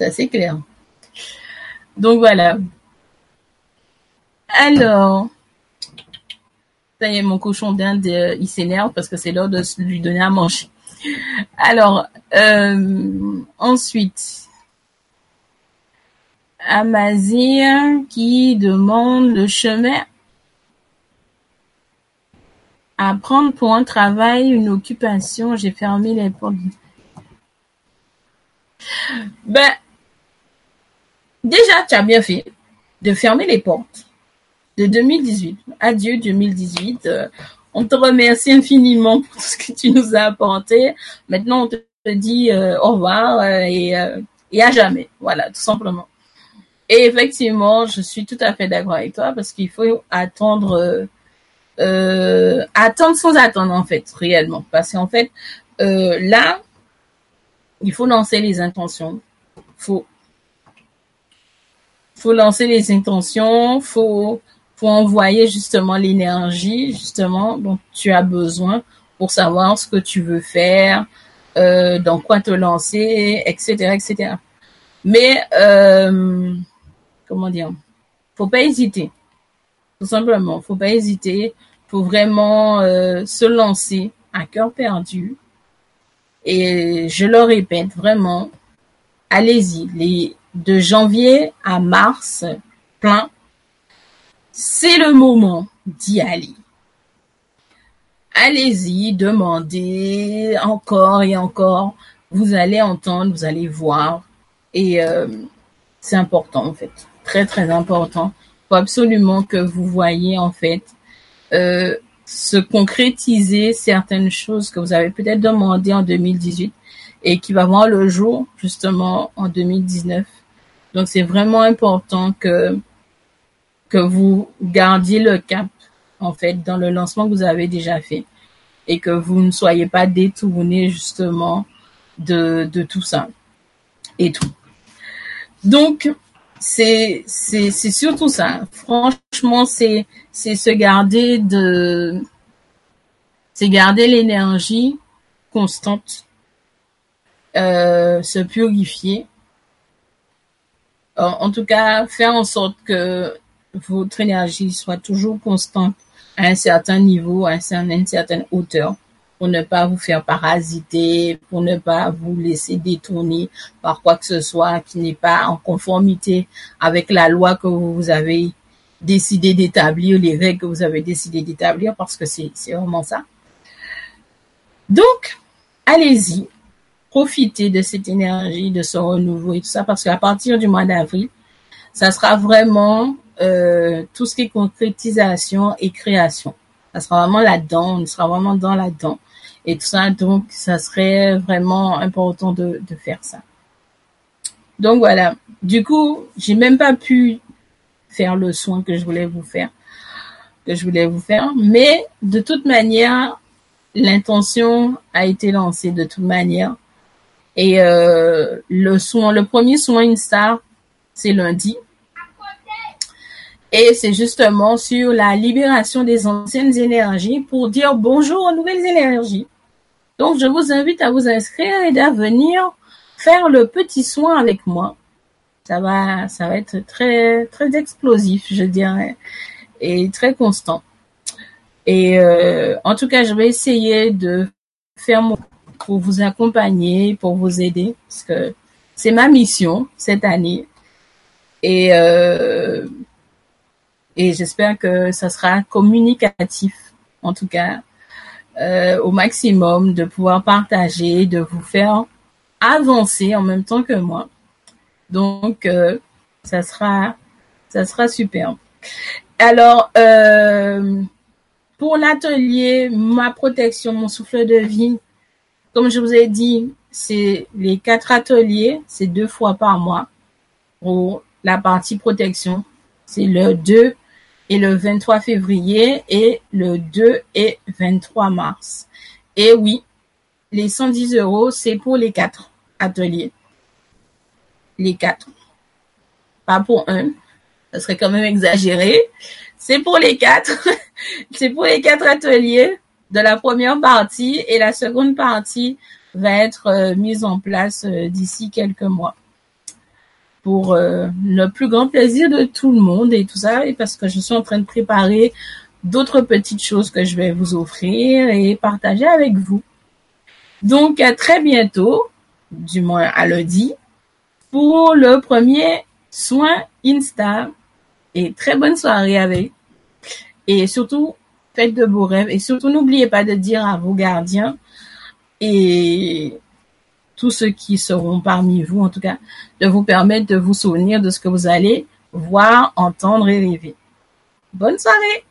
assez clair. Donc voilà. Alors, ça y est, mon cochon d'Inde, il s'énerve parce que c'est l'heure de lui donner à manger. Alors, euh, ensuite, Amazir qui demande le chemin à prendre pour un travail, une occupation. J'ai fermé les portes. Ben, déjà, tu as bien fait de fermer les portes de 2018. Adieu 2018. Euh, on te remercie infiniment pour tout ce que tu nous as apporté. Maintenant, on te dit euh, au revoir euh, et, et à jamais. Voilà, tout simplement. Et effectivement, je suis tout à fait d'accord avec toi parce qu'il faut attendre, euh, attendre sans attendre en fait, réellement. Parce qu'en fait, euh, là, il faut lancer les intentions. Faut, faut lancer les intentions. Faut, faut envoyer justement l'énergie justement dont tu as besoin pour savoir ce que tu veux faire, euh, dans quoi te lancer, etc., etc. Mais comment dire, faut pas hésiter. Tout simplement, faut pas hésiter. Faut vraiment euh, se lancer à cœur perdu. Et je le répète vraiment, allez-y. Les de janvier à mars, plein. C'est le moment d'y aller. Allez-y, demandez encore et encore. Vous allez entendre, vous allez voir. Et euh, c'est important en fait très très important. Il faut absolument que vous voyez en fait euh, se concrétiser certaines choses que vous avez peut-être demandé en 2018 et qui va voir le jour justement en 2019. Donc c'est vraiment important que que vous gardiez le cap en fait dans le lancement que vous avez déjà fait et que vous ne soyez pas détourné justement de de tout ça et tout. Donc c'est surtout ça. Franchement, c'est se garder de c'est garder l'énergie constante, euh, se purifier. En, tout cas, faire en sorte que votre énergie soit toujours constante à un certain niveau, à une certaine hauteur pour ne pas vous faire parasiter, pour ne pas vous laisser détourner par quoi que ce soit qui n'est pas en conformité avec la loi que vous avez décidé d'établir, les règles que vous avez décidé d'établir, parce que c'est vraiment ça. Donc, allez-y, profitez de cette énergie, de ce renouveau et tout ça, parce qu'à partir du mois d'avril, ça sera vraiment euh, tout ce qui est concrétisation et création. Ça sera vraiment là-dedans, on sera vraiment dans là-dedans. Et tout ça. Donc, ça serait vraiment important de, faire ça. Donc voilà. Du coup, j'ai même pas pu faire le soin que je voulais vous faire, que je voulais vous faire. Mais de toute manière, l'intention a été lancée de toute manière. Et euh, le soin, le premier soin Insta, c'est lundi. Et c'est justement sur la libération des anciennes énergies pour dire bonjour aux nouvelles énergies. Donc, je vous invite à vous inscrire et à venir faire le petit soin avec moi. Ça va, ça va être très, très explosif, je dirais, et très constant. Et euh, en tout cas, je vais essayer de faire mon pour vous accompagner, pour vous aider, parce que c'est ma mission cette année. Et euh, et j'espère que ça sera communicatif, en tout cas, euh, au maximum, de pouvoir partager, de vous faire avancer en même temps que moi. Donc, euh, ça sera, ça sera super. Alors, euh, pour l'atelier, ma protection, mon souffle de vie, comme je vous ai dit, c'est les quatre ateliers, c'est deux fois par mois. Pour la partie protection, c'est le 2 et le 23 février et le 2 et 23 mars. Et oui, les 110 euros, c'est pour les quatre ateliers. Les quatre. Pas pour un. Ça serait quand même exagéré. C'est pour les quatre. c'est pour les quatre ateliers de la première partie et la seconde partie va être euh, mise en place euh, d'ici quelques mois pour euh, le plus grand plaisir de tout le monde et tout ça et parce que je suis en train de préparer d'autres petites choses que je vais vous offrir et partager avec vous. Donc à très bientôt, du moins à lundi, pour le premier soin Insta et très bonne soirée avec. Et surtout, faites de beaux rêves et surtout n'oubliez pas de dire à vos gardiens et tous ceux qui seront parmi vous, en tout cas, de vous permettre de vous souvenir de ce que vous allez voir, entendre et rêver. Bonne soirée